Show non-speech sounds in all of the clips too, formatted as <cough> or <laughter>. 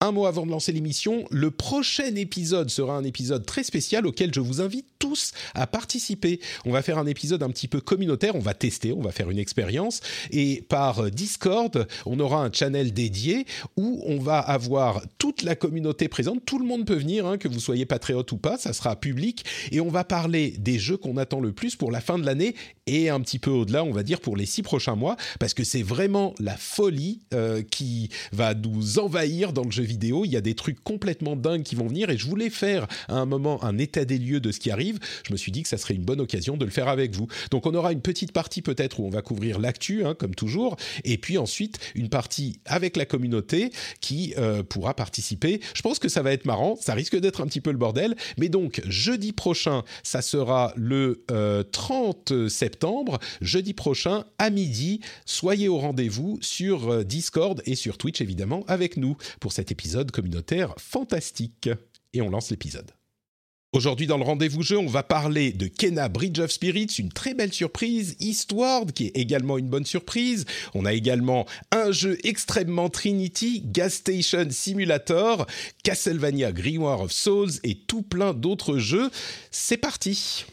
Un mot avant de lancer l'émission, le prochain épisode sera un épisode très spécial auquel je vous invite tous à participer. On va faire un épisode un petit peu communautaire, on va tester, on va faire une expérience et par Discord, on aura un channel dédié où on va avoir toute la communauté présente, tout le monde peut venir, hein, que vous soyez patriote ou pas, ça sera public et on va parler des jeux qu'on attend le plus pour la fin de l'année et un petit peu au-delà, on va dire pour les six prochains mois, parce que c'est vraiment la folie euh, qui va nous envahir dans le jeu Il y a des trucs complètement dingues qui vont venir et je voulais faire à un moment un état des lieux de ce qui arrive. Je me suis dit que ça serait une bonne occasion de le faire avec vous. Donc on aura une petite partie peut-être où on va couvrir l'actu, hein, comme toujours, et puis ensuite une partie avec la communauté qui euh, pourra participer. Je pense que ça va être marrant. Ça risque d'être un petit peu le bordel, mais donc jeudi prochain, ça sera le euh, 30 septembre, jeudi prochain à midi. Soyez au rendez-vous sur euh, Discord et sur Twitch évidemment avec nous pour cet épisode communautaire fantastique. Et on lance l'épisode. Aujourd'hui, dans le rendez-vous jeu, on va parler de Kena Bridge of Spirits, une très belle surprise, Eastward, qui est également une bonne surprise. On a également un jeu extrêmement Trinity, Gas Station Simulator, Castlevania Grimoire of Souls et tout plein d'autres jeux. C'est parti!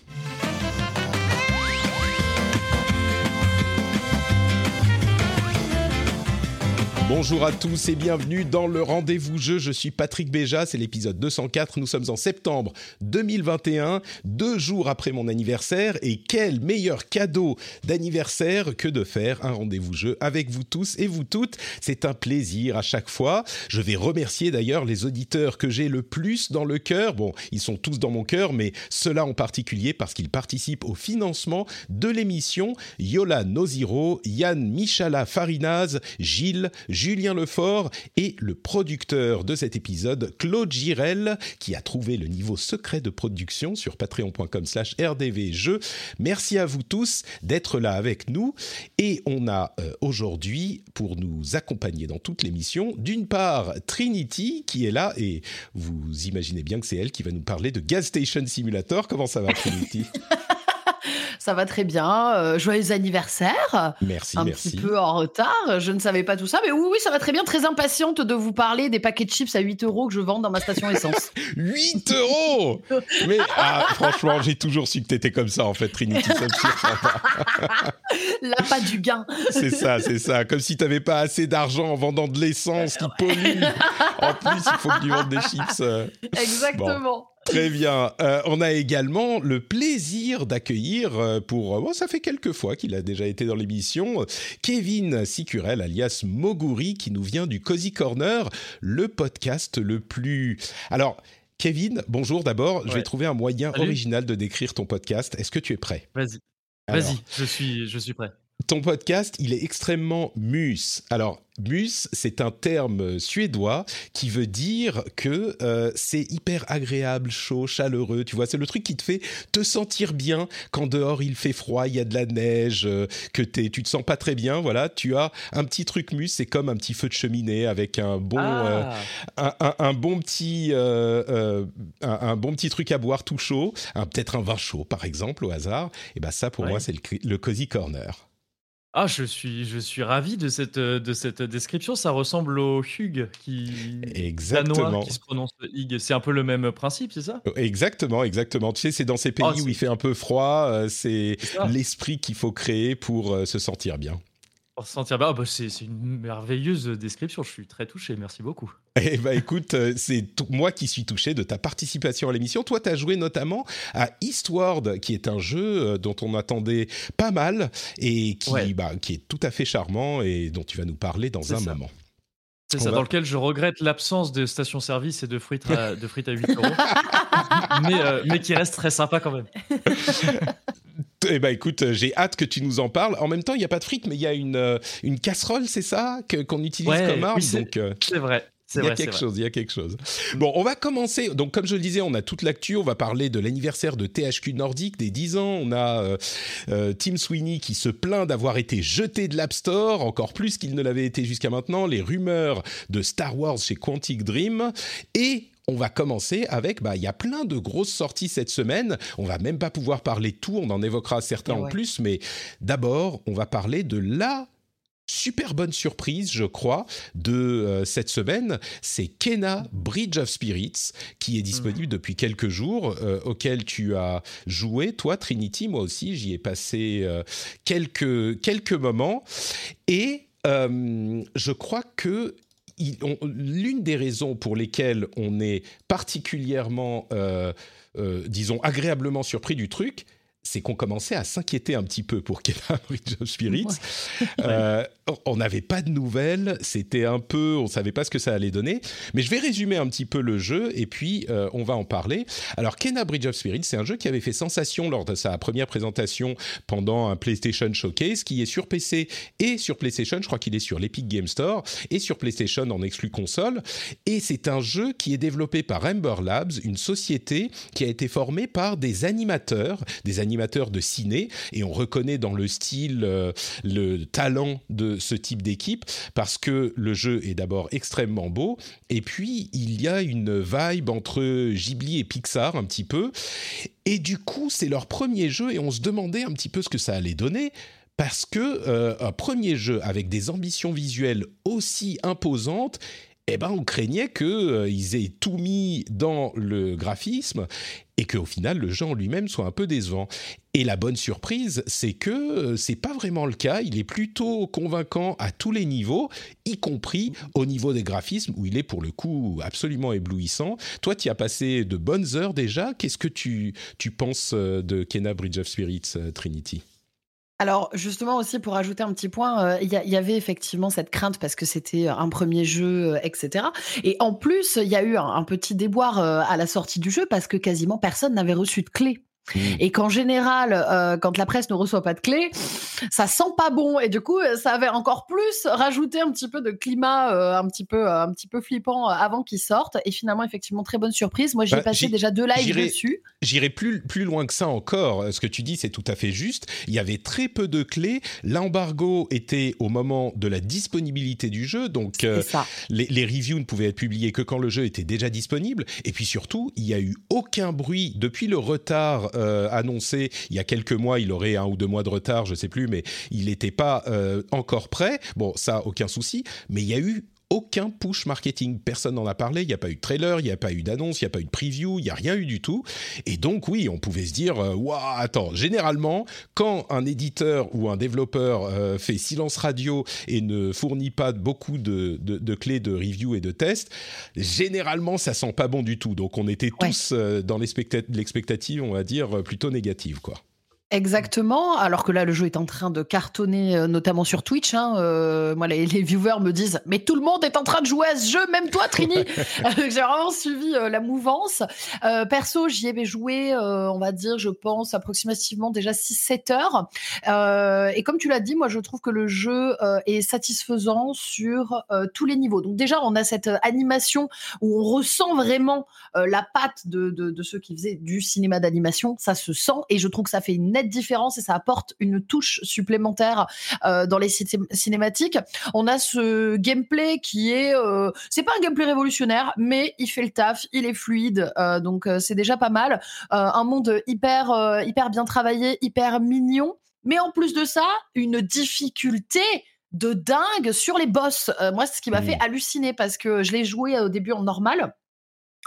Bonjour à tous et bienvenue dans le rendez-vous jeu. Je suis Patrick Béja, c'est l'épisode 204. Nous sommes en septembre 2021, deux jours après mon anniversaire. Et quel meilleur cadeau d'anniversaire que de faire un rendez-vous jeu avec vous tous et vous toutes. C'est un plaisir à chaque fois. Je vais remercier d'ailleurs les auditeurs que j'ai le plus dans le cœur. Bon, ils sont tous dans mon cœur, mais ceux-là en particulier parce qu'ils participent au financement de l'émission. Yola Noziro, Yann Michala Farinaz, Gilles, Julien Lefort et le producteur de cet épisode, Claude Girel, qui a trouvé le niveau secret de production sur patreon.com slash rdvjeux. Merci à vous tous d'être là avec nous. Et on a euh, aujourd'hui, pour nous accompagner dans toute l'émission, d'une part Trinity, qui est là, et vous imaginez bien que c'est elle qui va nous parler de Gas Station Simulator. Comment ça va Trinity? <laughs> Ça va très bien. Euh, joyeux anniversaire. Merci, Un merci. petit peu en retard. Je ne savais pas tout ça. Mais oui, oui, ça va très bien. Très impatiente de vous parler des paquets de chips à 8 euros que je vends dans ma station essence. <laughs> 8 euros Mais ah, franchement, j'ai toujours su que t'étais comme ça, en fait, Trinity. <laughs> Là, pas du gain. C'est ça, c'est ça. Comme si t'avais pas assez d'argent en vendant de l'essence qui pollue. <laughs> En plus, il faut que tu vendes des chips. Exactement. Très bien. Euh, on a également le plaisir d'accueillir euh, pour... Bon, ça fait quelques fois qu'il a déjà été dans l'émission, euh, Kevin Sicurel, alias Moguri, qui nous vient du Cozy Corner, le podcast le plus... Alors... Kevin, bonjour d'abord. Je vais trouver un moyen Salut. original de décrire ton podcast. Est-ce que tu es prêt? Vas-y. Vas-y, je suis, je suis prêt. Ton podcast, il est extrêmement mus. Alors, mus, c'est un terme suédois qui veut dire que euh, c'est hyper agréable, chaud, chaleureux. Tu vois, c'est le truc qui te fait te sentir bien quand dehors il fait froid, il y a de la neige, euh, que t'es, tu te sens pas très bien. Voilà, tu as un petit truc mus, c'est comme un petit feu de cheminée avec un bon, euh, Ah, un, un- un bon petit, euh, euh, un, un bon petit truc à boire tout chaud, peut-être un vin chaud par exemple au hasard. Et ben ça, pour Ouais. moi, c'est le cozy corner. Ah, je suis, je suis ravi de cette, de cette description. Ça ressemble au Hug qui Exactement. qui se prononce Hug. C'est un peu le même principe, c'est ça? Exactement, exactement. Tu sais, c'est dans ces pays Oh, où il fait un peu froid, euh, c'est l'esprit qu'il faut créer pour euh, se sentir bien. Pour se sentir bien. Ah, bah, c'est une merveilleuse description. Je suis très touché. Merci beaucoup. Eh ben écoute, euh, c'est moi qui suis touché de ta participation à l'émission. Toi, tu as joué notamment à Eastward, qui est un jeu euh, dont on attendait pas mal et qui, Ouais. bah, qui est tout à fait charmant et dont tu vas nous parler dans un ça. moment. C'est ça, va- dans lequel je regrette l'absence de station-service et de frites à, de frites à 8 euros. <laughs> mais, euh, mais qui reste très sympa quand même. <laughs> Eh ben écoute, j'ai hâte que tu nous en parles. En même temps, il n'y a pas de frites, mais il y a une, une casserole, c'est ça, qu'on utilise comme arme. donc c'est vrai. Il y a quelque chose, il y a quelque chose. Bon, on va commencer. Donc, comme je le disais, on a toute l'actu. On va parler de l'anniversaire de THQ Nordic des 10 ans. On a euh, euh, Tim Sweeney qui se plaint d'avoir été jeté de l'App Store, encore plus qu'il ne l'avait été jusqu'à maintenant. Les rumeurs de Star Wars chez Quantic Dream. Et on va commencer avec, bah, il y a plein de grosses sorties cette semaine. On va même pas pouvoir parler tout, on en évoquera certains en plus, mais d'abord, on va parler de la super bonne surprise, je crois, de euh, cette semaine, c'est Kena Bridge of Spirits, qui est disponible mhm. depuis quelques jours, euh, auquel tu as joué, toi, Trinity, moi aussi, j'y ai passé euh, quelques, quelques moments. Et je crois que l'une des raisons pour lesquelles on est particulièrement, disons, agréablement surpris du truc, c'est qu'on commençait à s'inquiéter un petit peu pour Kena Bridge of Spirits. Euh, on n'avait pas de nouvelles, c'était un peu, on savait pas ce que ça allait donner. Mais je vais résumer un petit peu le jeu et puis euh, on va en parler. Alors Kena Bridge of Spirits, c'est un jeu qui avait fait sensation lors de sa première présentation pendant un PlayStation Showcase, qui est sur PC et sur PlayStation. Je crois qu'il est sur l'Epic Game Store et sur PlayStation en exclu console. Et c'est un jeu qui est développé par Ember Labs, une société qui a été formée par des animateurs, des animateurs de ciné et on reconnaît dans le style euh, le talent de ce type d'équipe parce que le jeu est d'abord extrêmement beau et puis il y a une vibe entre Ghibli et Pixar un petit peu. Et du coup c'est leur premier jeu et on se demandait un petit peu ce que ça allait donner parce que euh, un premier jeu avec des ambitions visuelles aussi imposantes eh ben, on craignait qu'ils euh, aient tout mis dans le graphisme et qu'au final, le en lui-même soit un peu décevant. Et la bonne surprise, c'est que euh, c'est pas vraiment le cas. Il est plutôt convaincant à tous les niveaux, y compris au niveau des graphismes, où il est pour le coup absolument éblouissant. Toi, tu as passé de bonnes heures déjà. Qu'est-ce que tu, tu penses euh, de Kena Bridge of Spirits, Trinity? Alors justement aussi pour ajouter un petit point, euh, il y, avait effectivement cette crainte parce que c'était un premier jeu, euh, etc. Et en plus, il y a eu un, petit déboire euh, à la sortie du jeu parce que quasiment personne n'avait reçu de clé. Mmh. Et qu'en général, euh, quand la presse ne reçoit pas de clé, ça sent pas bon. Et du coup, ça avait encore plus rajouté un petit peu de climat, euh, un petit peu, un petit peu flippant euh, avant qu'il sorte. Et finalement, effectivement, très bonne surprise. Moi, j'ai bah, passé déjà deux lives dessus. J'irai plus plus loin que ça encore. Ce que tu dis, c'est tout à fait juste. Il y avait très peu de clés. L'embargo était au moment de la disponibilité du jeu, donc les, les reviews ne pouvaient être publiées que quand le jeu était déjà disponible. Et puis surtout, il y a eu aucun bruit depuis le retard euh, annoncé il y a quelques mois, il aurait un ou deux mois de retard, je sais plus, mais il n'était pas euh, encore prêt. Bon, ça, aucun souci. Mais il y a eu aucun push marketing. Personne n'en a parlé. Il n'y a pas eu de trailer, il n'y a pas eu d'annonce, il n'y a pas eu de preview, il n'y a rien eu du tout. Et donc, oui, on pouvait se dire, euh, waouh, attends, généralement, quand un éditeur ou un développeur euh, fait silence radio et ne fournit pas beaucoup de, clés de review et de test, généralement, ça sent pas bon du tout. Donc, on était tous euh, dans l'expectative, on va dire, plutôt négative, quoi. Exactement, alors que là le jeu est en train de cartonner, euh, notamment sur Twitch. Hein, euh, moi, les, viewers me disent, mais tout le monde est en train de jouer à ce jeu, même toi, Trini. <laughs> J'ai vraiment suivi euh, la mouvance. perso, j'y ai joué, on va dire, je pense approximativement déjà 6-7 heures. et comme tu l'as dit, moi, je trouve que le jeu est satisfaisant sur tous les niveaux. Donc déjà, on a cette animation où on ressent vraiment la patte de, de, de ceux qui faisaient du cinéma d'animation. Ça se sent, et je trouve que ça fait une nette différence et ça apporte une touche supplémentaire euh, dans les cinématiques. On a ce gameplay qui est, euh, c'est pas un gameplay révolutionnaire, mais il fait le taf, il est fluide, euh, donc c'est déjà pas mal. un monde hyper hyper bien travaillé, hyper mignon, mais en plus de ça, une difficulté de dingue sur les boss. moi, c'est ce qui m'a mmh. fait halluciner parce que je l'ai joué au début en normal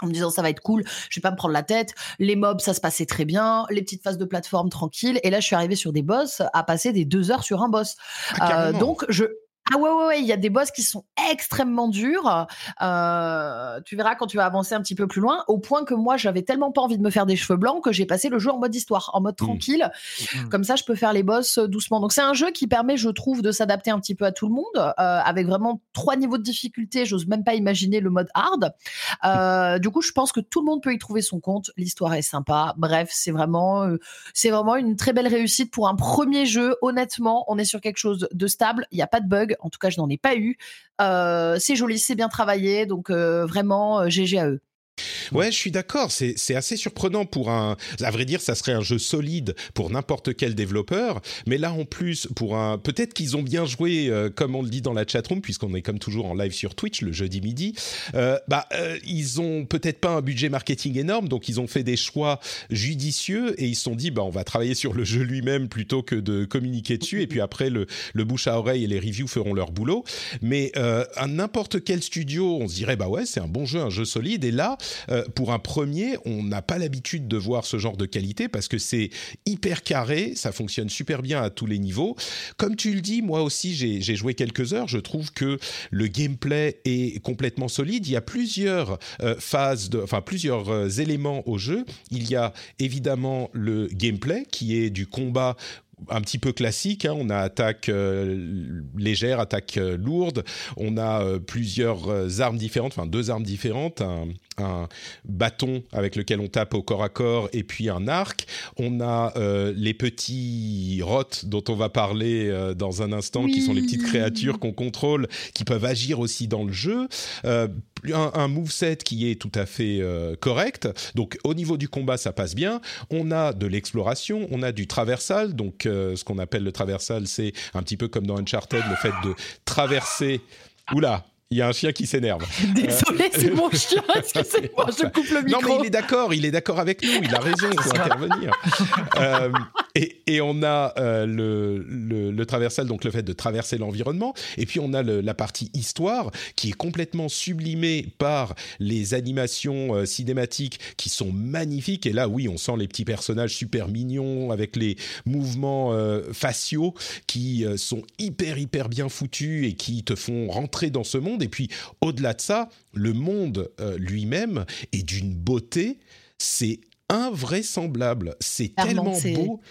en me disant ça va être cool, je vais pas me prendre la tête. Les mobs, ça se passait très bien. Les petites phases de plateforme tranquilles. Et là, je suis arrivée sur des boss à passer des deux heures sur un boss. Ah, euh, donc, je Ah ouais, ouais, ouais, il y a des boss qui sont extrêmement durs. Euh, tu verras quand tu vas avancer un petit peu plus loin, au point que moi, j'avais tellement pas envie de me faire des cheveux blancs que j'ai passé le jeu en mode histoire, en mode Mmh. tranquille. Mmh. Comme ça, je peux faire les boss euh, doucement. Donc c'est un jeu qui permet, je trouve, de s'adapter un petit peu à tout le monde, euh, avec vraiment trois niveaux de difficulté. J'ose même pas imaginer le mode hard. Euh, du coup, je pense que tout le monde peut y trouver son compte. L'histoire est sympa. Bref, c'est vraiment, c'est vraiment une très belle réussite pour un premier jeu. Honnêtement, on est sur quelque chose de stable. Il n'y a pas de bug. En tout cas, je n'en ai pas eu. Euh, c'est joli, c'est bien travaillé. Donc euh, vraiment, GG à eux. Ouais, je suis d'accord. C'est assez surprenant pour un. À vrai dire, ça serait un jeu solide pour n'importe quel développeur. Mais là, en plus, pour un. Peut-être qu'ils ont bien joué, euh, comme on le dit dans la chatroom, puisqu'on est comme toujours en live sur Twitch le jeudi midi. Euh, bah, euh, ils ont peut-être pas un budget marketing énorme, donc ils ont fait des choix judicieux et ils se sont dit, bah, on va travailler sur le jeu lui-même plutôt que de communiquer dessus. Et puis après, le, le bouche à oreille et les reviews feront leur boulot. Mais euh, à n'importe quel studio, on se dirait, bah ouais, c'est un bon jeu, un jeu solide. Et là, euh, pour un premier, on n'a pas l'habitude de voir ce genre de qualité parce que c'est hyper carré, ça fonctionne super bien à tous les niveaux. Comme tu le dis, moi aussi, j'ai joué quelques heures. Je trouve que le gameplay est complètement solide. Il y a plusieurs euh, phases, enfin plusieurs euh, éléments au jeu. Il y a évidemment le gameplay qui est du combat un petit peu classique. hein. On a attaque légère, attaque lourde. On a plusieurs armes différentes, enfin deux armes différentes. Un bâton avec lequel on tape au corps à corps et puis un arc. On a euh, les petits rots dont on va parler euh, dans un instant, qui sont les petites créatures qu'on contrôle, qui peuvent agir aussi dans le jeu. Euh, un, un moveset qui est tout à fait correct. Donc au niveau du combat, ça passe bien. On a de l'exploration, on a du traversal. Donc ce qu'on appelle le traversal, c'est un petit peu comme dans Uncharted, le fait de traverser. Oula, il y a un chien qui s'énerve. <laughs> Désolé, c'est mon chien. <laughs> Excusez-moi, je coupe le micro. Non, mais il est d'accord, il est d'accord avec nous, il a raison, il faut intervenir. <laughs> Euh, et, et on a euh, le, le, le traversal, donc le fait de traverser l'environnement, et puis on a le- la partie histoire qui est complètement sublimée par les animations euh, cinématiques qui sont magnifiques. Et là, oui, on sent les petits personnages super mignons avec les mouvements euh, faciaux qui euh, sont hyper, hyper bien foutus et qui te font rentrer dans ce monde. Et puis, au-delà de ça, le monde euh, lui-même est d'une beauté, c'est invraisemblable. C'est tellement beau.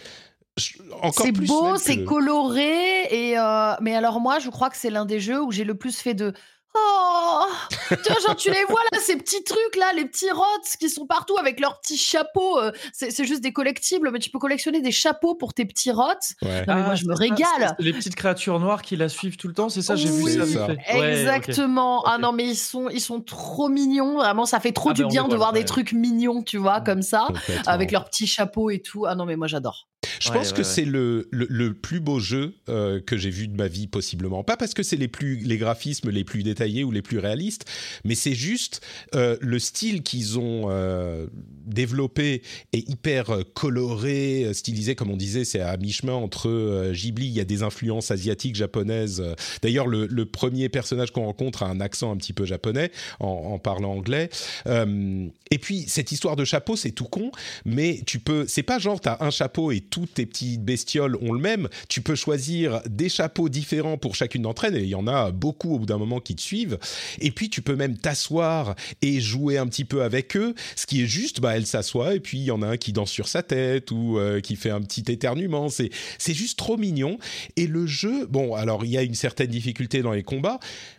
C'est beau, c'est que- coloré et euh, mais alors moi je crois que c'est l'un des jeux où j'ai le plus fait de oh tu vois, genre tu les vois là ces petits trucs là les petits rots qui sont partout avec leurs petits chapeaux euh, c'est c'est juste des collectibles mais tu peux collectionner des chapeaux pour tes petits rots Ouais. mais moi Ah, je me régale c'est Les petites créatures noires qui la suivent tout le temps, c'est ça J'ai vu ça. Ouais. Exactement. Ah non, mais ils sont, ils sont trop mignons. Vraiment, ça fait trop Ah du ben, bien de voir des trucs mignons, tu vois, Mm. comme ça, avec leurs petits chapeaux et tout. Ah non, mais moi j'adore. Je Ouais, pense ouais, que ouais. c'est le, le, le plus beau jeu euh, que j'ai vu de ma vie, possiblement. Pas parce que c'est les, plus, les graphismes les plus détaillés ou les plus réalistes, mais c'est juste euh, le style qu'ils ont euh, développé est hyper euh, coloré, euh, stylisé, comme on disait, c'est à mi-chemin entre euh, Ghibli, il y a des influences asiatiques, japonaises. D'ailleurs, le, premier personnage qu'on rencontre a un accent un petit peu japonais en, parlant anglais. Et puis, cette histoire de chapeau, c'est tout con, mais tu peux, c'est pas genre t'as un chapeau et toutes tes petites bestioles ont le même. Tu peux choisir des chapeaux différents pour chacune d'entre elles, et il y en a beaucoup au bout d'un moment qui te suivent. Et puis tu peux même t'asseoir et jouer un petit peu avec eux. Ce qui est juste, bah elle s'assoit et puis il y en a un qui danse sur sa tête ou euh, qui fait un petit éternuement. C'est c'est juste trop mignon. Et le jeu, bon, alors il y a une certaine difficulté dans les combats,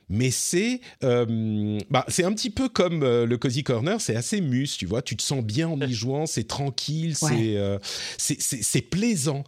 mais c'est euh, bah, c'est un petit peu comme euh, le Cozy Corner, c'est assez mus, tu vois, tu te sens bien en y jouant, c'est tranquille, Ouais. c'est euh, c'est- plaisant.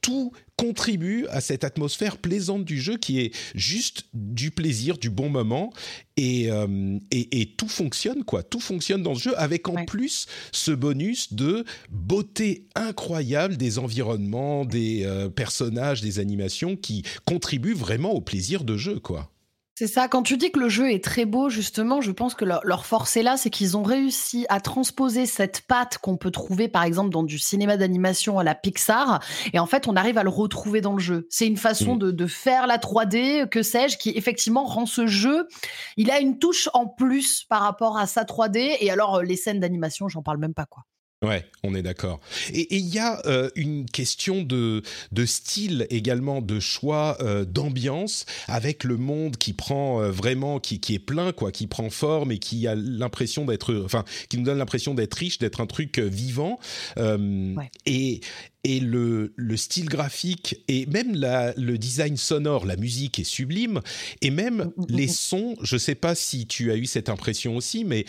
Tout contribue à cette atmosphère plaisante du jeu qui est juste du plaisir, du bon moment et, euh, et, et tout fonctionne quoi, tout fonctionne dans ce jeu avec en Ouais. plus ce bonus de beauté incroyable des environnements, des euh, personnages, des animations qui contribuent vraiment au plaisir de jeu quoi. C'est ça. Quand tu dis que le jeu est très beau, justement, je pense que leur, leur force est là, c'est qu'ils ont réussi à transposer cette patte qu'on peut trouver, par exemple, dans du cinéma d'animation à la Pixar. Et en fait, on arrive à le retrouver dans le jeu. C'est une façon Mm. de, de faire la 3D, que sais-je, qui effectivement rend ce jeu. Il a une touche en plus par rapport à sa 3D. Et alors, euh, les scènes d'animation, j'en parle même pas, quoi. Ouais, on est d'accord. Et il y a euh, une question de, de style également, de choix euh, d'ambiance, avec le monde qui prend euh, vraiment, qui, qui est plein, quoi, qui prend forme et qui a l'impression d'être, enfin, qui nous donne l'impression d'être riche, d'être un truc vivant. Et et le, le, style graphique et même la, le design sonore, la musique est sublime et même mm, mm, les mm. sons. Je sais pas si tu as eu cette impression aussi, mais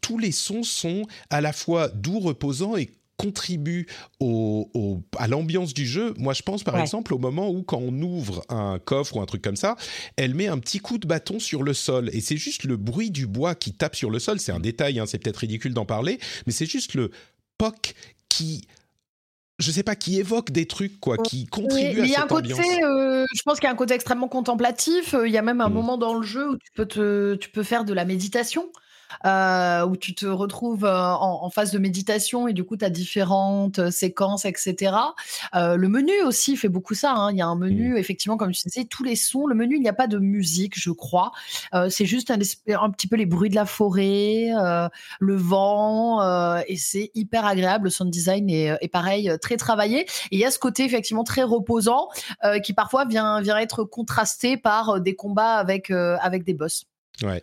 tous les sons sont à la fois doux reposant et contribue au, à l'ambiance du jeu. Moi, je pense par exemple au moment où quand on ouvre un coffre ou un truc comme ça, elle met un petit coup de bâton sur le sol et c'est juste le bruit du bois qui tape sur le sol. C'est un détail, hein, c'est peut-être ridicule d'en parler, mais c'est juste le poc qui je sais pas, qui évoque des trucs, quoi, qui contribuent à cette il y a un côté, euh, je pense qu'il y a un côté extrêmement contemplatif. Il y a même un mmh. moment dans le jeu où tu peux, te, tu peux faire de la méditation. Euh, où tu te retrouves euh, en, phase de méditation et du coup tu as différentes euh, séquences, etc. le menu aussi fait beaucoup ça. Hein. Il y a un menu, mmh. effectivement, comme tu disais, tous les sons. Le menu, il n'y a pas de musique, je crois. c'est juste un, un, petit peu les bruits de la forêt, le vent, et c'est hyper agréable. Le sound design est, est, pareil, très travaillé. Et il y a ce côté effectivement très reposant qui parfois vient, vient être contrasté par des combats avec, avec des boss. Ouais.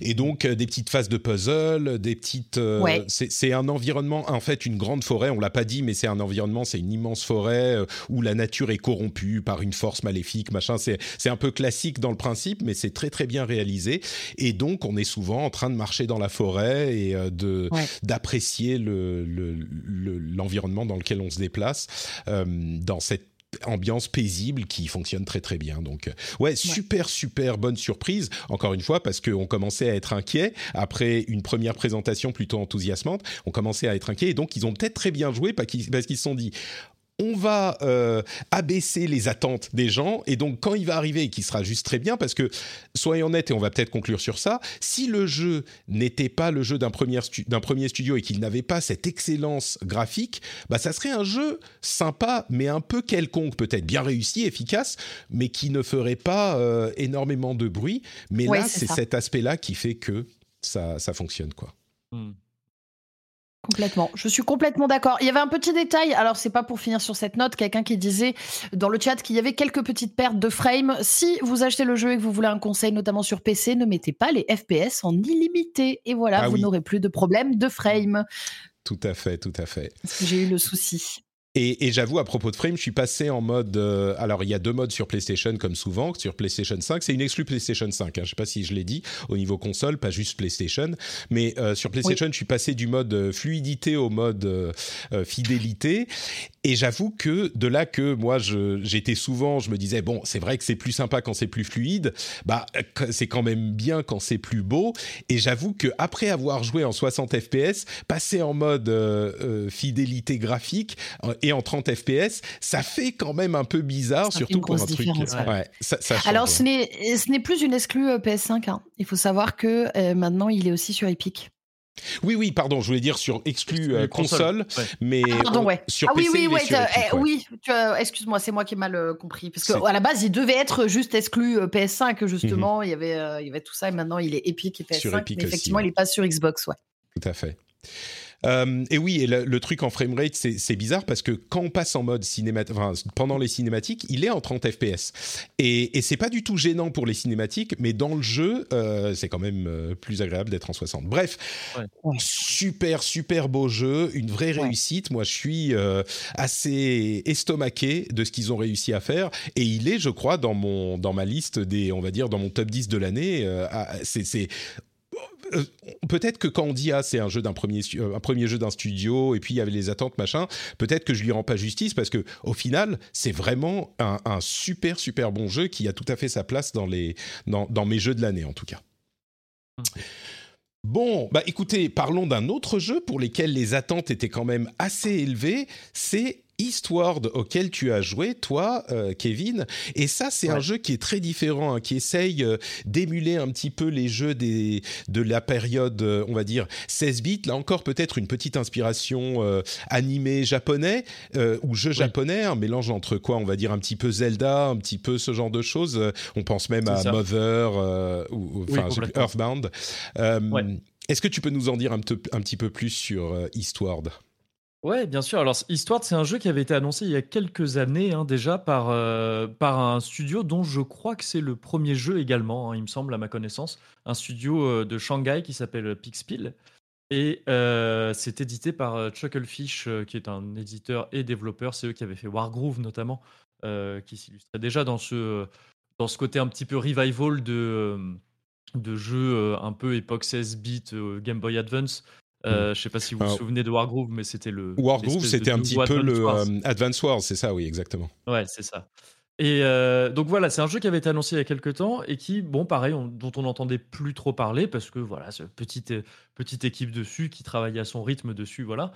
Et donc euh, des petites phases de puzzle, des petites. Euh, c'est un environnement, en fait, une grande forêt. On l'a pas dit, mais c'est un environnement, c'est une immense forêt euh, où la nature est corrompue par une force maléfique, machin. C'est un peu classique dans le principe, mais c'est très très bien réalisé. Et donc on est souvent en train de marcher dans la forêt et de d'apprécier l'environnement le, dans lequel on se déplace dans cette ambiance paisible qui fonctionne très très bien. Donc euh, ouais, super super bonne surprise. Encore une fois parce qu'on commençait à être inquiet après une première présentation plutôt enthousiasmante. On commençait à être inquiet et donc ils ont peut-être très bien joué parce qu'ils se sont dit on va euh, abaisser les attentes des gens. Et donc quand il va arriver et qui sera juste très bien parce que soyons honnêtes et on va peut-être conclure sur ça si le jeu n'était pas le jeu d'un premier, d'un premier studio et qu'il n'avait pas cette excellence graphique bah ça serait un jeu sympa mais un peu quelconque peut-être bien réussi efficace mais qui ne ferait pas euh, énormément de bruit. Mais là c'est cet aspect là qui fait que ça, ça fonctionne quoi. Hmm. Complètement. Je suis complètement d'accord. Il y avait un petit détail. Alors, c'est pas pour finir sur cette note. Quelqu'un qui disait dans le chat qu'il y avait quelques petites pertes de frame. Si vous achetez le jeu et que vous voulez un conseil, notamment sur PC, ne mettez pas les FPS en illimité. Et voilà, ah vous n'aurez plus de problème de frame. Tout à fait, tout à fait. J'ai eu le souci. Et, et j'avoue, à propos de frame, je suis passé en mode. Euh, alors, il y a deux modes sur PlayStation, comme souvent. Sur PlayStation 5, c'est une exclue PlayStation 5. Hein, je ne sais pas si je l'ai dit au niveau console, pas juste PlayStation. Mais euh, sur PlayStation, je suis passé du mode euh, fluidité au mode fidélité. Et j'avoue que de là que moi, j'étais souvent, je me disais bon, c'est vrai que c'est plus sympa quand c'est plus fluide. Bah, c'est quand même bien quand c'est plus beau. Et j'avoue que après avoir joué en 60 FPS, passer en mode fidélité graphique et en 30 FPS, ça fait quand même un peu bizarre, surtout pour un truc. Ouais. ça, Alors, ce n'est plus une exclue euh, PS5. Hein. Il faut savoir que euh, maintenant, il est aussi sur Epic. Oui, oui, pardon, je voulais dire sur exclu euh, console, mais ah, pardon, ouais. sur ah, PC, oui, oui, eh, oui, excuse-moi, c'est moi qui ai mal compris, parce qu'à la base, il devait être juste exclu PS5, justement, mhm. il, y avait, il y avait tout ça, et maintenant, il est Epic et PS5, mais effectivement, il n'est pas sur Xbox, ouais. Tout à fait. Euh, et oui, et le, truc en framerate, c'est bizarre parce que quand on passe en mode cinématique, enfin, pendant les cinématiques, il est en 30 FPS. Et, et c'est pas du tout gênant pour les cinématiques, mais dans le jeu, euh, c'est quand même euh, plus agréable d'être en 60. Bref, super, super beau jeu, une vraie réussite. Moi, je suis assez estomaqué de ce qu'ils ont réussi à faire. Et il est, je crois, dans, mon, dans ma liste des, on va dire, dans mon top 10 de l'année. c'est peut-être que quand on dit ah c'est un jeu d'un premier euh, un premier jeu d'un studio et puis il y avait les attentes machin, peut-être que je lui rends pas justice parce que au final c'est vraiment un, super super bon jeu qui a tout à fait sa place dans les dans, dans mes jeux de l'année en tout cas. Bon, bah écoutez, parlons d'un autre jeu pour lequel les attentes étaient quand même assez élevées, c'est Eastward auquel tu as joué, toi, euh, Kevin. Et ça, c'est un jeu qui est très différent, hein, qui essaye euh, d'émuler un petit peu les jeux des, de la période, euh, on va dire, 16 bits. Là encore, peut-être une petite inspiration animée japonais ou jeu japonais, un mélange entre quoi, on va dire, un petit peu Zelda, un petit peu ce genre de choses. On pense même à Mother ou, enfin, Earthbound. Est-ce que tu peux nous en dire un, un petit peu plus sur Eastward? Ouais, bien sûr. Alors, Eastward, c'est un jeu qui avait été annoncé il y a quelques années hein, déjà par, par un studio dont je crois que c'est le premier jeu également, hein, il me semble, à ma connaissance. Un studio de Shanghai qui s'appelle Pixpil. Et c'est édité par Chucklefish, qui est un éditeur et développeur. C'est eux qui avaient fait Wargroove notamment, qui s'illustrait déjà dans ce, dans ce côté un petit peu revival de, de jeux un peu époque 16 bits Game Boy Advance. Je mmh. je sais pas si vous vous souvenez de Wargroove, mais c'était le. Wargroove, c'était un petit peu le Advance Wars, c'est ça, oui, exactement. Ouais, c'est ça. Et donc voilà, c'est un jeu qui avait été annoncé il y a quelques temps et qui, bon, pareil, dont on n'entendait plus trop parler parce que voilà, petite, petite équipe dessus qui travaillait à son rythme dessus, voilà.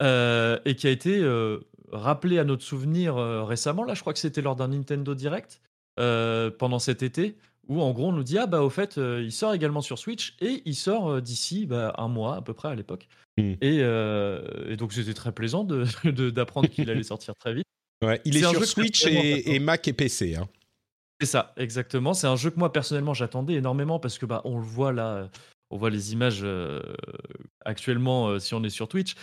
et qui a été rappelé à notre souvenir récemment. Là, je crois que c'était lors d'un Nintendo Direct pendant cet été où en gros on nous dit ah bah au fait il sort également sur Switch et il sort d'ici bah, un mois à peu près à l'époque. Mmh. Et, donc c'était très plaisant <laughs> d'apprendre qu'il allait sortir très vite. Ouais, il est, sur Switch et, Mac et PC. Hein. C'est ça, exactement. C'est un jeu que moi personnellement j'attendais énormément parce que bah on le voit là, on voit les images euh, actuellement euh, si on est sur Twitch.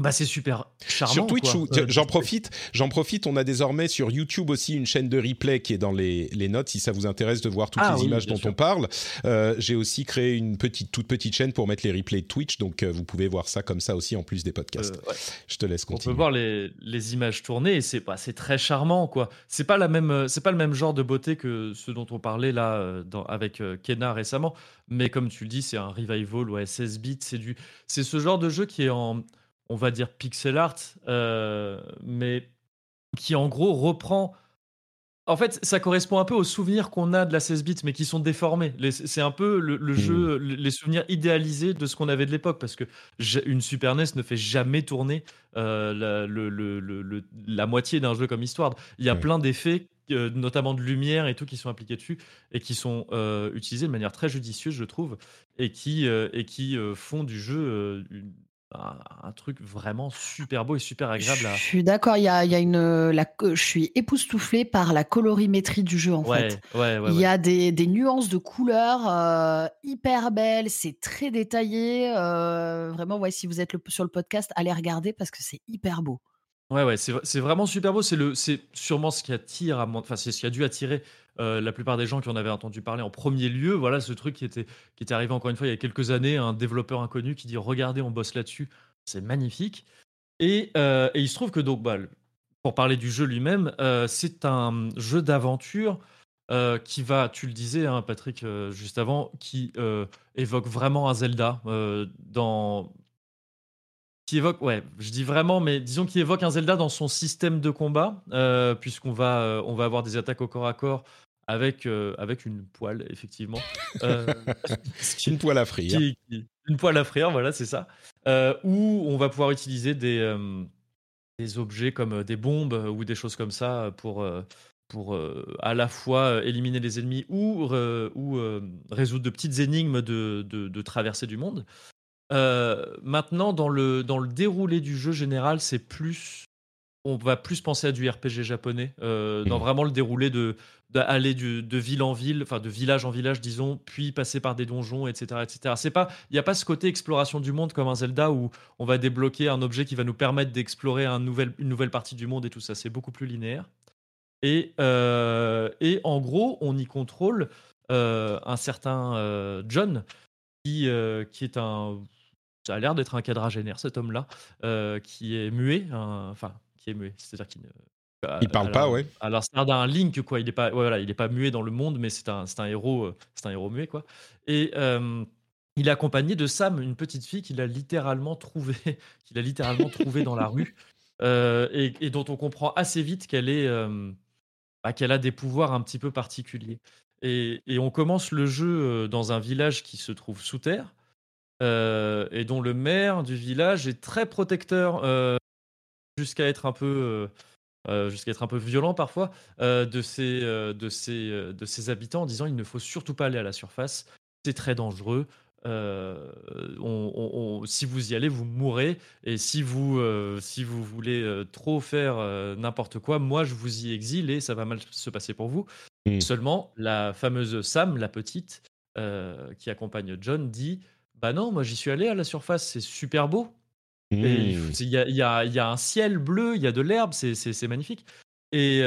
Euh, bah c'est super charmant. Sur Twitch, euh, j'en profite, j'en profite. On a désormais sur YouTube aussi une chaîne de replay qui est dans les, les notes. Si ça vous intéresse de voir toutes ah les images dont on parle, euh, j'ai aussi créé une petite toute petite chaîne pour mettre les replays de Twitch. Donc euh, vous pouvez voir ça comme ça aussi en plus des podcasts. Je te laisse continuer. On peut voir les, les images tournées et c'est bah, c'est très charmant quoi. C'est pas la même c'est pas le même genre de beauté que ce dont on parlait là dans, avec Kena récemment. Mais comme tu le dis, c'est un revival ou 16 bits. C'est du c'est ce genre de jeu qui est en on va dire pixel art, euh, mais qui en gros reprend. En fait, ça correspond un peu aux souvenirs qu'on a de la 16 bits, mais qui sont déformés. C'est un peu le, mmh. jeu, les souvenirs idéalisés de ce qu'on avait de l'époque, parce que une Super NES ne fait jamais tourner euh, la, le, la, moitié d'un jeu comme Histoire. Il y a plein d'effets euh, notamment de lumière et tout, qui sont appliqués dessus et qui sont utilisés de manière très judicieuse, je trouve, et qui, et qui font du jeu un, truc vraiment super beau et super agréable. Je suis d'accord, il y a, une, la, je suis époustouflé par la colorimétrie du jeu en fait. il y a des, nuances de couleurs euh, hyper belles, c'est très détaillé. Euh, vraiment, ouais, si vous êtes sur le podcast, allez regarder parce que c'est hyper beau. Ouais, ouais, c'est vraiment super beau. C'est sûrement ce qui attire, enfin, c'est ce qui a dû attirer euh, la plupart des gens qui en avaient entendu parler en premier lieu. Voilà, ce truc qui était, qui était arrivé encore une fois il y a quelques années, un développeur inconnu qui dit Regardez, on bosse là-dessus, c'est magnifique. Et, euh, il se trouve que, donc, bah, pour parler du jeu lui-même, euh, c'est un jeu d'aventure. qui va, tu le disais, hein, Patrick, juste avant, qui évoque vraiment un Zelda dans, qui évoque, ouais, je dis vraiment, mais disons évoque un Zelda dans son système de combat, puisqu'on va, on va avoir des attaques au corps à corps avec, euh, avec une poêle, effectivement. <laughs> une poêle à frire. une poêle à frire, voilà, c'est ça. où on va pouvoir utiliser des, des objets comme des bombes ou des choses comme ça pour, pour à la fois éliminer les ennemis ou, ou résoudre de petites énigmes de, de, de traversée du monde. Euh, maintenant, dans le, dans le déroulé du jeu général, c'est plus. On va plus penser à du RPG japonais, euh, dans mmh. vraiment le déroulé de d'aller de ville en ville, enfin de village en village, disons, puis passer par des donjons, etc., etc. C'est pas, il n'y a pas ce côté exploration du monde comme un Zelda où on va débloquer un objet qui va nous permettre d'explorer un une nouvelle partie du monde et tout ça. C'est beaucoup plus linéaire. Et, euh, et en gros, on y contrôle un certain John qui, qui est un ça a l'air d'être un quadragénaire, cet homme-là, euh, qui est muet, enfin, qui est muet, c'est-à-dire qu'il ne. Il parle pas, ouais. Alors c'est d'un Link, quoi. Il est pas, voilà, il est pas muet dans le monde, mais c'est un, c'est un héros, euh, c'est un héros muet, quoi. Et euh, il est accompagné de Sam, une petite fille qu'il a littéralement trouvé, <laughs> qu'il a littéralement trouvé dans la rue, <laughs> et, dont on comprend assez vite qu'elle est, bah, qu'elle a des pouvoirs un petit peu particuliers. Et, et, on commence le jeu dans un village qui se trouve sous terre, euh, et dont le maire du village est très protecteur euh, jusqu'à être un peu euh, jusqu'à être un peu violent parfois de ses de ses de ses habitants en disant il ne faut surtout pas aller à la surface c'est très dangereux on, si vous y allez, vous mourrez. Et si vous, si vous voulez trop faire n'importe quoi, moi, je vous y exile et ça va mal se passer pour vous. Mmh. Seulement, la fameuse Sam, la petite, qui accompagne John, dit Bah non, moi j'y suis allé à la surface, c'est super beau. Mmh. Il y a, y, a, y a, un ciel bleu, il y a de l'herbe, c'est magnifique. Et,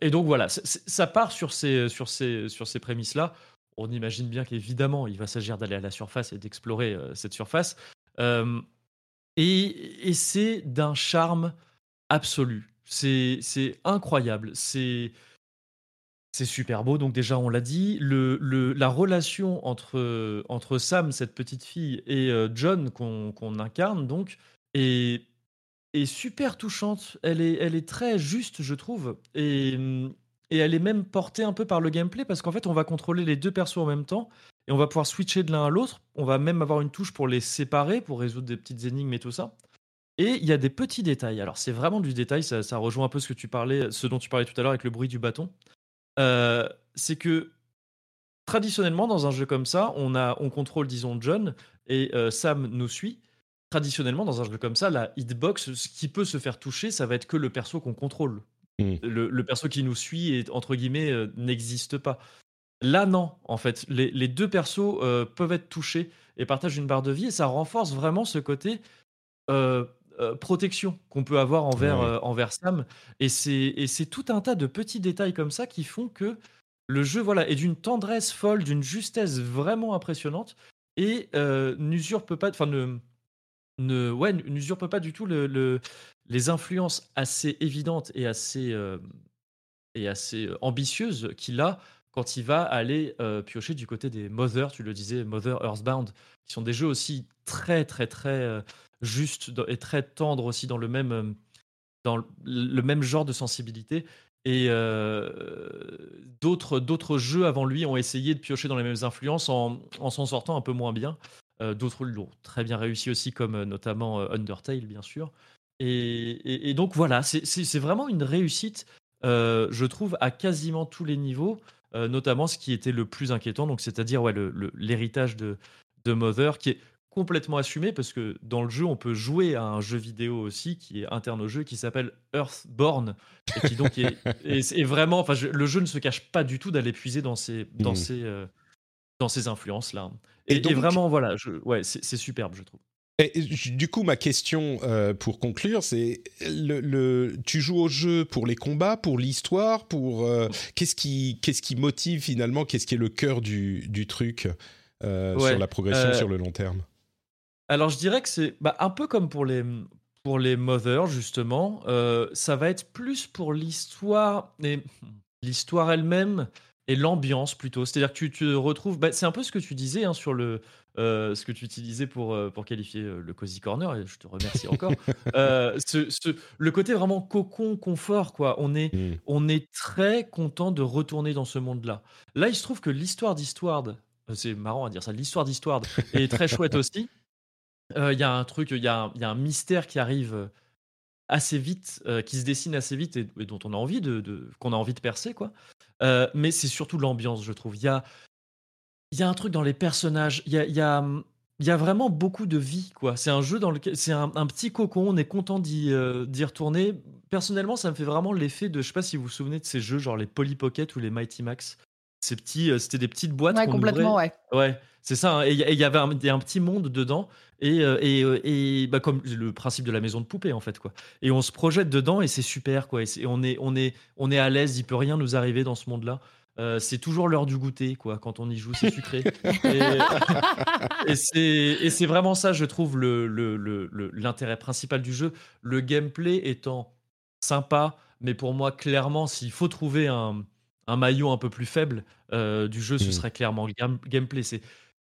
et, donc voilà, ça part sur ces, sur ces, sur ces prémices-là. On imagine bien qu'évidemment, il va s'agir d'aller à la surface et d'explorer cette surface. et, et c'est d'un charme absolu. C'est incroyable. C'est c'est super beau, donc déjà on l'a dit. Le, le, la relation entre, entre Sam, cette petite fille, et John qu'on incarne, donc, est super touchante. Elle est, elle est très juste, je trouve. Et, et elle est même portée un peu par le gameplay, parce qu'en fait on va contrôler les deux persos en même temps, et on va pouvoir switcher de l'un à l'autre. On va même avoir une touche pour les séparer, pour résoudre des petites énigmes et tout ça. Et il y a des petits détails. Alors c'est vraiment du détail, ça, ça, rejoint un peu ce que tu parlais, ce dont tu parlais tout à l'heure avec le bruit du bâton. Euh, c'est que traditionnellement dans un jeu comme ça, on a, on contrôle disons John et euh, Sam nous suit. Traditionnellement dans un jeu comme ça, la hitbox, ce qui peut se faire toucher, ça va être que le perso qu'on contrôle. Hmm. Le, perso qui nous suit et entre guillemets euh, n'existe pas. Là non, en fait, les, les deux persos peuvent être touchés et partagent une barre de vie et ça renforce vraiment ce côté euh, protection qu'on peut avoir envers, euh, envers Sam. Et c'est tout un tas de petits détails comme ça qui font que le jeu voilà, est d'une tendresse folle, d'une justesse vraiment impressionnante et euh, n'usurpe pas, enfin ne, ne, n'usurpe pas du tout le, les influences assez évidentes et assez, et assez ambitieuses qu'il a quand il va aller piocher du côté des Mother, tu le disais, Mother Earthbound, qui sont des jeux aussi très très très juste et très tendre aussi dans le même, euh, dans le même genre de sensibilité. Et euh, d'autres, d'autres jeux avant lui ont essayé de piocher dans les mêmes influences en, en s'en sortant un peu moins bien. Euh, d'autres l'ont très bien réussi aussi, comme notamment Undertale, bien sûr. Et, et, donc voilà, c'est, vraiment une réussite, je trouve, à quasiment tous les niveaux, notamment ce qui était le plus inquiétant, donc c'est-à-dire ouais, le, l'héritage de, de Mother, qui est complètement assumé parce que dans le jeu, on peut jouer à un jeu vidéo aussi qui est interne au jeu qui s'appelle Earthborn et qui donc est, <laughs> vraiment, enfin, le jeu ne se cache pas du tout d'aller puiser dans mmh. euh, dans ces influences là. Et, vraiment, voilà, je, ouais, c'est superbe, je trouve. Et, du coup, ma question euh, pour conclure, c'est le, le, tu joues au jeu pour les combats, pour l'histoire, pour euh, qu'est-ce qui, qu'est-ce qui motive finalement, qu'est-ce qui est le cœur du, du truc sur la progression sur le long terme? alors, je dirais que c'est bah, un peu comme pour les, pour les Mothers, justement. Euh, ça va être plus pour l'histoire, et l'histoire elle-même et l'ambiance plutôt. C'est-à-dire que tu te retrouves. Bah, c'est un peu ce que tu disais hein, sur le. Euh, ce que tu utilisais pour, euh, pour qualifier le Cozy Corner, et je te remercie encore. <laughs> ce, le côté vraiment cocon, confort, quoi. On est, mmh. on est très content de retourner dans ce monde-là. Là, il se trouve que l'histoire d'Histoire, c'est marrant à dire ça, l'histoire d'Histoire est très <laughs> chouette aussi. Il y a un truc, il y, a un mystère qui arrive assez vite, qui se dessine assez vite et, dont on a envie de, qu'on a envie de percer, quoi. Mais c'est surtout l'ambiance, je trouve. Il y a, y a un truc dans les personnages. Il y a, y, a, y a, vraiment beaucoup de vie, quoi. C'est un jeu dans lequel c'est un, petit cocon. On est content d'y, d'y retourner. Personnellement, ça me fait vraiment l'effet de, je sais pas si vous vous souvenez de ces jeux, genre les Polly Pocket ou les Mighty Max. Ces petits, c'était des petites boîtes. Ouais, complètement, ouais. Ouais, c'est ça. Hein. Et il y avait un, un, petit monde dedans. Et, euh, et, euh, et bah, comme le principe de la maison de poupée, en fait. Quoi. Et on se projette dedans et c'est super. Quoi. Et, on, est, on, est, on est à l'aise. Il peut rien nous arriver dans ce monde-là. Euh, c'est toujours l'heure du goûter, quoi. Quand on y joue, c'est sucré. <laughs> et, et c'est vraiment ça, je trouve, l'intérêt le, le, principal du jeu. Le gameplay étant sympa, mais pour moi, clairement, s'il faut trouver un, un maillot un peu plus faible du jeu, ce mmh. serait clairement le gameplay. C'est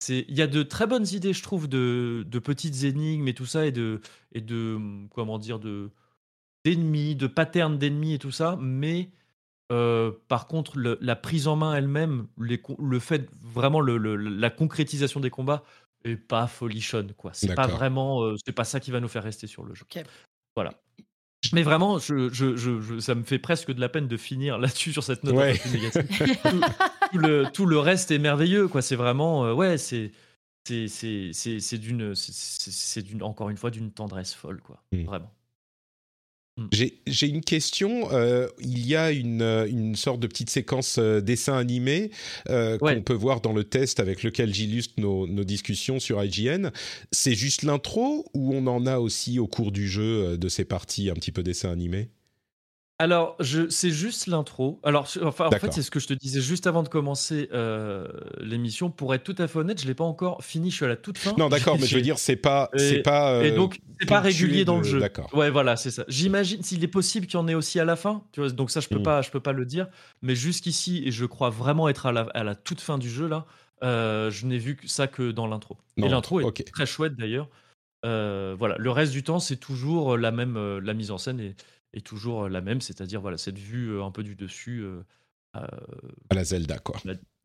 il y a de très bonnes idées, je trouve, de, petites énigmes et tout ça, et de, et de comment dire, de d'ennemis, de patterns d'ennemis et tout ça, mais euh, par contre, la prise en main elle-même, le fait vraiment la concrétisation des combats est pas folichonne, quoi. C'est pas vraiment, euh, c'est pas ça qui va nous faire rester sur le jeu. Voilà. Mais vraiment, je, je, je, ça me fait presque de la peine de finir là-dessus sur cette note un peu négative. tout, le, tout, le, reste est merveilleux, quoi. C'est vraiment, euh, ouais, c'est c'est d'une, c'est d'une, encore une fois, d'une tendresse folle, quoi. Hmm. Vraiment. Mm. J'ai une question. Euh, il y a une, euh, une, sorte de petite séquence euh, dessin animé qu'on peut voir dans le test avec lequel j'illustre nos, nos, discussions sur IGN. C'est juste l'intro ou on en a aussi au cours du jeu de ces parties un petit peu dessin animé? Alors, c'est juste l'intro. Alors, enfin, en fait, c'est ce que je te disais juste avant de commencer euh, l'émission. Pour être tout à fait honnête, je l'ai pas encore fini. Je suis à la toute fin. Non, d'accord, <laughs> mais je veux dire, c'est pas, c'est pas. et donc, c'est pas régulier dans le jeu. D'accord. Ouais, voilà, c'est ça. J'imagine s'il est possible qu'il y en ait aussi à la fin. Tu vois, donc ça, je peux mm. pas, je peux pas le dire. Mais jusqu'ici, et je crois vraiment être à la, à la toute fin du jeu là, euh, je n'ai vu que ça que dans l'intro. Et l'intro est très chouette d'ailleurs. Euh, voilà, le reste du temps, c'est toujours la même, la mise en scène et est toujours la même, c'est-à-dire voilà cette vue un peu du dessus. à la Zelda, quoi.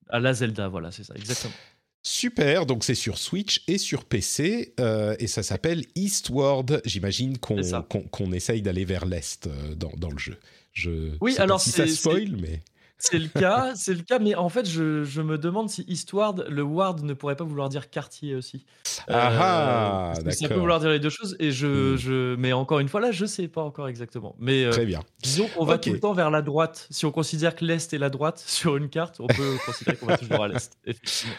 à la Zelda, voilà, c'est ça, exactement. Super, donc c'est sur Switch et sur PC, et ça s'appelle Eastward. J'imagine qu'on qu'on essaye d'aller vers l'Est dans, dans, le jeu. Je oui, alors si ça spoil, mais... C'est le cas, c'est le cas, mais en fait, je, je, me demande si Eastward, le ward ne pourrait pas vouloir dire quartier aussi. Ah, euh, Ça peut vouloir dire les deux choses, et je, hmm. je, mais encore une fois, là, je sais pas encore exactement. Mais euh, très bien. Disons qu'on va tout le temps vers la droite. Si on considère que l'est est la droite <laughs> sur une carte, on peut considérer qu'on va toujours à l'est, effectivement.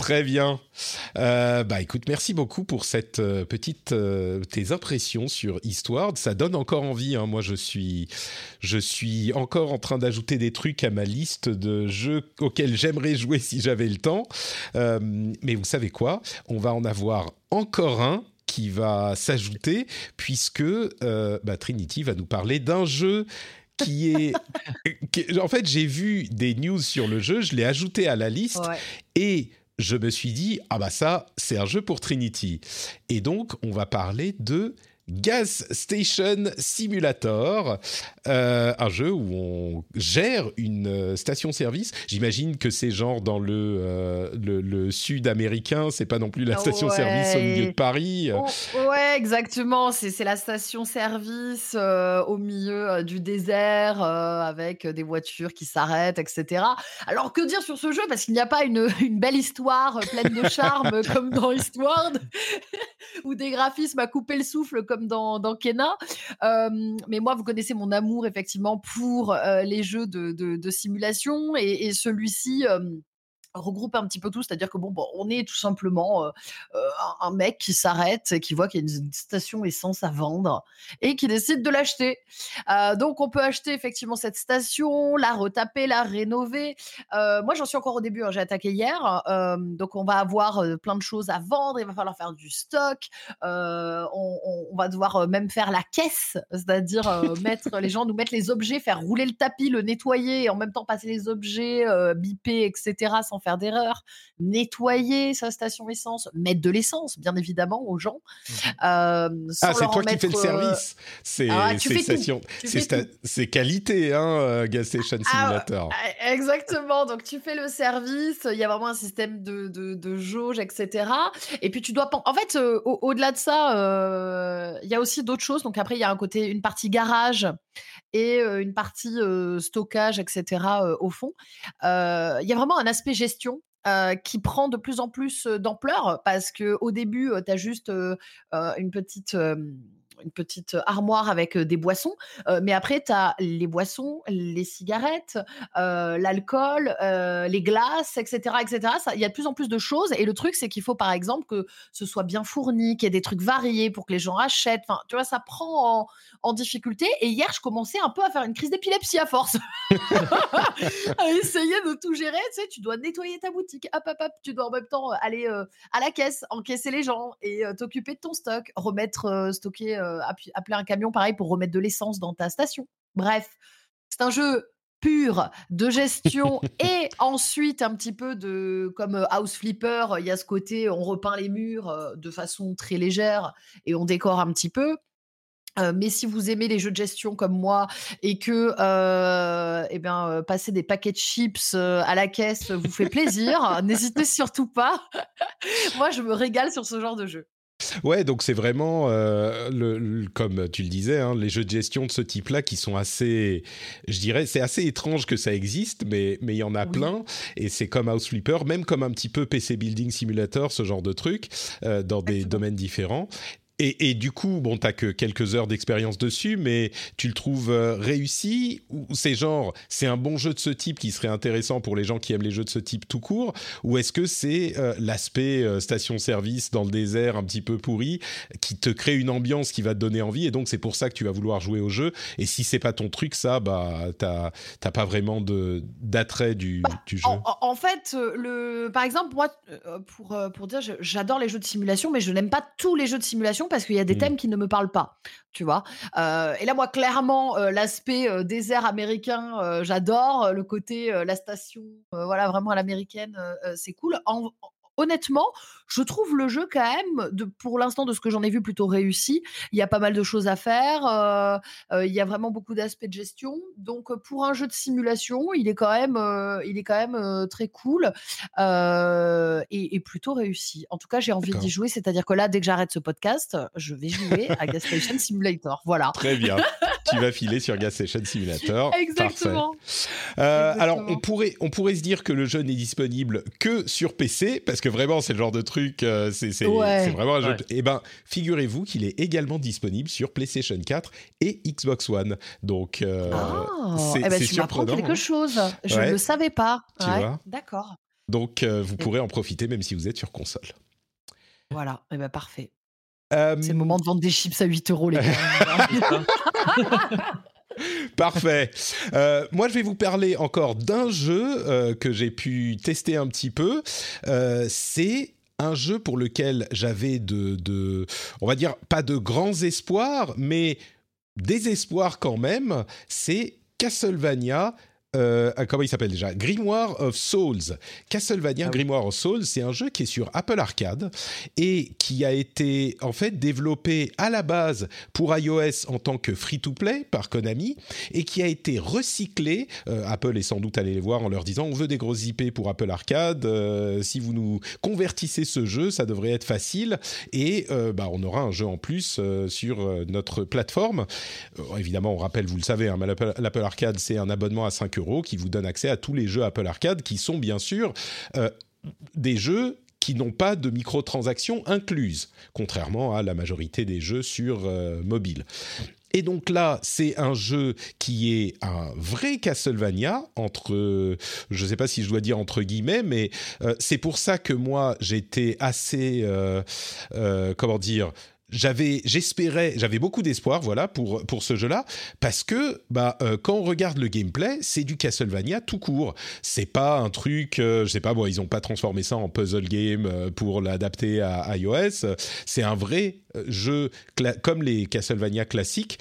Très bien. Euh, bah écoute, merci beaucoup pour cette euh, petite euh, tes impressions sur Eastward. Ça donne encore envie. Hein. Moi, je suis je suis encore en train d'ajouter des trucs à ma liste de jeux auxquels j'aimerais jouer si j'avais le temps. mais vous savez quoi? On va en avoir encore un qui va s'ajouter puisque bah, Trinity va nous parler d'un jeu qui est. <laughs> en fait, j'ai vu des news sur le jeu, je l'ai ajouté à la liste et je me suis dit, ah bah ça, c'est un jeu pour Trinity. Et donc, on va parler de Gas Station Simulator, euh, un jeu où on gère une euh, station-service. J'imagine que c'est genre dans le, euh, le, sud américain, c'est pas non plus la station-service au milieu de Paris. Oh, ouais, exactement. C'est la station-service au milieu du désert avec des voitures qui s'arrêtent, etc. Alors que dire sur ce jeu? Parce qu'il n'y a pas une, une, belle histoire pleine de charme <laughs> comme dans Eastward, <laughs> ou des graphismes à couper le souffle comme dans, dans Kena. mais moi, vous connaissez mon amour effectivement pour les jeux de, simulation. Et, celui-ci regroupe un petit peu tout, c'est-à-dire que bon, bon, on est tout simplement euh, euh, un, mec qui s'arrête, qui voit qu'il y a une station essence à vendre et qui décide de l'acheter. Euh, donc on peut acheter effectivement cette station, la retaper, la rénover. moi j'en suis encore au début, hein, j'ai attaqué hier, donc on va avoir plein de choses à vendre, il va falloir faire du stock, on, va devoir même faire la caisse, c'est-à-dire <laughs> mettre les gens nous mettre les objets, faire rouler le tapis, le nettoyer et en même temps passer les objets, biper, etc. sans faire d'erreur, nettoyer sa station essence, mettre de l'essence, bien évidemment, aux gens. Mmh ah, c'est toi qui fais le service. C'est ah, c'est qualité, hein, euh, Gas Station ah, Simulator. exactement. Donc tu fais le service. Il y a vraiment un système de, de, jauge, etc. Et puis tu dois. En fait, euh, au-delà de ça, euh, il y a aussi d'autres choses. Donc après, il y a un côté, une partie garage et une partie stockage, etc. au fond. Il y a vraiment un aspect gestion qui prend de plus en plus d'ampleur parce que au début, tu as juste une petite une petite armoire avec des boissons. mais après, tu as les boissons, les cigarettes, l'alcool, les glaces, etc. etc. Il y a de plus en plus de choses. Et le truc, c'est qu'il faut, par exemple, que ce soit bien fourni, qu'il y ait des trucs variés pour que les gens achètent. Enfin, tu vois, ça prend en, difficulté. Et hier, je commençais un peu à faire une crise d'épilepsie à force. <laughs> à essayer de tout gérer. Tu sais, tu dois nettoyer ta boutique. Hop, hop, hop. Tu dois en même temps aller à la caisse, encaisser les gens et t'occuper de ton stock, remettre, stocker appeler un camion pareil pour remettre de l'essence dans ta station. Bref, c'est un jeu pur de gestion <laughs> et ensuite un petit peu de comme euh, House Flipper, il y a ce côté on repeint les murs euh, de façon très légère et on décore un petit peu. mais si vous aimez les jeux de gestion comme moi et que eh bien, passer des paquets de chips à la caisse vous fait plaisir, <laughs> n'hésitez surtout pas. moi, je me régale sur ce genre de jeu. Ouais, donc c'est vraiment, euh, le, comme tu le disais, hein, les jeux de gestion de ce type-là qui sont assez, je dirais, c'est assez étrange que ça existe, mais mais il y en a plein. Et c'est comme House Flipper, même comme un petit peu PC Building Simulator, ce genre de truc, euh, dans des domaines différents. Et, du coup, bon, t'as que quelques heures d'expérience dessus, mais tu le trouves euh, réussi ou c'est genre, c'est un bon jeu de ce type qui serait intéressant pour les gens qui aiment les jeux de ce type tout court, ou est-ce que c'est euh, l'aspect euh, station-service dans le désert un petit peu pourri qui te crée une ambiance qui va te donner envie et donc c'est pour ça que tu vas vouloir jouer au jeu? Et si c'est pas ton truc, ça, bah, t'as pas vraiment de d'attrait du, bah, du, jeu. En, fait, le, par exemple, moi, pour pour dire, j'adore les jeux de simulation, mais je n'aime pas tous les jeux de simulation parce qu'il y a des mmh. thèmes qui ne me parlent pas, tu vois? Euh, et là, moi, clairement, euh, l'aspect euh, désert américain, j'adore. Le côté la station, voilà, vraiment à l'américaine, c'est cool. En, honnêtement, je trouve le jeu quand même, de, pour l'instant de ce que j'en ai vu, plutôt réussi. Il y a pas mal de choses à faire. Euh, euh, il y a vraiment beaucoup d'aspects de gestion. Donc pour un jeu de simulation, il est quand même, euh, il est quand même très cool et, plutôt réussi. En tout cas, j'ai envie d'y jouer. C'est-à-dire que là, dès que j'arrête ce podcast, je vais jouer à Gas Station Simulator. Voilà. Très bien. <laughs> tu vas filer sur Gas Station Simulator. <laughs> Exactement. Alors on pourrait, on pourrait se dire que le jeu n'est disponible que sur PC parce que vraiment c'est le genre de truc, euh, c'est vraiment un jeu. Eh ben, figurez-vous qu'il est également disponible sur PlayStation 4 et Xbox One. Donc, euh, oh, c'est eh ben, surprenant. quelque hein. chose. Je ne le savais pas. D'accord. Donc, euh, vous pourrez en profiter même si vous êtes sur console. Voilà, et eh ben parfait. C'est le moment de vendre des chips à 8 euros, les gars. <laughs> Parfait. Euh, moi, je vais vous parler encore d'un jeu euh, que j'ai pu tester un petit peu. Euh, c'est un jeu pour lequel j'avais de, de, on va dire, pas de grands espoirs, mais des espoirs quand même. C'est Castlevania euh, comment il s'appelle déjà? Grimoire of Souls. Castlevania ah Grimoire of Souls, c'est un jeu qui est sur Apple Arcade et qui a été en fait développé à la base pour iOS en tant que free-to-play par Konami et qui a été recyclé. Euh, Apple est sans doute allé les voir en leur disant on veut des grosses IP pour Apple Arcade. Euh, si vous nous convertissez ce jeu, ça devrait être facile et bah, on aura un jeu en plus sur notre plateforme. évidemment, on rappelle, vous le savez, hein, l'Apple Arcade c'est un abonnement à 5 qui vous donne accès à tous les jeux Apple Arcade qui sont bien sûr euh, des jeux qui n'ont pas de microtransactions incluses, contrairement à la majorité des jeux sur euh, mobile. Et donc là, c'est un jeu qui est un vrai Castlevania, entre, je ne sais pas si je dois dire entre guillemets, mais euh, c'est pour ça que moi, j'étais assez, comment dire, j'avais, j'espérais, j'avais beaucoup d'espoir, voilà, pour pour ce jeu-là, parce que bah euh, quand on regarde le gameplay, c'est du Castlevania tout court. C'est pas un truc, euh, je sais pas, ils ont pas transformé ça en puzzle game euh, pour l'adapter à iOS. C'est un vrai jeu comme les Castlevania classiques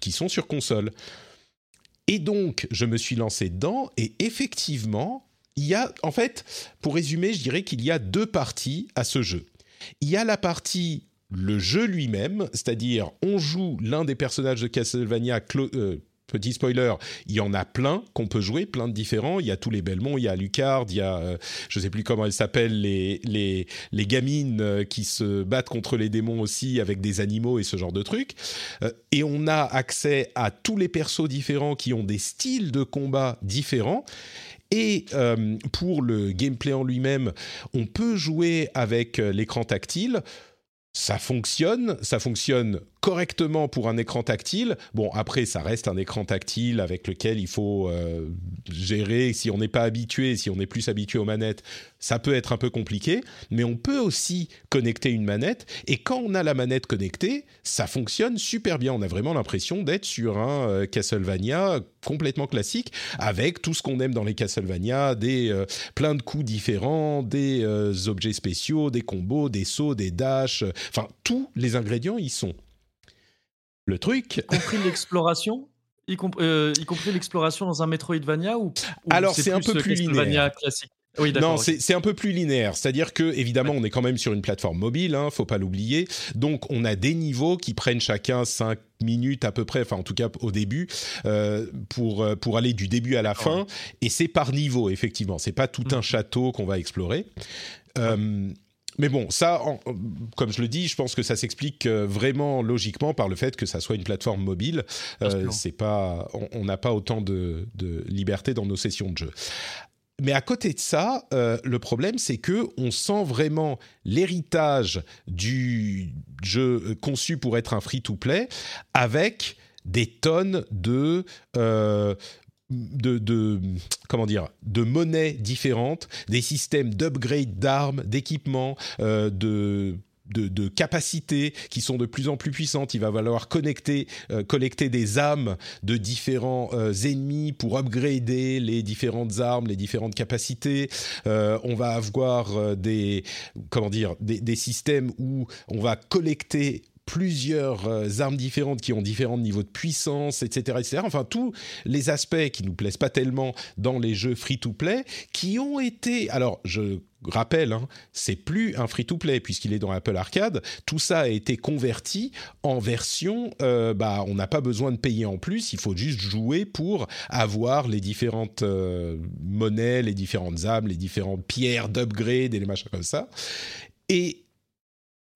qui sont sur console. Et donc, je me suis lancé dedans, et effectivement, il y a, en fait, pour résumer, je dirais qu'il y a deux parties à ce jeu. Il y a la partie le jeu lui-même, c'est-à-dire on joue l'un des personnages de Castlevania. Euh, petit spoiler, il y en a plein qu'on peut jouer, plein de différents. Il y a tous les Belmont, il y a Lucard, il y a, euh, je ne sais plus comment elles s'appellent, les, les, les gamines euh, qui se battent contre les démons aussi avec des animaux et ce genre de trucs. et on a accès à tous les persos différents qui ont des styles de combat différents. Et pour le gameplay en lui-même, on peut jouer avec l'écran tactile ça fonctionne, ça fonctionne correctement pour un écran tactile. Bon, après, ça reste un écran tactile avec lequel il faut euh, gérer. Si on n'est pas habitué, si on est plus habitué aux manettes, ça peut être un peu compliqué. Mais on peut aussi connecter une manette. Et quand on a la manette connectée, ça fonctionne super bien. On a vraiment l'impression d'être sur un euh, Castlevania complètement classique, avec tout ce qu'on aime dans les Castlevania, des euh, plein de coups différents, des objets spéciaux, des combos, des sauts, des dashs. Enfin, tous les ingrédients y sont. Le truc. Y compris l'exploration y, euh, y, compris l'exploration dans un Metroidvania ou, Alors c'est un peu plus linéaire. classique? Oui, non, c'est un peu plus linéaire. C'est-à-dire que, évidemment, on est quand même sur une plateforme mobile, hein, faut pas l'oublier. Donc, on a des niveaux qui prennent chacun 5 minutes à peu près, enfin en tout cas au début, euh, pour, euh, pour aller du début à la fin. Et c'est par niveau, effectivement. C'est pas tout un mm. château qu'on va explorer. Euh, mais bon, ça, comme je le dis, je pense que ça s'explique euh, vraiment logiquement par le fait que ça soit une plateforme mobile. Euh, c'est pas, on n'a pas autant de, liberté dans nos sessions de jeu. mais à côté de ça, euh, le problème, c'est que on sent vraiment l'héritage du jeu conçu pour être un free-to-play avec des tonnes de euh, de, comment dire de monnaies différentes, des systèmes d'upgrade d'armes, d'équipements, euh, de de, capacités qui sont de plus en plus puissantes. Il va falloir connecter, euh, collecter des âmes de différents euh, ennemis pour upgrader les différentes armes, les différentes capacités. On va avoir des comment dire des, des, systèmes où on va collecter plusieurs euh, armes différentes qui ont différents niveaux de puissance, etc., etc. Enfin, tous les aspects qui nous plaisent pas tellement dans les jeux free-to-play, qui ont été... Alors, je rappelle, hein, c'est plus un free-to-play puisqu'il est dans Apple Arcade. Tout ça a été converti en version. Euh, bah, on n'a pas besoin de payer en plus. Il faut juste jouer pour avoir les différentes euh, monnaies, les différentes âmes, les différentes pierres d'upgrade et les machins comme ça. Et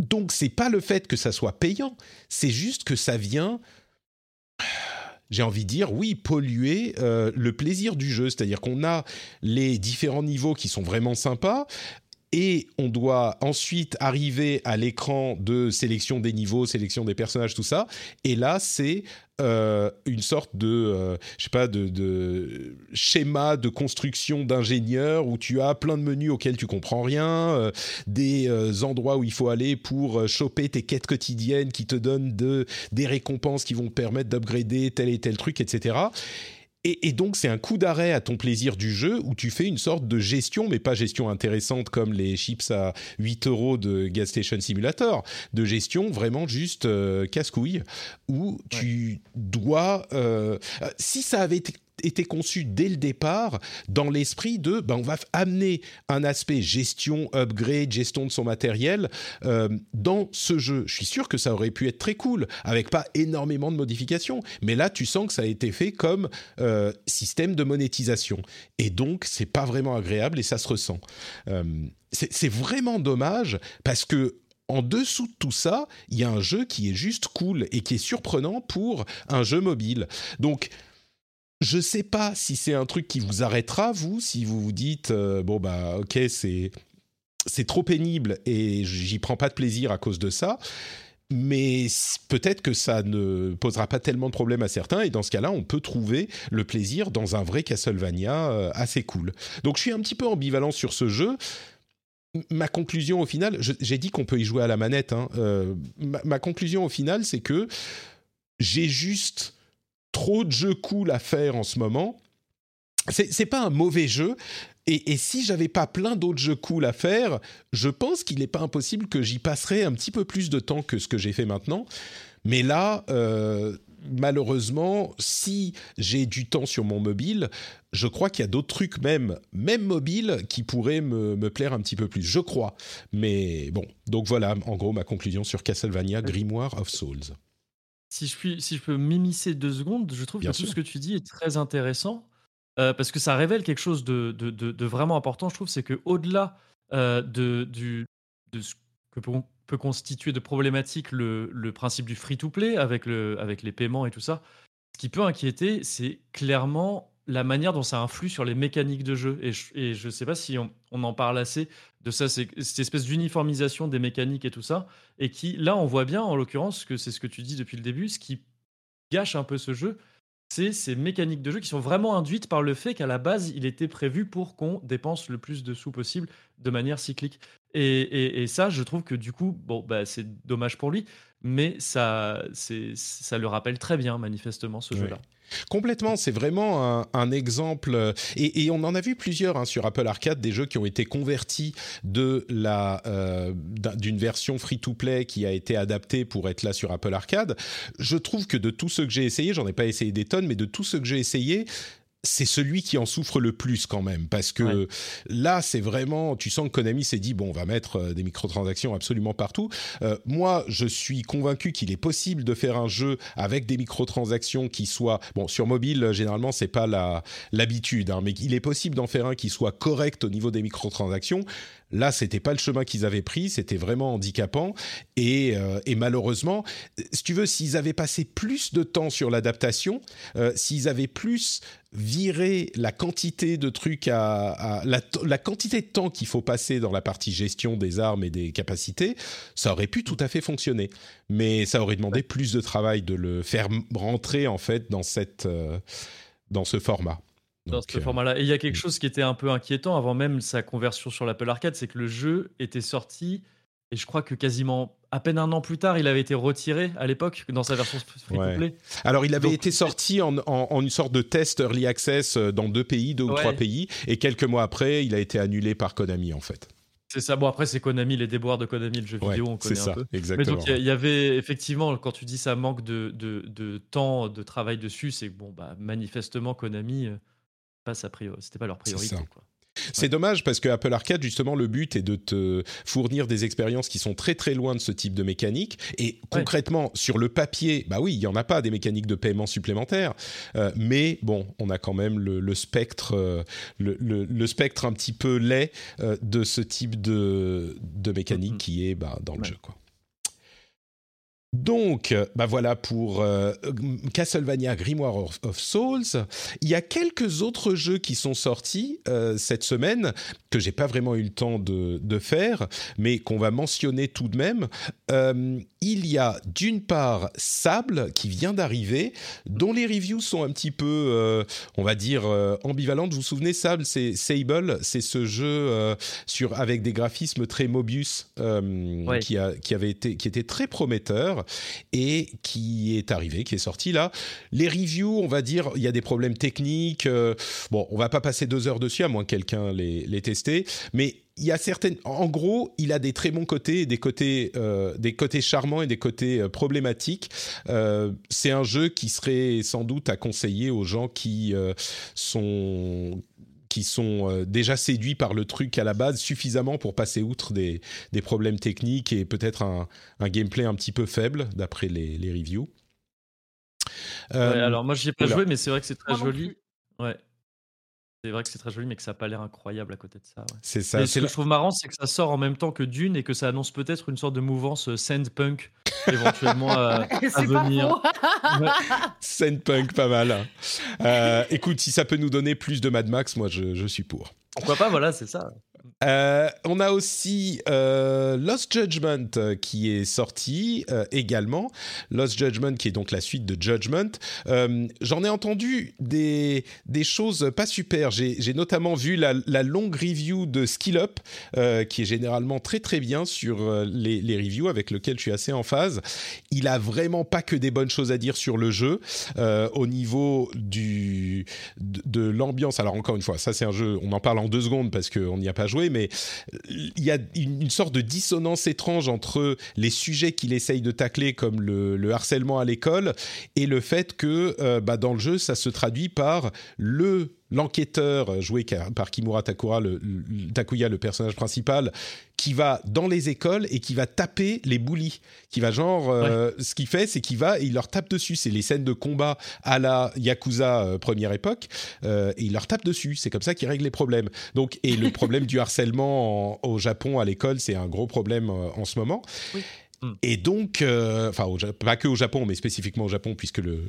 donc c'est pas le fait que ça soit payant, c'est juste que ça vient j'ai envie de dire, oui, polluer euh, le plaisir du jeu. C'est-à-dire qu'on a les différents niveaux qui sont vraiment sympas, et on doit ensuite arriver à l'écran de sélection des niveaux, sélection des personnages, tout ça. Et là, c'est euh, une sorte de, euh, je sais pas, de, schéma de construction d'ingénieur où tu as plein de menus auxquels tu comprends rien, euh, des endroits où il faut aller pour choper tes quêtes quotidiennes qui te donnent de, des récompenses qui vont te permettre d'upgrader tel et tel truc, etc. Et, donc, c'est un coup d'arrêt à ton plaisir du jeu où tu fais une sorte de gestion, mais pas gestion intéressante comme les chips à 8 euros de Gas Station Simulator, de gestion vraiment juste euh, casse-couille, où tu dois... Euh, si ça avait été été conçu dès le départ dans l'esprit de ben, on va amener un aspect gestion, upgrade, gestion de son matériel euh, dans ce jeu. Je suis sûr que ça aurait pu être très cool avec pas énormément de modifications, mais là tu sens que ça a été fait comme euh, système de monétisation et donc c'est pas vraiment agréable et ça se ressent. Euh, c'est vraiment dommage parce que en dessous de tout ça, il y a un jeu qui est juste cool et qui est surprenant pour un jeu mobile. Donc, je sais pas si c'est un truc qui vous arrêtera, vous, si vous vous dites, euh, bon, bah, ok, c'est, c'est trop pénible et j'y prends pas de plaisir à cause de ça. Mais peut-être que ça ne posera pas tellement de problèmes à certains, et dans ce cas-là, on peut trouver le plaisir dans un vrai Castlevania euh, assez cool. Donc je suis un petit peu ambivalent sur ce jeu. Ma conclusion au final, j'ai dit qu'on peut y jouer à la manette. Hein, euh, ma, conclusion au final, c'est que j'ai juste trop de jeux cool à faire en ce moment. C'est pas un mauvais jeu. Et, si j'avais pas plein d'autres jeux cool à faire, je pense qu'il n'est pas impossible que j'y passerais un petit peu plus de temps que ce que j'ai fait maintenant. Mais là, euh, malheureusement, si j'ai du temps sur mon mobile, je crois qu'il y a d'autres trucs même, même mobile, qui pourraient me, plaire un petit peu plus. Je crois. Mais bon, donc voilà, en gros, ma conclusion sur Castlevania Grimoire of Souls. Si je, puis, si je peux m'immiscer deux secondes, je trouve que tout ce que tu dis est très intéressant euh, parce que ça révèle quelque chose de, de, de, vraiment important. Je trouve c'est que au-delà euh, de, du, de ce que peut, peut constituer de problématique le, le principe du free-to-play avec, le, avec les paiements et tout ça, ce qui peut inquiéter, c'est clairement la manière dont ça influe sur les mécaniques de jeu. Et je ne sais pas si on, en parle assez de ça, cette espèce d'uniformisation des mécaniques et tout ça. Et qui, là, on voit bien, en l'occurrence, que c'est ce que tu dis depuis le début, ce qui gâche un peu ce jeu, c'est ces mécaniques de jeu qui sont vraiment induites par le fait qu'à la base, il était prévu pour qu'on dépense le plus de sous possible de manière cyclique. Et, ça, je trouve que du coup, bon, bah, c'est dommage pour lui, mais ça, ça le rappelle très bien, manifestement, ce jeu-là. Complètement, c'est vraiment un, exemple, euh, et, on en a vu plusieurs hein, sur Apple Arcade, des jeux qui ont été convertis de la euh, d'une version free-to-play qui a été adaptée pour être là sur Apple Arcade. Je trouve que de tous ceux que j'ai essayé, j'en ai pas essayé des tonnes, mais de tous ceux que j'ai essayé, c'est celui qui en souffre le plus quand même parce que là c'est vraiment tu sens que Konami s'est dit bon on va mettre euh, des microtransactions absolument partout. Euh, moi je suis convaincu qu'il est possible de faire un jeu avec des microtransactions qui soient bon sur mobile généralement c'est pas la l'habitude hein, mais il est possible d'en faire un qui soit correct au niveau des microtransactions. Là, c'était pas le chemin qu'ils avaient pris, c'était vraiment handicapant. Et, euh, et, malheureusement, si tu veux, s'ils avaient passé plus de temps sur l'adaptation, euh, s'ils avaient plus viré la quantité de trucs à, la, la, quantité de temps qu'il faut passer dans la partie gestion des armes et des capacités, ça aurait pu tout à fait fonctionner. Mais ça aurait demandé plus de travail de le faire rentrer en fait dans cette euh, dans ce format dans ce format-là. Et il y a quelque chose qui était un peu inquiétant avant même sa conversion sur l'Apple Arcade, c'est que le jeu était sorti, et je crois que quasiment à peine un an plus tard, il avait été retiré à l'époque dans sa version free Alors, il avait été sorti en, en, une sorte de test early access euh, dans deux pays, deux ou trois pays, et quelques mois après, il a été annulé par Konami en fait. C'est ça. Bon, après, c'est Konami, les déboires de Konami, le jeu vidéo, on connaît ça, un peu. Exactement. Mais donc, il y, avait effectivement, quand tu dis ça manque de, de, de temps, de travail dessus, c'est que, bon, bah, manifestement, Konami, euh, pas c'était pas leur priorité. C'est dommage parce que Apple Arcade, justement, le but est de te fournir des expériences qui sont très très loin de ce type de mécanique. Et concrètement, sur le papier, bah oui, il y en a pas des mécaniques de paiement supplémentaires, euh, mais bon, on a quand même le, spectre, euh, le, spectre un petit peu laid euh, de ce type de, de mécanique mm-hmm. qui est bah, dans le jeu, quoi. Donc, bah voilà pour euh, Castlevania Grimoire of, Souls. Il y a quelques autres jeux qui sont sortis euh, cette semaine que j'ai pas vraiment eu le temps de, de faire, mais qu'on va mentionner tout de même. Euh, il y a d'une part Sable qui vient d'arriver, dont les reviews sont un petit peu, on va dire, ambivalentes. Vous vous souvenez, Sable, c'est Sable, c'est ce jeu sur avec des graphismes très Mobius qui, a, qui avait été, qui était très prometteur et qui est arrivé, qui est sorti là. Les reviews, on va dire, il y a des problèmes techniques. Euh, bon, on va pas passer deux heures dessus à moins que quelqu'un les, les testé, mais il y a certaines. En gros, il a des très bons côtés, des côtés, euh, des côtés charmants et des côtés euh, problématiques. c'est un jeu qui serait sans doute à conseiller aux gens qui sont qui sont euh, déjà séduits par le truc à la base suffisamment pour passer outre des, des problèmes techniques et peut-être un, un, gameplay un petit peu faible d'après les, les, reviews. Euh, alors moi j'y ai pas joué mais c'est vrai que c'est très joli. Ouais. C'est vrai que c'est très joli, mais que ça n'a pas l'air incroyable à côté de ça. C'est ça. ce que je trouve marrant, c'est que ça sort en même temps que Dune et que ça annonce peut-être une sorte de mouvance euh, sandpunk <laughs> éventuellement à, venir. sandpunk, pas mal. Hein. Euh, écoute, si ça peut nous donner plus de Mad Max, moi je, je suis pour. Pourquoi pas, voilà, c'est ça. Euh, on a aussi euh, Lost Judgment euh, qui est sorti également. Lost Judgment qui est donc la suite de Judgment. J'en ai entendu des, des choses pas super. J'ai notamment vu la, longue review de Skill Up qui est généralement très très bien sur les, reviews avec lequel je suis assez en phase. Il a vraiment pas que des bonnes choses à dire sur le jeu au niveau du, de, de l'ambiance. Alors encore une fois, ça c'est un jeu, on en parle en deux secondes parce qu'on n'y a pas mais il y a une, sorte de dissonance étrange entre les sujets qu'il essaye de tacler, comme le, harcèlement à l'école, et le fait que euh, bah, dans le jeu, ça se traduit par le l'enquêteur joué par Kimura Takura, le, Takuya, le personnage principal, qui va dans les écoles et qui va taper les bullies. Qui va genre, euh, ce qu'il fait, c'est qu'il va et il leur tape dessus. C'est les scènes de combat à la Yakuza euh, première époque. Euh, et il leur tape dessus. C'est comme ça qu'il règle les problèmes. Donc, et le problème du harcèlement au Japon à l'école, c'est un gros problème en ce moment. Oui. Hmm. Et donc, euh, enfin, pas que au Japon, mais spécifiquement au Japon, puisque le,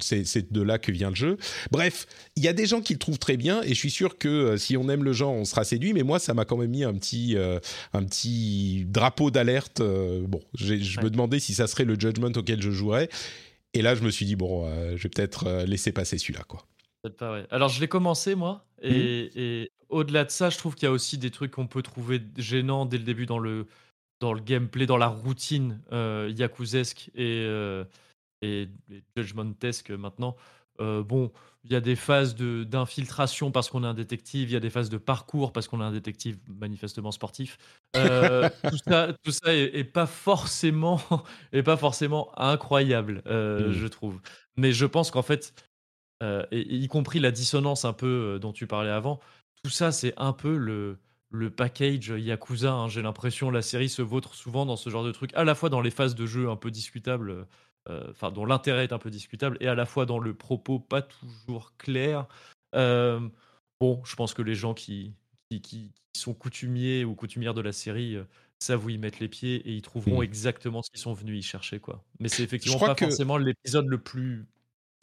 c'est de là que vient le jeu. Bref, il y a des gens qui le trouvent très bien, et je suis sûr que euh, si on aime le genre, on sera séduit. Mais moi, ça m'a quand même mis un petit, euh, un petit drapeau d'alerte. bon, je me demandais si ça serait le Judgment auquel je jouerais. Et là, je me suis dit, bon, je vais peut-être laisser passer celui-là, quoi. Pas, ouais. Alors, je l'ai commencé, moi, et, mmh. et au-delà de ça, je trouve qu'il y a aussi des trucs qu'on peut trouver gênants dès le début dans le dans le gameplay, dans la routine euh, yakuzesque et, euh, et, judgmentesque maintenant. Euh, bon, il y a des phases d'infiltration parce qu'on est un détective, il y a des phases de parcours parce qu'on est un détective manifestement sportif. Euh, <laughs> tout ça, tout ça est, pas forcément, <laughs> est pas forcément incroyable, mmh. je trouve. Mais je pense qu'en fait, y compris la dissonance un peu dont tu parlais avant, tout ça, c'est un peu le, le package Yakuza. Hein, j'ai l'impression la série se vautre souvent dans ce genre de truc, à la fois dans les phases de jeu un peu discutables, euh, enfin dont l'intérêt est un peu discutable, et à la fois dans le propos pas toujours clair. Euh, bon, je pense que les gens qui, qui, sont coutumiers ou coutumières de la série savent où ils mettent les pieds et ils trouveront Mmh. exactement ce qu'ils sont venus y chercher, quoi. Mais c'est effectivement pas que- forcément l'épisode le plus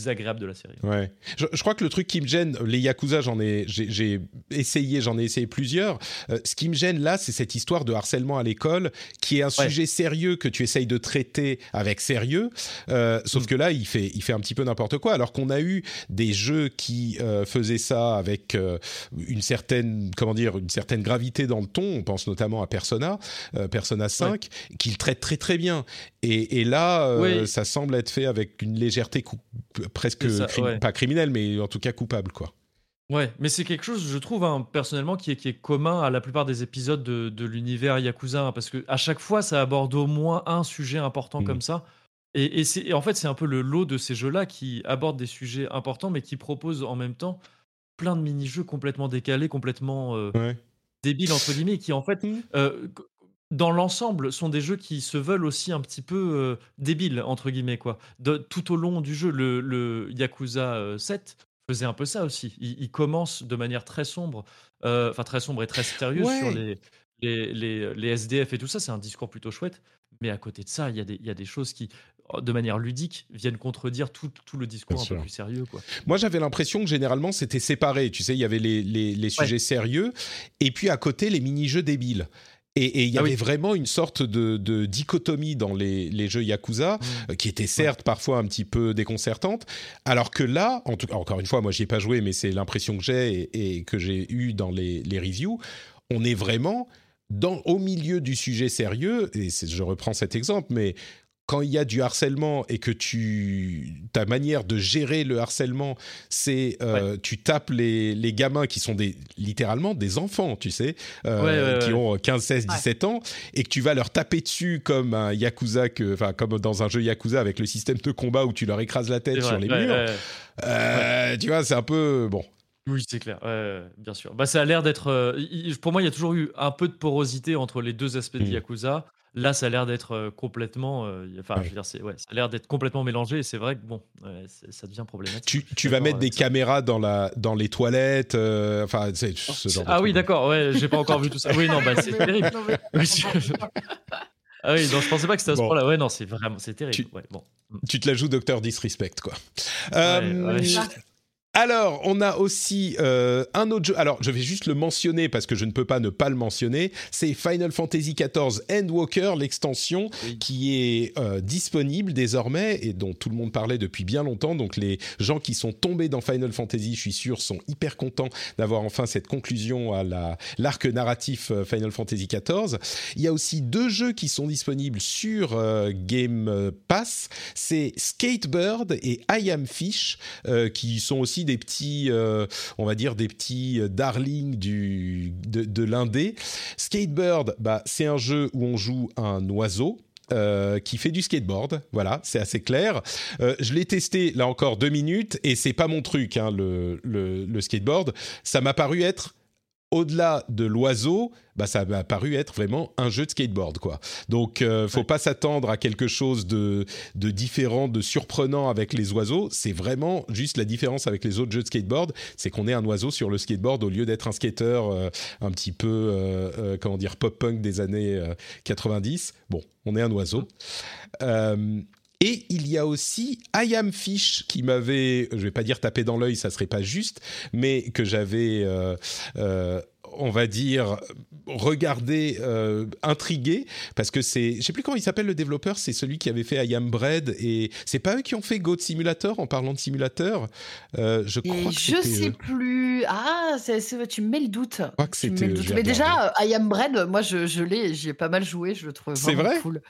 agréable de la série. Ouais. Je, je crois que le truc qui me gêne, les Yakuza, j'en ai, j'ai, essayé, j'en ai essayé plusieurs. Euh, ce qui me gêne là, c'est cette histoire de harcèlement à l'école, qui est un Ouais. sujet sérieux que tu essayes de traiter avec sérieux. Euh, sauf Mm. que là, il fait, il fait un petit peu n'importe quoi. Alors qu'on a eu des jeux qui euh, faisaient ça avec euh, une certaine, comment dire, une certaine gravité dans le ton. On pense notamment à Persona, euh, Persona 5, qui le traite très très bien. Et, et là, euh, Oui. ça semble être fait avec une légèreté coup- presque ça, ouais. pas criminelle, mais en tout cas coupable, quoi. Ouais, mais c'est quelque chose, je trouve, hein, personnellement, qui est, qui est commun à la plupart des épisodes de, de l'univers Yakuza, hein, parce que à chaque fois, ça aborde au moins un sujet important Mm. comme ça. Et, et c'est, et en fait, c'est un peu le lot de ces jeux-là qui abordent des sujets importants, mais qui proposent en même temps plein de mini-jeux complètement décalés, complètement euh, Ouais. débiles, entre guillemets, qui en fait, Mm. euh, dans l'ensemble, sont des jeux qui se veulent aussi un petit peu euh, débiles, entre guillemets, quoi. De- tout au long du jeu, le, le Yakuza euh, 7 faisait un peu ça aussi. Il, il commence de manière très sombre, euh, enfin très sombre et très sérieuse Ouais. sur les, les, les, les SDF et tout ça. C'est un discours plutôt chouette. Mais à côté de ça, il y, a des- il y a des choses qui, de manière ludique, viennent contredire tout, tout le discours Bien un peu plus sérieux. Quoi. Moi, j'avais l'impression que généralement, c'était séparé. Tu sais, il y avait les, les, les sujets sérieux, et puis à côté, les mini-jeux débiles. Et il y Ah avait oui. vraiment une sorte de, de dichotomie dans les, les jeux Yakuza, Mm. euh, qui était certes parfois un petit peu déconcertante, alors que là, en tout, encore une fois, moi, j'y ai pas joué, mais c'est l'impression que j'ai et, et que j'ai eu dans les, les reviews, on est vraiment dans, au milieu du sujet sérieux, et je reprends cet exemple, mais quand il y a du harcèlement et que tu ta manière de gérer le harcèlement, c'est euh, tu tapes les, les gamins qui sont des littéralement des enfants, tu sais, euh, Ouais, ouais, qui ouais. ont 15, 16, 17 ans, et que tu vas leur taper dessus comme un yakuza, que, enfin comme dans un jeu yakuza avec le système de combat où tu leur écrases la tête sur les ouais, murs. ouais, ouais. Euh, Tu vois, c'est un peu bon. Oui, c'est clair, ouais, bien sûr. Bah, ça a l'air d'être. euh, pour moi, il y a toujours eu un peu de porosité entre les deux aspects de Mm. Yakuza. Là, ça a l'air d'être euh, complètement. euh, Enfin, Ouais. je veux dire, c'est, ouais, ça a l'air d'être complètement mélangé. Et c'est vrai que bon, ouais, ça devient problématique. Tu, tu vas mettre des ça. caméras dans la dans les toilettes, euh, enfin c'est ce genre de Ah oui, truc. d'accord. Ouais, j'ai pas encore vu tout ça. Oui, non, bah, <laughs> c'est terrible. non, mais- Oui, je- Ah oui, non, je pensais pas que c'était à ce Bon. point-là. Ouais, non, c'est vraiment, c'est terrible. Tu- Ouais, bon. Tu te la joues Docteur Disrespect quoi. Euh, ouais. Alors, on a aussi euh, un autre jeu. Alors, je vais juste le mentionner parce que je ne peux pas ne pas le mentionner. C'est Final Fantasy XIV Endwalker, l'extension Oui. qui est euh, disponible désormais et dont tout le monde parlait depuis bien longtemps. Donc, les gens qui sont tombés dans Final Fantasy, je suis sûr, sont hyper contents d'avoir enfin cette conclusion à la l'arc narratif euh, Final Fantasy XIV. Il y a aussi deux jeux qui sont disponibles sur euh, Game Pass. C'est Skatebird et I Am Fish, euh, qui sont aussi des petits, euh, on va dire des petits euh, darlings du, de, de l'indé. Skatebird, bah, c'est un jeu où on joue un oiseau. euh, qui fait du skateboard, voilà, c'est assez clair. Je l'ai testé là encore deux minutes et c'est pas mon truc, hein, le, le skateboard. Ça m'a paru être au-delà de l'oiseau, bah ça m'a paru être vraiment un jeu de skateboard quoi. Donc euh, faut Ouais. pas s'attendre à quelque chose de de différent, de surprenant avec les oiseaux. C'est vraiment juste la différence avec les autres jeux de skateboard, c'est qu'on est un oiseau sur le skateboard au lieu d'être un skater euh, un petit peu euh, euh, comment dire pop punk des années euh, 90. Bon, on est un oiseau. Et il y a aussi I Am Fish qui m'avait, je vais pas dire tapé dans l'œil, ça serait pas juste, mais que j'avais, euh, euh, on va dire, regardé, euh, intrigué, parce que c'est, je sais plus comment il s'appelle le développeur, c'est celui qui avait fait I Am Bread, et c'est pas eux qui ont fait Goat Simulator en parlant de simulateur. Je crois Et que je sais plus. Ah, c'est- c'est- tu me mets le doute. crois que c'était je Mais déjà, I Am Bread, moi, je, je l'ai, j'y ai pas mal joué, je le trouve C'est vraiment vrai? cool.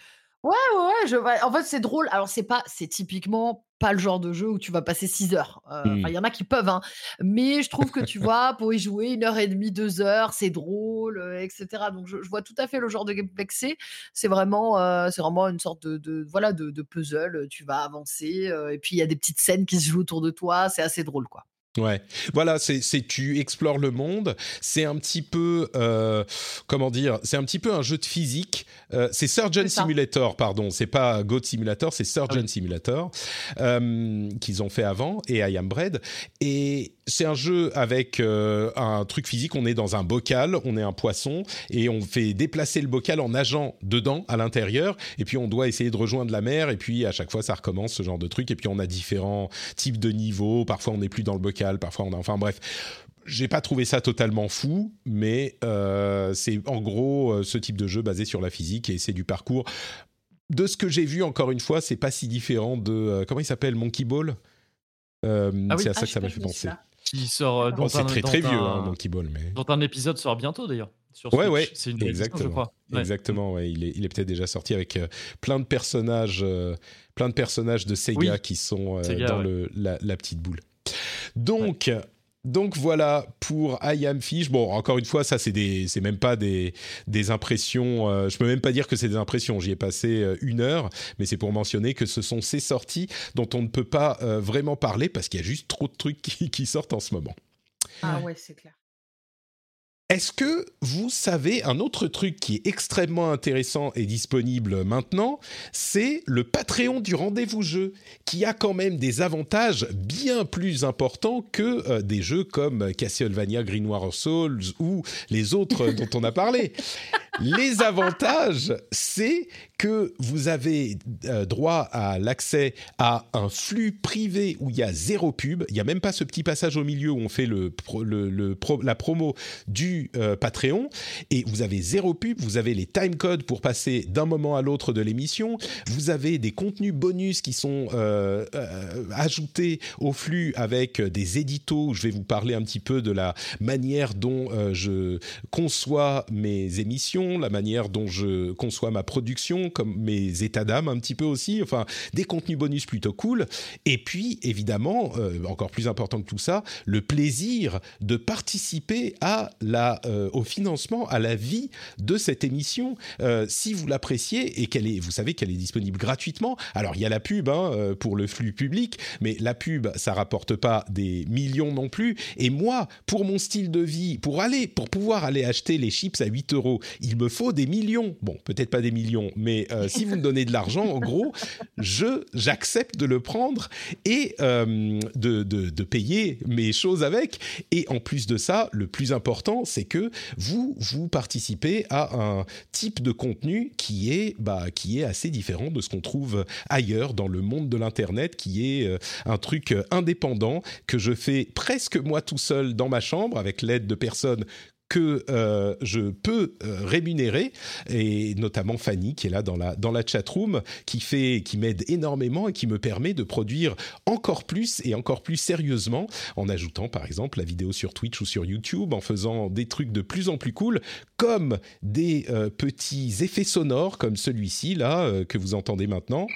Ouais, ouais, ouais. Je, en fait, c'est drôle. Alors, c'est pas, c'est typiquement pas le genre de jeu où tu vas passer 6 heures. Euh, Mm. enfin, Il y en a qui peuvent, hein. Mais je trouve que tu <laughs> vois, pour y jouer une heure et demie, deux heures, c'est drôle, euh, etc. Donc, je, je vois tout à fait le genre de gameplay que c'est. C'est vraiment, euh, c'est vraiment une sorte de, de voilà, de, de puzzle. Tu vas avancer, et puis il y a des petites scènes qui se jouent autour de toi. C'est assez drôle, quoi. Ouais, voilà, c'est tu explores le monde. C'est un petit peu euh, comment dire, c'est un petit peu un jeu de physique. Euh, c'est Surgeon. Simulator, pardon. C'est pas Goat Simulator, c'est Surgeon Ah oui. Simulator euh, qu'ils ont fait avant et I Am Bread. Et c'est un jeu avec euh, un truc physique. On est dans un bocal, on est un poisson et on fait déplacer le bocal en nageant dedans, à l'intérieur. Et puis on doit essayer de rejoindre la mer. Et puis à chaque fois, ça recommence ce genre de truc. Et puis on a différents types de niveaux. Parfois, on n'est plus dans le bocal. Parfois, on a. Enfin bref. J'ai pas trouvé ça totalement fou, mais euh, c'est en gros euh, ce type de jeu basé sur la physique et c'est du parcours. De ce que j'ai vu, encore une fois, c'est pas si différent de comment il s'appelle? Monkey Ball? Ah c'est à ça Ah, que ça m'a fait penser. Qui sort euh, Bon, dont c'est un- très dont très vieux, un- hein, Monkey Ball, mais. Dont un épisode sort bientôt d'ailleurs. Sur Ouais, ouais, C'est une réédition, je Exactement. crois. Ouais. Exactement, ouais, il est, il est peut-être déjà sorti avec euh, plein de personnages, euh, plein de personnages de Sega Oui. qui sont euh, Sega, dans ouais. le, la, la petite boule. Donc, donc voilà pour I Am Fish. Bon, encore une fois, ça c'est des, c'est même pas des, des impressions. euh, je peux même pas dire que c'est des impressions. J'y ai passé euh, une heure, mais c'est pour mentionner que ce sont ces sorties dont on ne peut pas euh, vraiment parler parce qu'il y a juste trop de trucs qui, qui sortent en ce moment. Ah ouais, c'est clair. Est-ce que vous savez un autre truc qui est extrêmement intéressant et disponible maintenant? C'est le Patreon du rendez-vous jeu, qui a quand même des avantages bien plus importants que euh, des jeux comme Castlevania Green War Souls ou les autres <laughs> dont on a parlé. Les avantages, c'est que vous avez euh, droit à l'accès à un flux privé où il y a zéro pub. Il n'y a même pas ce petit passage au milieu où on fait la promo du euh, Patreon. Et vous avez zéro pub. Vous avez les timecodes pour passer d'un moment à l'autre de l'émission. Vous avez des contenus bonus qui sont euh, ajoutés au flux avec des éditos. Je vais vous parler un petit peu de la manière dont je conçois mes émissions, la manière dont je conçois ma production, comme mes états d'âme un petit peu aussi, enfin des contenus bonus plutôt cool. Et puis évidemment, euh, encore plus important que tout ça, le plaisir de participer à la, euh, au financement, à la vie de cette émission. Euh, si vous l'appréciez et qu'elle est, vous savez qu'elle est disponible gratuitement. Alors il y a la pub hein, pour le flux public, mais la pub ça rapporte pas des millions non plus. Et moi, pour mon style de vie, pour aller, pour pouvoir aller acheter les chips à 8 euros, il me faut des millions. Bon, peut-être pas des millions, mais euh, si vous me donnez de l'argent, en gros, je j'accepte de le prendre et euh, de, de, payer mes choses avec. Et en plus de ça, le plus important, c'est que vous vous participez à un type de contenu qui est bah, qui est assez différent de ce qu'on trouve ailleurs dans le monde de l'internet, qui est euh, un truc indépendant que je fais presque moi tout seul dans ma chambre avec l'aide de personnes que euh, je peux euh, rémunérer et notamment Fanny qui est là dans la dans la chat room qui fait qui m'aide énormément et qui me permet de produire encore plus et encore plus sérieusement en ajoutant par exemple la vidéo sur Twitch ou sur YouTube en faisant des trucs de plus en plus cool comme des euh, petits effets sonores comme celui-ci là que vous entendez maintenant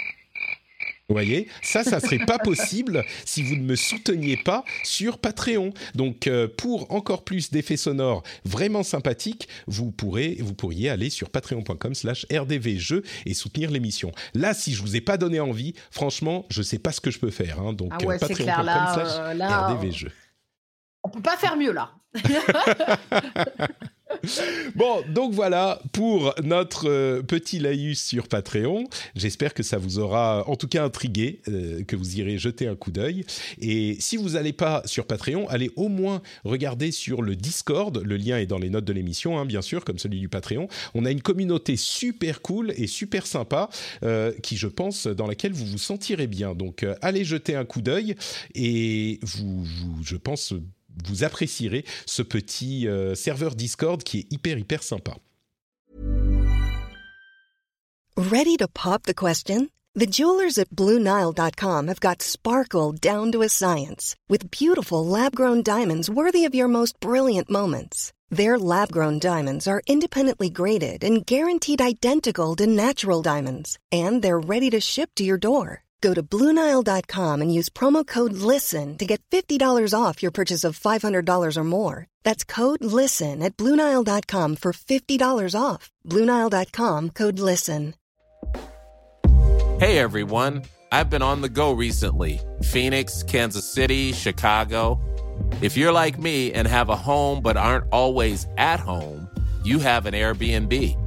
vous voyez, ça, ça serait pas possible si vous ne me souteniez pas sur Patreon. Donc, euh, pour encore plus d'effets sonores vraiment sympathiques, vous pourrez, vous pourriez aller sur patreon.com/slash rdvjeux et soutenir l'émission. Là, si je vous ai pas donné envie, franchement, je sais pas ce que je peux faire. hein. donc, Ah ouais, clair, là, patreon.com/slash euh, rdvjeux. On peut pas faire mieux là. <laughs> Bon, donc voilà pour notre euh, petit laïus sur Patreon. J'espère que ça vous aura en tout cas intrigué, euh, que vous irez jeter un coup d'œil. Et si vous n'allez pas sur Patreon, allez au moins regarder sur le Discord. Le lien est dans les notes de l'émission, hein, bien sûr, comme celui du Patreon. On a une communauté super cool et super sympa euh, qui, je pense, dans laquelle vous vous sentirez bien. Donc, allez jeter un coup d'œil et vous, je pense, vous apprécierez ce petit euh, serveur Discord qui est hyper hyper sympa. Ready to pop the question? The jewelers at BlueNile.com have got sparkle down to a science with beautiful lab grown diamonds worthy of your most brilliant moments. Their lab grown diamonds are independently graded and guaranteed identical to natural diamonds, and they're ready to ship to your door. Go to BlueNile.com and use promo code LISTEN to get $50 off your purchase of $500 or more. That's code LISTEN at BlueNile.com for $50 off. BlueNile.com code LISTEN. Hey everyone, I've been on the go recently Phoenix, Kansas City, Chicago. If you're like me and have a home but aren't always at home, you have an Airbnb.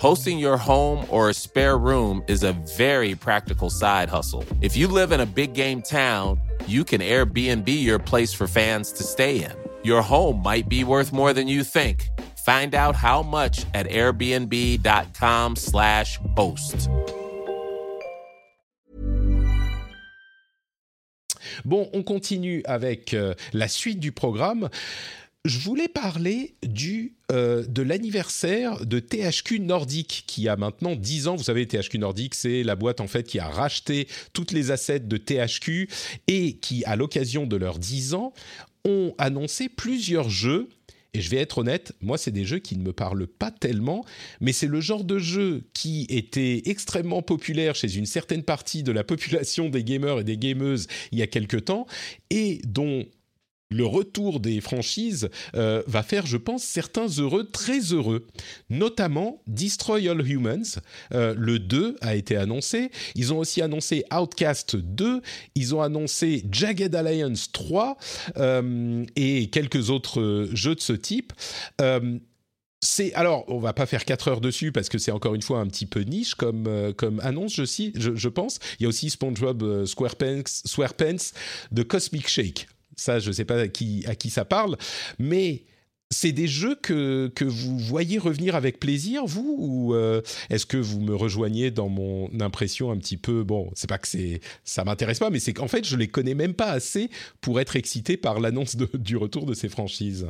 Hosting your home or a spare room is a very practical side hustle. If you live in a big game town, you can Airbnb your place for fans to stay in. Your home might be worth more than you think. Find out how much at airbnb.com/slash host. Bon, on continue avec euh, la suite du programme. Je voulais parler du, euh, de l'anniversaire de THQ Nordic qui a maintenant 10 ans. Vous savez, THQ Nordic, c'est la boîte en fait qui a racheté toutes les assets de THQ et qui, à l'occasion de leurs 10 ans, ont annoncé plusieurs jeux et je vais être honnête, moi, c'est des jeux qui ne me parlent pas tellement, mais c'est le genre de jeu qui était extrêmement populaire chez une certaine partie de la population des gamers et des gameuses il y a quelque temps, et dont le retour des franchises euh, va faire, je pense, certains heureux, très heureux. Notamment Destroy All Humans. Euh, le 2 a été annoncé. Ils ont aussi annoncé Outcast 2. Ils ont annoncé Jagged Alliance 3 euh, et quelques autres jeux de ce type. c'est alors, on va pas faire 4 heures dessus parce que c'est encore une fois un petit peu niche comme, comme annonce, je, je, je, pense. Il y a aussi SpongeBob SquarePants, SquarePants de Cosmic Shake. Ça, je ne sais pas à qui, ça parle, mais c'est des jeux que, que vous voyez revenir avec plaisir, vous Ou euh, est-ce que vous me rejoignez dans mon impression un petit peu Bon, c'est pas que c'est, ça m'intéresse pas, mais c'est qu'en fait, je les connais même pas assez pour être excité par l'annonce du retour de ces franchises.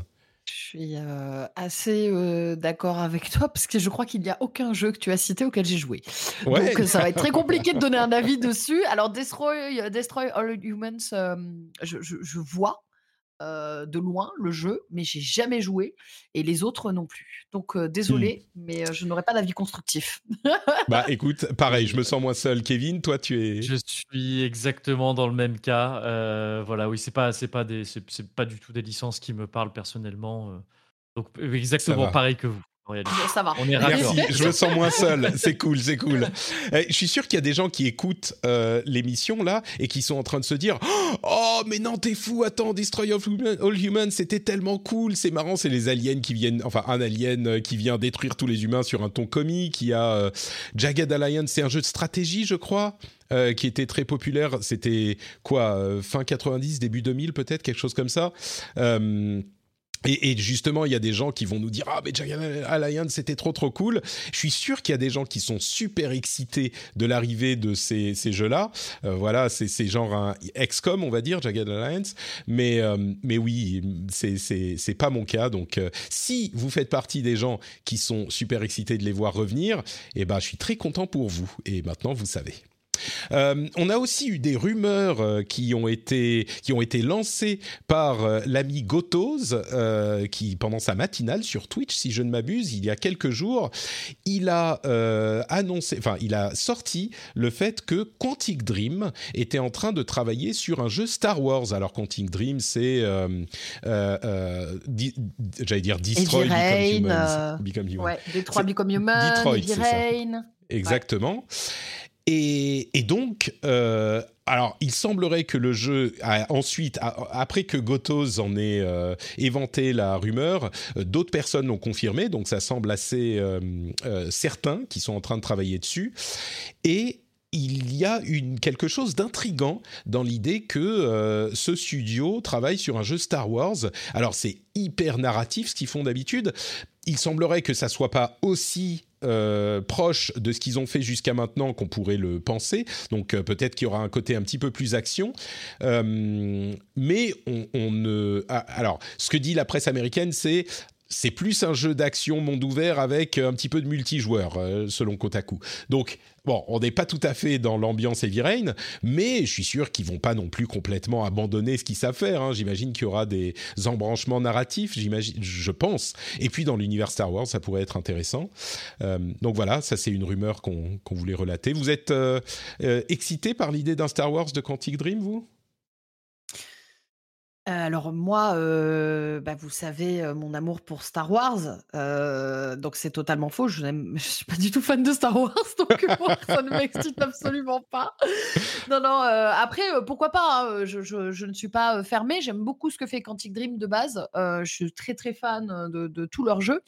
Je suis euh, assez euh, d'accord avec toi parce que je crois qu'il n'y a aucun jeu que tu as cité auquel j'ai joué. Ouais. Donc ça va être très compliqué de donner un avis <laughs> dessus. Alors Destroy, Destroy All Humans, euh, je, je- je vois euh, de loin le jeu, mais j'ai jamais joué et les autres non plus. Donc euh, désolé, mais euh, je n'aurai pas d'avis constructif. Bah écoute, pareil, je me <laughs> sens moins seul. Kevin, toi, tu es. Je suis exactement dans le même cas. Euh, voilà, oui, c'est pas, c'est pas des, c'est, pas du tout des licences qui me parlent personnellement. Donc exactement pareil que vous. Réalité. ça va. On est. Merci, je me sens moins seul. C'est cool, c'est cool. Eh, Je suis sûr qu'il y a des gens qui écoutent euh, l'émission là et qui sont en train de se dire <gasps> Oh, mais non, t'es fou, attends, Destroy of All Humans, c'était tellement cool, c'est marrant, c'est les aliens qui viennent, enfin, un alien euh, qui vient détruire tous les humains sur un ton comique. Il y a euh, Jagged Alliance, c'est un jeu de stratégie, je crois. euh, qui était très populaire, c'était quoi, euh, fin 90, début 2000 peut-être, quelque chose comme ça. Euh, et, justement, il y a des gens qui vont nous dire ah mais Jagged Alliance c'était trop trop cool. Je suis sûr qu'il y a des gens qui sont super excités de l'arrivée de ces, ces jeux-là. Euh, voilà, c'est genre un XCOM on va dire Jagged Alliance. Mais euh, mais oui, c'est c'est pas mon cas. Donc euh, si vous faites partie des gens qui sont super excités de les voir revenir, eh ben je suis très content pour vous. Et maintenant vous savez. Euh, on a aussi eu des rumeurs euh, qui ont été qui ont été lancées par euh, l'ami Gotoz euh, qui pendant sa matinale sur Twitch si je ne m'abuse il y a quelques jours il a annoncé enfin il a sorti le fait que Quantic Dream était en train de travailler sur un jeu Star Wars alors Quantic Dream c'est j'allais dire Destroy Become Rain, Humans. euh, Become Humans. Ouais, Détroit C'est- Become Human, Detroit. Exactement. Et, donc, euh, alors, il semblerait que le jeu, a ensuite, après que Gotos en ait euh, éventé la rumeur, euh, d'autres personnes l'ont confirmé, donc ça semble assez euh, certain qu'ils sont en train de travailler dessus. Et il y a quelque chose d'intrigant dans l'idée que ce studio travaille sur un jeu Star Wars. Alors c'est hyper narratif ce qu'ils font d'habitude. Il semblerait que ça soit pas aussi euh, proche de ce qu'ils ont fait jusqu'à maintenant qu'on pourrait le penser. Donc euh, peut-être qu'il y aura un côté un petit peu plus action. Euh, mais on, ne... ah, alors, ce que dit la presse américaine, c'est c'est plus un jeu d'action monde ouvert avec un petit peu de multijoueur, euh, selon Kotaku. Donc, bon, on n'est pas tout à fait dans l'ambiance Heavy mais je suis sûr qu'ils vont pas non plus complètement abandonner ce qu'ils savent faire. hein. J'imagine qu'il y aura des embranchements narratifs, j'imagine, je pense. Et puis, dans l'univers Star Wars, ça pourrait être intéressant. Euh, donc voilà, ça c'est une rumeur qu'on voulait relater. Vous êtes euh, euh, excité par l'idée d'un Star Wars de Quantic Dream, vous? Alors moi, heu, bah, vous savez, heu, mon amour pour Star Wars, donc c'est totalement faux. Je <laughs> je suis pas du tout fan de Star Wars, <laughs> donc moi, ça ne m'excite absolument pas. Non, non, après, pourquoi pas, hein, je ne suis pas, fermée. J'aime beaucoup ce que fait Quantic Dream de base. Je suis très, très fan, de tous leurs jeux.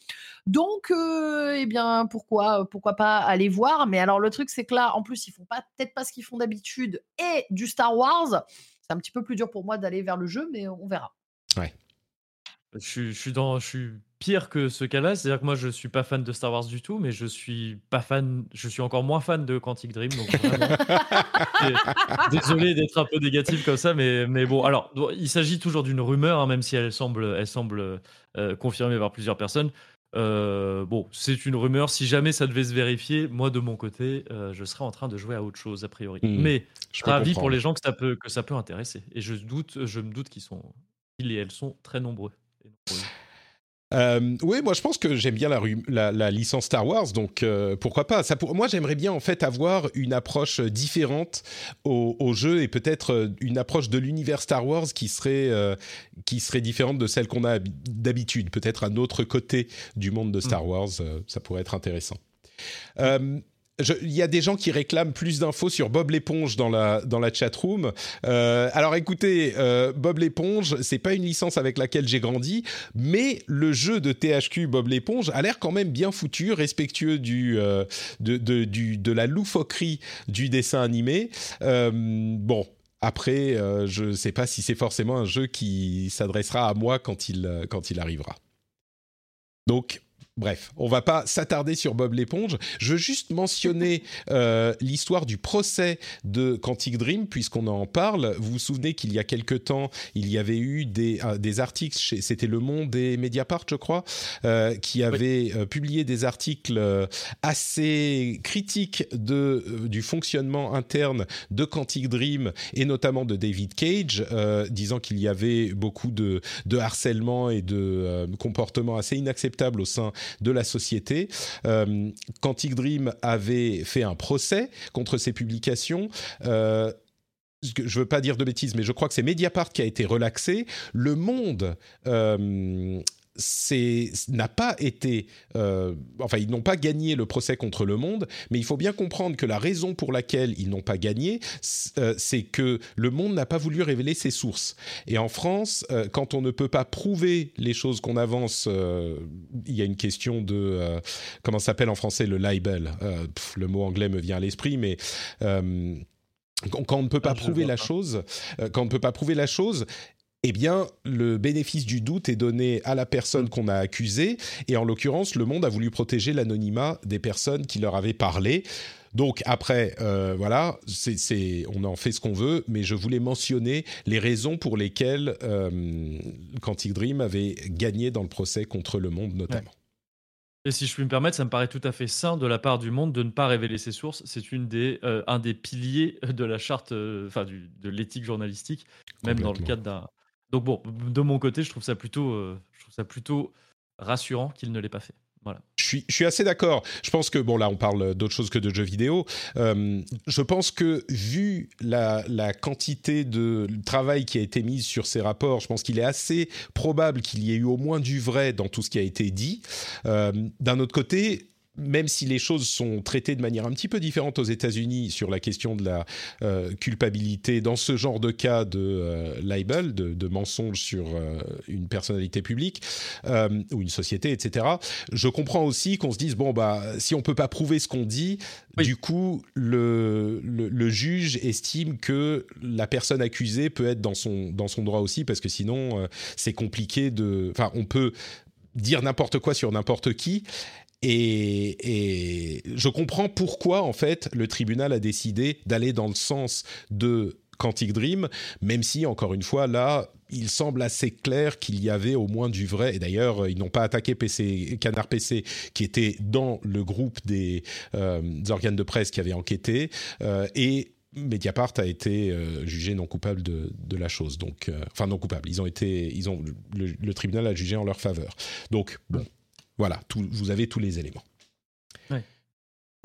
Donc eh bien, pourquoi, pourquoi pas aller voir? Mais alors le truc, c'est que là, en plus, ils font pas peut-être pas ce qu'ils font d'habitude et du Star Wars. C'est un petit peu plus dur pour moi d'aller vers le jeu, mais on verra. Ouais. Je suis, je suis dans, je suis pire que ce cas-là, c'est-à-dire que moi je suis pas fan de Star Wars du tout, mais je suis pas fan, je suis encore moins fan de Quantic Dream, donc vraiment, <laughs> désolé d'être un peu négatif comme ça, mais, mais bon, alors il s'agit toujours d'une rumeur, hein, même si elle semble, elle semble euh, confirmée par plusieurs personnes. Euh, bon, c'est une rumeur. Si jamais ça devait se vérifier, moi de mon côté, euh, je serais en train de jouer à autre chose a priori. Hmm, Mais je ravi pour les gens que ça peut que ça peut intéresser. Et je doute, je me doute qu'ils sont, ils et elles sont très nombreux. et. Euh, oui, moi je pense que j'aime bien la, ru- la, la licence Star Wars, donc euh, pourquoi pas. Ça pour... Moi j'aimerais bien en fait avoir une approche différente au, au jeu et peut-être euh, une approche de l'univers Star Wars qui serait, euh, qui serait différente de celle qu'on a habi- d'habitude. Peut-être un autre côté du monde de Star Wars, euh, ça pourrait être intéressant. Euh, Il y a des gens qui réclament plus d'infos sur Bob l'éponge dans la dans la chat room. alors écoutez, euh, Bob l'éponge, c'est pas une licence avec laquelle j'ai grandi, mais le jeu de THQ Bob l'éponge a l'air quand même bien foutu, respectueux du euh, de, de de la loufoquerie du dessin animé. Euh, bon. Après, euh, je ne sais pas si c'est forcément un jeu qui s'adressera à moi quand il, euh, quand il arrivera. Donc, bref, on va pas s'attarder sur Bob l'éponge. Je veux juste mentionner <laughs> euh, l'histoire du procès de Quantic Dream, puisqu'on en parle. Vous vous souvenez qu'il y a quelque temps, il y avait eu des, euh, des articles, c'était Le Monde et Mediapart, je crois, euh, qui avaient publié des articles assez critiques de, du fonctionnement interne de Quantic Dream et notamment de David Cage, disant qu'il y avait beaucoup de, de harcèlement et de comportements assez inacceptables au sein de la société. Euh, Quantic Dream avait fait un procès contre ces publications. Euh, je veux pas dire de bêtises, mais je crois que c'est Mediapart qui a été relaxé. Le Monde euh, n'a pas été, euh, enfin ils n'ont pas gagné le procès contre Le Monde, mais il faut bien comprendre que la raison pour laquelle ils n'ont pas gagné, euh, c'est que Le Monde n'a pas voulu révéler ses sources. Et en France, euh, quand on ne peut pas prouver les choses qu'on avance, euh, il y a une question de euh, comment s'appelle en français le libel? Pff, le mot anglais me vient à l'esprit, mais euh, quand on ne peut pas Ah, prouver la chose, quand on ne peut pas prouver la chose, eh bien, le bénéfice du doute est donné à la personne qu'on a accusée, et en l'occurrence, le monde a voulu protéger l'anonymat des personnes qui leur avaient parlé. Donc après, euh, voilà, on en fait ce qu'on veut, mais je voulais mentionner les raisons pour lesquelles euh, Quantic Dream avait gagné dans le procès contre le monde, notamment. Et si je puis me permettre, ça me paraît tout à fait sain de la part du monde de ne pas révéler ses sources. C'est une des, euh, un des piliers de la charte, euh, enfin de l'éthique journalistique, même dans le cadre d'un. Donc bon, de mon côté, je trouve ça plutôt, euh, je trouve ça plutôt rassurant qu'il ne l'ait pas fait. Voilà. Je suis, je suis assez d'accord. Je pense que, bon, là, on parle d'autre chose que de jeux vidéo. Euh, je pense que, vu la, quantité de travail qui a été mise sur ces rapports, je pense qu'il est assez probable qu'il y ait eu au moins du vrai dans tout ce qui a été dit. Euh, D'un autre côté, même si les choses sont traitées de manière un petit peu différente aux États-Unis sur la question de la euh, culpabilité dans ce genre de cas de euh, libel, de, de mensonge sur euh, une personnalité publique euh, ou une société, etc. Je comprends aussi qu'on se dise bon bah si on peut pas prouver ce qu'on dit, Oui. du coup le, le, le juge estime que la personne accusée peut être dans son dans son droit aussi parce que sinon c'est compliqué de, enfin on peut dire n'importe quoi sur n'importe qui. Et, je comprends pourquoi, en fait, le tribunal a décidé d'aller dans le sens de Quantic Dream, même si, encore une fois, là, il semble assez clair qu'il y avait au moins du vrai. Et d'ailleurs, ils n'ont pas attaqué PC, Canard PC, qui était dans le groupe des, euh, des organes de presse qui avaient enquêté. Euh, et Mediapart a été euh, jugé non coupable de, la chose. Donc, enfin non coupable. Ils ont été, ils ont le, le tribunal a jugé en leur faveur. Donc bon, voilà, tout- vous avez tous les éléments. Ouais.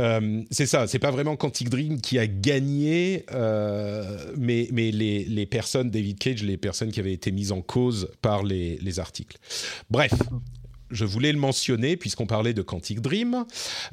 Euh, c'est ça, c'est pas vraiment Quantic Dream qui a gagné, euh, mais, mais les, les, personnes, David Cage, les personnes qui avaient été mises en cause par les, les articles. Bref, je voulais le mentionner puisqu'on parlait de Quantic Dream.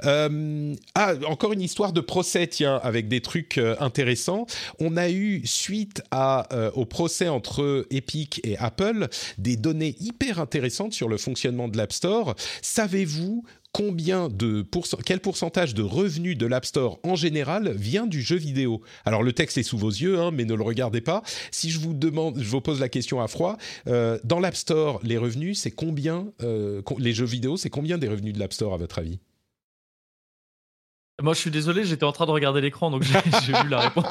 Euh, ah, encore une histoire de procès, tiens, avec des trucs euh, intéressants. On a eu, suite à, euh, au procès entre Epic et Apple, des données hyper intéressantes sur le fonctionnement de l'App Store. Savez-vous combien de quel pourcentage de revenus de l'App Store en général vient du jeu vidéo? Alors le texte est sous vos yeux, hein, mais ne le regardez pas. Si je vous demande, je vous pose la question à froid, euh, dans l'App Store, les revenus, c'est combien euh, Les jeux vidéo, c'est combien des revenus de l'App Store à votre avis? Moi, je suis désolé, j'étais en train de regarder l'écran, donc j'ai <laughs> vu la réponse.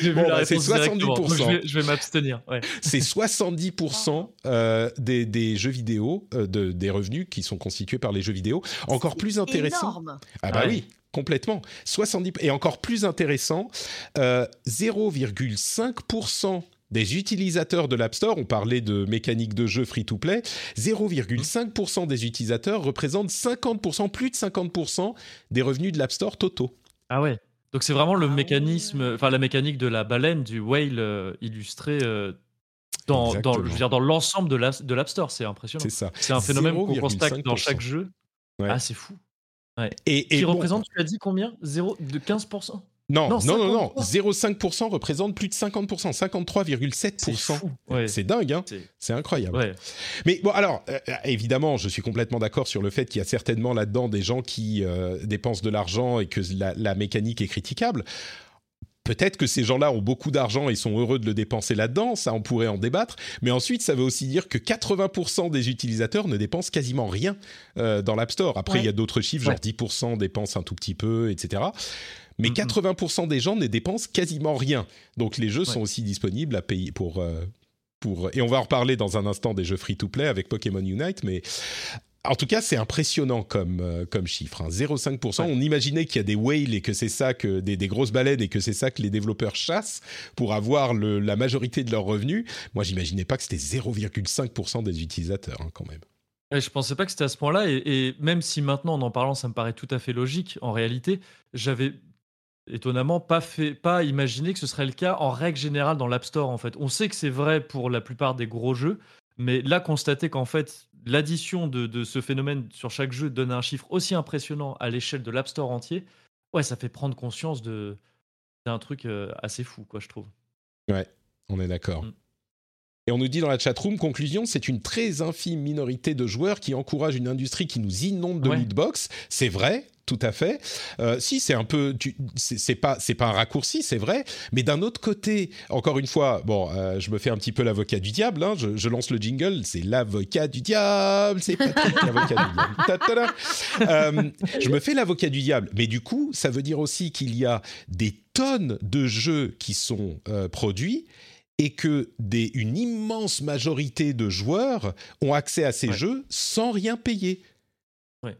J'ai vu la bah, réponse 70%. Je vais, m'abstenir. Ouais. C'est 70% euh, des, des, jeux vidéo, euh, de, des revenus qui sont constitués par les jeux vidéo. Encore plus intéressant. Énorme. Ah bah oui, complètement. 70 et encore plus intéressant, euh, 0,5% des utilisateurs de l'App Store, on parlait de mécanique de jeu free-to-play, 0,5% des utilisateurs représentent 50%, plus de 50% des revenus de l'App Store totaux. Ah ouais. Donc c'est vraiment le ah mécanisme, enfin la mécanique de la baleine du whale euh, illustré euh, dans, dans, je veux dire, dans l'ensemble de l'App Store. C'est impressionnant. C'est ça. C'est un phénomène qu'on constate dans chaque jeu. Ah c'est fou. Ouais. Et, Qui représente, tu as dit combien? 0 de 15% non, non, non, non, 0,5% représente plus de 50%, 53,7%. C'est dingue, hein. C'est incroyable. Mais bon, alors, euh, évidemment, je suis complètement d'accord sur le fait qu'il y a certainement là-dedans des gens qui euh, dépensent de l'argent et que la, mécanique est critiquable. Peut-être que ces gens-là ont beaucoup d'argent et sont heureux de le dépenser là-dedans, ça on pourrait en débattre, mais ensuite ça veut aussi dire que 80% des utilisateurs ne dépensent quasiment rien euh, dans l'App Store. Après, il y a d'autres chiffres, genre 10% dépensent un tout petit peu, etc mais 80% des gens ne dépensent quasiment rien. Donc les jeux sont aussi disponibles à payer pour, euh, pour... Et on va en reparler dans un instant des jeux free-to-play avec Pokémon Unite, mais en tout cas, c'est impressionnant comme, euh, comme chiffre. 0,5%. Hein. On imaginait qu'il y a des whales et que c'est ça que des, des, grosses baleines et que c'est ça que les développeurs chassent pour avoir le, la majorité de leurs revenus. Moi, j'imaginais pas que c'était 0,5% des utilisateurs hein, quand même. Je je pensais pas que c'était à ce point-là, et, et, même si maintenant en en parlant, ça me paraît tout à fait logique, en réalité, j'avais étonnamment pas fait, pas imaginé que ce serait le cas en règle générale dans l'App Store. En fait, on sait que c'est vrai pour la plupart des gros jeux, mais là constater qu'en fait l'addition de, ce phénomène sur chaque jeu donne un chiffre aussi impressionnant à l'échelle de l'App Store entier, ouais, ça fait prendre conscience de d'un truc euh, assez fou, quoi, je trouve. Ouais, on est d'accord. Mm. Et on nous dit dans la chatroom, conclusion, c'est une très infime minorité de joueurs qui encouragent une industrie qui nous inonde de lootbox. C'est vrai, tout à fait. Euh, si c'est un peu, c'est pas, c'est pas un raccourci, c'est vrai. Mais d'un autre côté, encore une fois, bon, euh, je me fais un petit peu l'avocat du diable. Hein, je, lance le jingle, c'est l'avocat du diable, c'est Patrick l'avocat du diable. Euh, je me fais l'avocat du diable, mais du coup, ça veut dire aussi qu'il y a des tonnes de jeux qui sont produits et que des, une immense majorité de joueurs ont accès à ces jeux sans rien payer.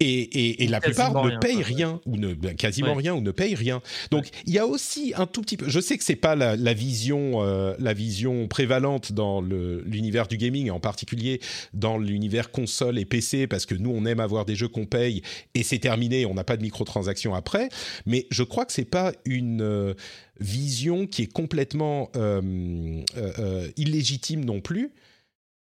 Et, la plupart ne payent rien, ou ne, ben, quasiment rien, ou ne payent rien. Donc il y a aussi un tout petit peu. Je sais que c'est pas la, vision, euh, la vision prévalente dans l'univers du gaming, et en particulier dans l'univers console et PC, parce que nous on aime avoir des jeux qu'on paye et c'est terminé, on n'a pas de microtransactions après. Mais je crois que c'est pas une euh, vision qui est complètement euh, illégitime non plus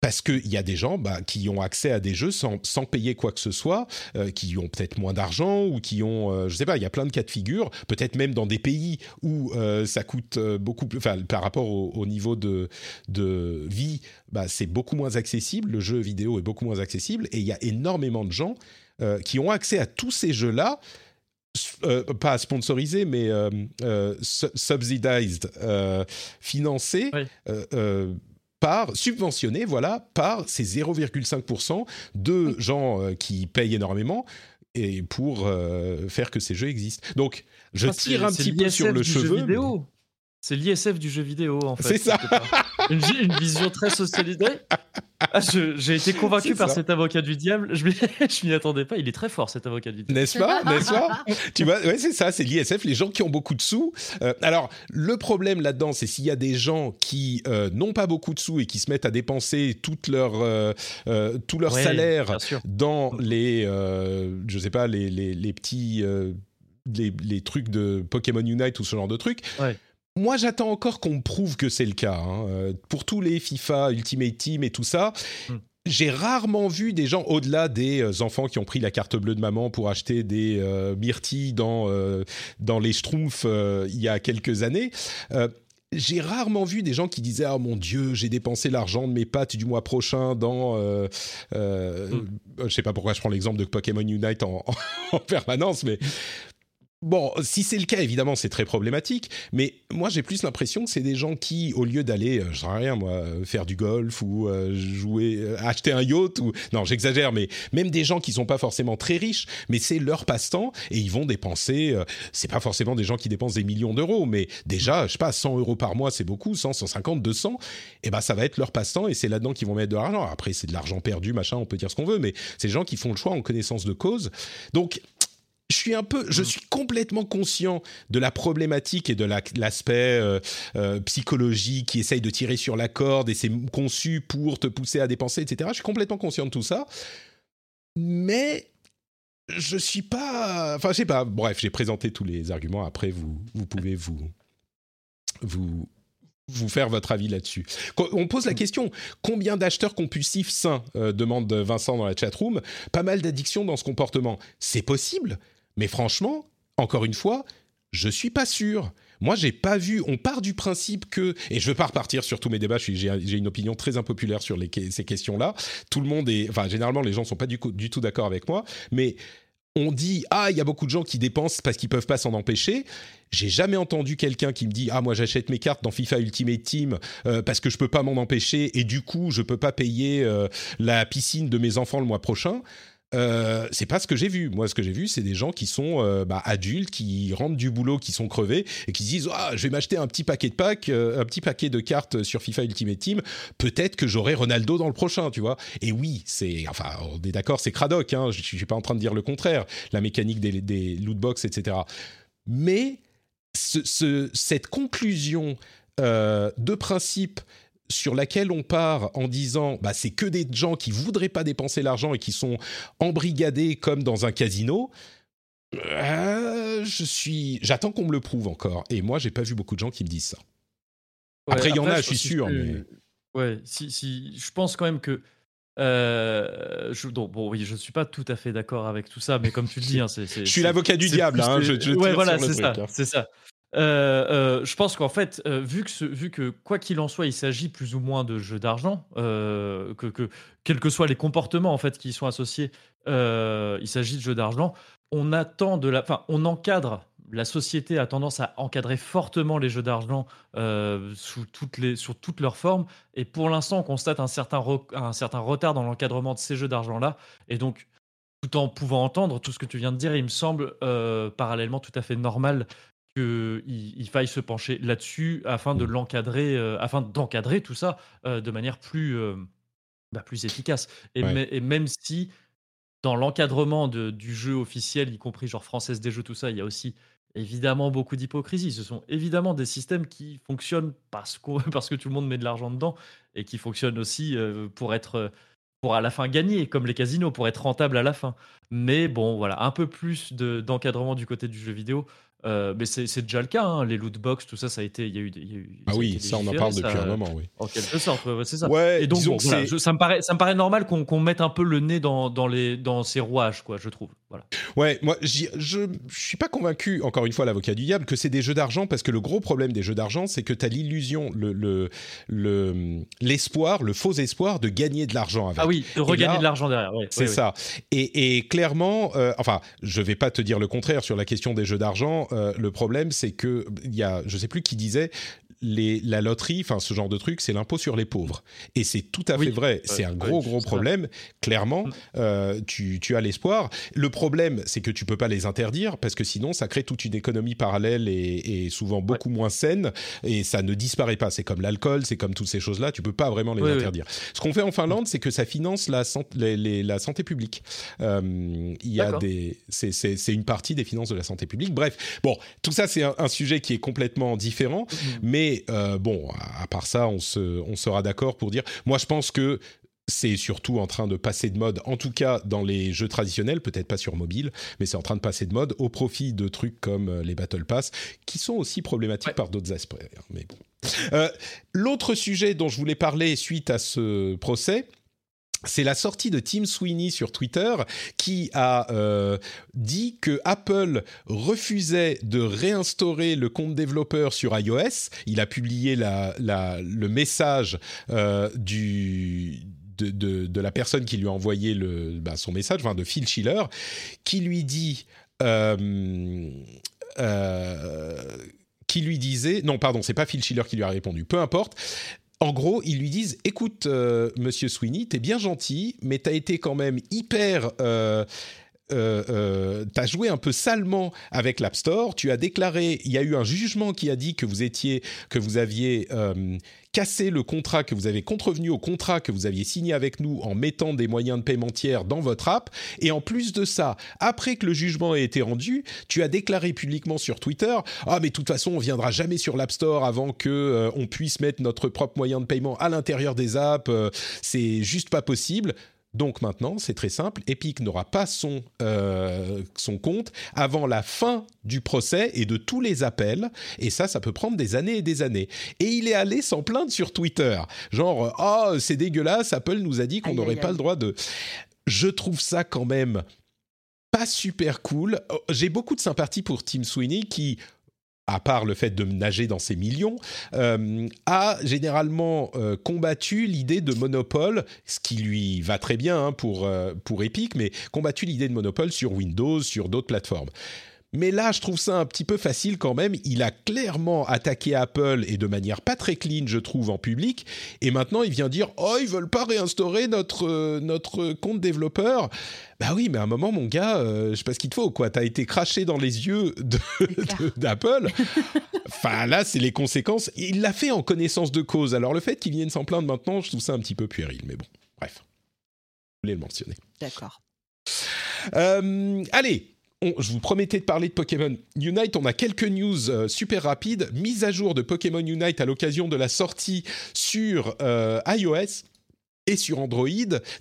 parce qu'il y a des gens bah, qui ont accès à des jeux sans, sans payer quoi que ce soit, euh, qui ont peut-être moins d'argent ou qui ont, euh, je sais pas, il y a plein de cas de figure, peut-être même dans des pays où euh, ça coûte beaucoup plus, enfin par rapport au, niveau de, de vie, bah, c'est beaucoup moins accessible, le jeu vidéo est beaucoup moins accessible et il y a énormément de gens qui ont accès à tous ces jeux-là. pas sponsorisés, mais subsidized, financés, par subventionné, voilà, par ces 0,5% de gens euh, qui payent énormément et pour euh, faire que ces jeux existent. Donc, je tire un petit peu sur le cheveu. C'est l'ISF du jeu vidéo, en fait. C'est ça. Une, une, vision très socialisée. Ah, j'ai été convaincu par cet avocat du diable. <laughs> Je m'y attendais pas. Il est très fort, cet avocat du diable. N'est-ce pas? N'est-ce pas? <laughs> Tu vois, ouais, c'est ça, c'est l'ISF, les gens qui ont beaucoup de sous. Euh, alors, le problème là-dedans, c'est s'il y a des gens qui euh, n'ont pas beaucoup de sous et qui se mettent à dépenser toute leur, euh, tout leur salaire dans les, je sais pas, les, les, les petits les, trucs de Pokémon Unite ou ce genre de trucs. Moi, j'attends encore qu'on me prouve que c'est le cas. Hein. Euh, pour tous les FIFA, Ultimate Team et tout ça, hmm. j'ai rarement vu des gens, au-delà des euh, enfants qui ont pris la carte bleue de maman pour acheter des euh, myrtilles dans, dans les Schtroumpfs il y a quelques années, j'ai rarement vu des gens qui disaient ah mon dieu j'ai dépensé l'argent de mes pattes du mois prochain dans euh, euh, hmm. je sais pas pourquoi je prends l'exemple de Pokémon Unite en, <laughs> en permanence mais Bon, si c'est le cas, évidemment, c'est très problématique. Mais moi, j'ai plus l'impression que c'est des gens qui, au lieu d'aller, euh, je sais rien, moi, euh, faire du golf ou euh, jouer, acheter un yacht ou non, j'exagère, mais même des gens qui sont pas forcément très riches, mais c'est leur passe-temps et ils vont dépenser. c'est pas forcément des gens qui dépensent des millions d'euros, mais déjà, je sais pas, 100 euros par mois, c'est beaucoup, 100, 150, 200. Et ben, ça va être leur passe-temps et c'est là-dedans qu'ils vont mettre de l'argent. Après, c'est de l'argent perdu, machin, on peut dire ce qu'on veut, mais c'est des gens qui font le choix en connaissance de cause. Donc je suis un peu, je mm. suis complètement conscient de la problématique et de l'aspect euh, euh, psychologique qui essaye de tirer sur la corde et c'est conçu pour te pousser à dépenser, etc. Je suis complètement conscient de tout ça, mais je suis pas, enfin je sais pas. Bref, j'ai présenté tous les arguments. Après, vous vous pouvez vous vous vous faire votre avis là-dessus. On pose la question combien d'acheteurs compulsifs sains euh, demande Vincent dans la chatroom. Pas mal d'addictions dans ce comportement. C'est possible, mais franchement, encore une fois, je suis pas sûr. Moi, j'ai pas vu. On part du principe que, et je veux pas repartir sur tous mes débats. J'ai une opinion très impopulaire sur ces questions-là. Tout le monde est, enfin, généralement, les gens sont pas du, du tout d'accord avec moi. Mais on dit ah il y a beaucoup de gens qui dépensent parce qu'ils peuvent pas s'en empêcher. J'ai jamais entendu quelqu'un qui me dit ah moi j'achète mes cartes dans FIFA Ultimate Team euh, parce que je peux pas m'en empêcher et du coup je peux pas payer euh, la piscine de mes enfants le mois prochain. Euh, c'est pas ce que j'ai vu. Moi, ce que j'ai vu, c'est des gens qui sont euh, bah, adultes, qui rentrent du boulot, qui sont crevés et qui se disent ah, je vais m'acheter un petit paquet de packs, euh, un petit paquet de cartes sur FIFA Ultimate Team. Peut-être que j'aurai Ronaldo dans le prochain, tu vois. Et oui, c'est enfin, on est d'accord, c'est cradoc. Hein, je, je suis pas en train de dire le contraire. La mécanique des, loot box, etc. Mais ce, cette conclusion de principe sur laquelle on part en disant bah, c'est que des gens qui voudraient pas dépenser l'argent et qui sont embrigadés comme dans un casino. Euh, je suis, j'attends qu'on me le prouve encore. Et moi, j'ai pas vu beaucoup de gens qui me disent ça. après, il y en a, je suis sûr. Mais... Ouais, si, si, je pense quand même que. Euh, je, bon, oui, je suis pas tout à fait d'accord avec tout ça, mais comme tu le dis, <laughs> hein, c'est, je suis l'avocat du diable. Hein, je, ouais, voilà, c'est ça, hein. c'est ça. Euh, euh, je pense qu'en fait, euh, vu, que quoi qu'il en soit, il s'agit plus ou moins de jeux d'argent, que, que, quels que soient les comportements en fait qui y sont associés, il s'agit de jeux d'argent. On attend de la, enfin, on encadre. La société a tendance à encadrer fortement les jeux d'argent sous toutes sur toutes leurs formes. Et pour l'instant, on constate un certain, un certain retard dans l'encadrement de ces jeux d'argent-là. Et donc, tout en pouvant entendre tout ce que tu viens de dire, il me semble parallèlement tout à fait normal qu'il il faille se pencher là-dessus afin de mmh. l'encadrer, euh, afin d'encadrer tout ça euh, de manière plus, euh, bah, plus efficace. Et, et, même si dans l'encadrement du jeu officiel, y compris genre française des jeux, tout ça, il y a aussi évidemment beaucoup d'hypocrisie. Ce sont évidemment des systèmes qui fonctionnent parce, <laughs> parce que tout le monde met de l'argent dedans et qui fonctionnent aussi pour être pour à la fin gagner, comme les casinos, pour être rentable à la fin. Mais bon, voilà, un peu plus d'encadrement du côté du jeu vidéo. Euh, mais c'est déjà le cas, hein. les loot box, tout ça, ça a été. Il y a eu, y a eu ah oui, ça, on en parle depuis un moment, oui. En quelque sorte, c'est ça. et donc, ça, me paraît, ça me paraît normal qu'on mette un peu le nez dans, dans, les, dans ces rouages, quoi, je trouve. Voilà. Ouais, moi, je je suis pas convaincu, encore une fois, l'avocat du diable, que c'est des jeux d'argent, parce que le gros problème des jeux d'argent, c'est que tu as l'illusion, l'espoir, le, le, faux espoir de gagner de l'argent avec. Ah oui, de regagner de l'argent derrière. Ouais, c'est ça. Et, et clairement, euh, enfin, je vais pas te dire le contraire sur la question des jeux d'argent euh, le problème, c'est que il y a, je sais plus qui disait, la loterie, enfin ce genre de truc, c'est l'impôt sur les pauvres. Et c'est tout à fait vrai. C'est un gros, gros problème. Clairement, mm. euh, tu, as l'espoir. Le problème, c'est que tu peux pas les interdire parce que sinon, ça crée toute une économie parallèle et, souvent beaucoup moins saine et ça ne disparaît pas. C'est comme l'alcool, c'est comme toutes ces choses-là. Tu peux pas vraiment les interdire. Ce qu'on fait en Finlande, c'est que ça finance la, la santé publique. Euh, il y a des, c'est une partie des finances de la santé publique. Bref, bon, tout ça, c'est un, un, sujet qui est complètement différent, mm. mais euh, bon, à part ça, on, se, on sera d'accord pour dire. Moi, je pense que c'est surtout en train de passer de mode, en tout cas dans les jeux traditionnels, peut-être pas sur mobile, mais c'est en train de passer de mode au profit de trucs comme euh, les Battle Pass, qui sont aussi problématiques Ouais. par d'autres aspects. hein, Mais bon. Euh, L'autre sujet dont je voulais parler suite à ce procès, c'est la sortie de Tim Sweeney sur Twitter qui a euh, dit que Apple refusait de réinstaurer le compte développeur sur iOS. Il a publié le message euh, de, la personne qui lui a envoyé bah, son message, enfin de Phil Schiller, qui lui dit... euh, qui lui disait, non pardon, c'est pas Phil Schiller qui lui a répondu, peu importe, en gros, ils lui disent écoute, euh, monsieur Sweeney, t'es bien gentil, mais t'as été quand même hyper. Euh, euh, euh, t'as joué un peu salement avec l'App Store. Tu as déclaré, il y a eu un jugement qui a dit que vous étiez, que vous aviez euh, cassé le contrat, que vous avez contrevenu au contrat que vous aviez signé avec nous en mettant des moyens de paiement tiers dans votre app. Et en plus de ça, après que le jugement ait été rendu, tu as déclaré publiquement sur Twitter ah mais de toute façon on viendra jamais sur l'App Store avant que euh, on puisse mettre notre propre moyen de paiement à l'intérieur des apps. c'est juste pas possible. Donc maintenant, c'est très simple, Epic n'aura pas son, euh, son compte avant la fin du procès et de tous les appels, et ça, ça peut prendre des années et des années. Et il est allé s'en plaindre sur Twitter, genre « Oh, c'est dégueulasse, Apple nous a dit qu'on n'aurait pas aïe. le droit de... » Je trouve ça quand même pas super cool. Oh, J'ai beaucoup de sympathie pour Tim Sweeney qui à part le fait de nager dans ses millions, euh, a généralement euh, combattu l'idée de monopole, ce qui lui va très bien hein, pour, euh, pour Epic, mais combattu l'idée de monopole sur Windows, sur d'autres plateformes. Mais là, je trouve ça un petit peu facile quand même. Il a clairement attaqué Apple et de manière pas très clean, je trouve, en public. Et maintenant, il vient dire Oh, ils veulent pas réinstaurer notre, euh, notre compte développeur. Bah oui, mais à un moment, mon gars, euh, je sais pas ce qu'il te faut, quoi. T'as été craché dans les yeux d'Apple. enfin, là, c'est les conséquences. Il l'a fait en connaissance de cause. Alors, le fait qu'il vienne s'en plaindre maintenant, je trouve ça un petit peu puéril. Mais bon, bref. Je voulais le mentionner. D'accord. Euh, allez, je vous promettais de parler de Pokémon Unite. On a quelques news euh, super rapides. Mise à jour de Pokémon Unite à l'occasion de la sortie sur euh, iOS. Et sur Android,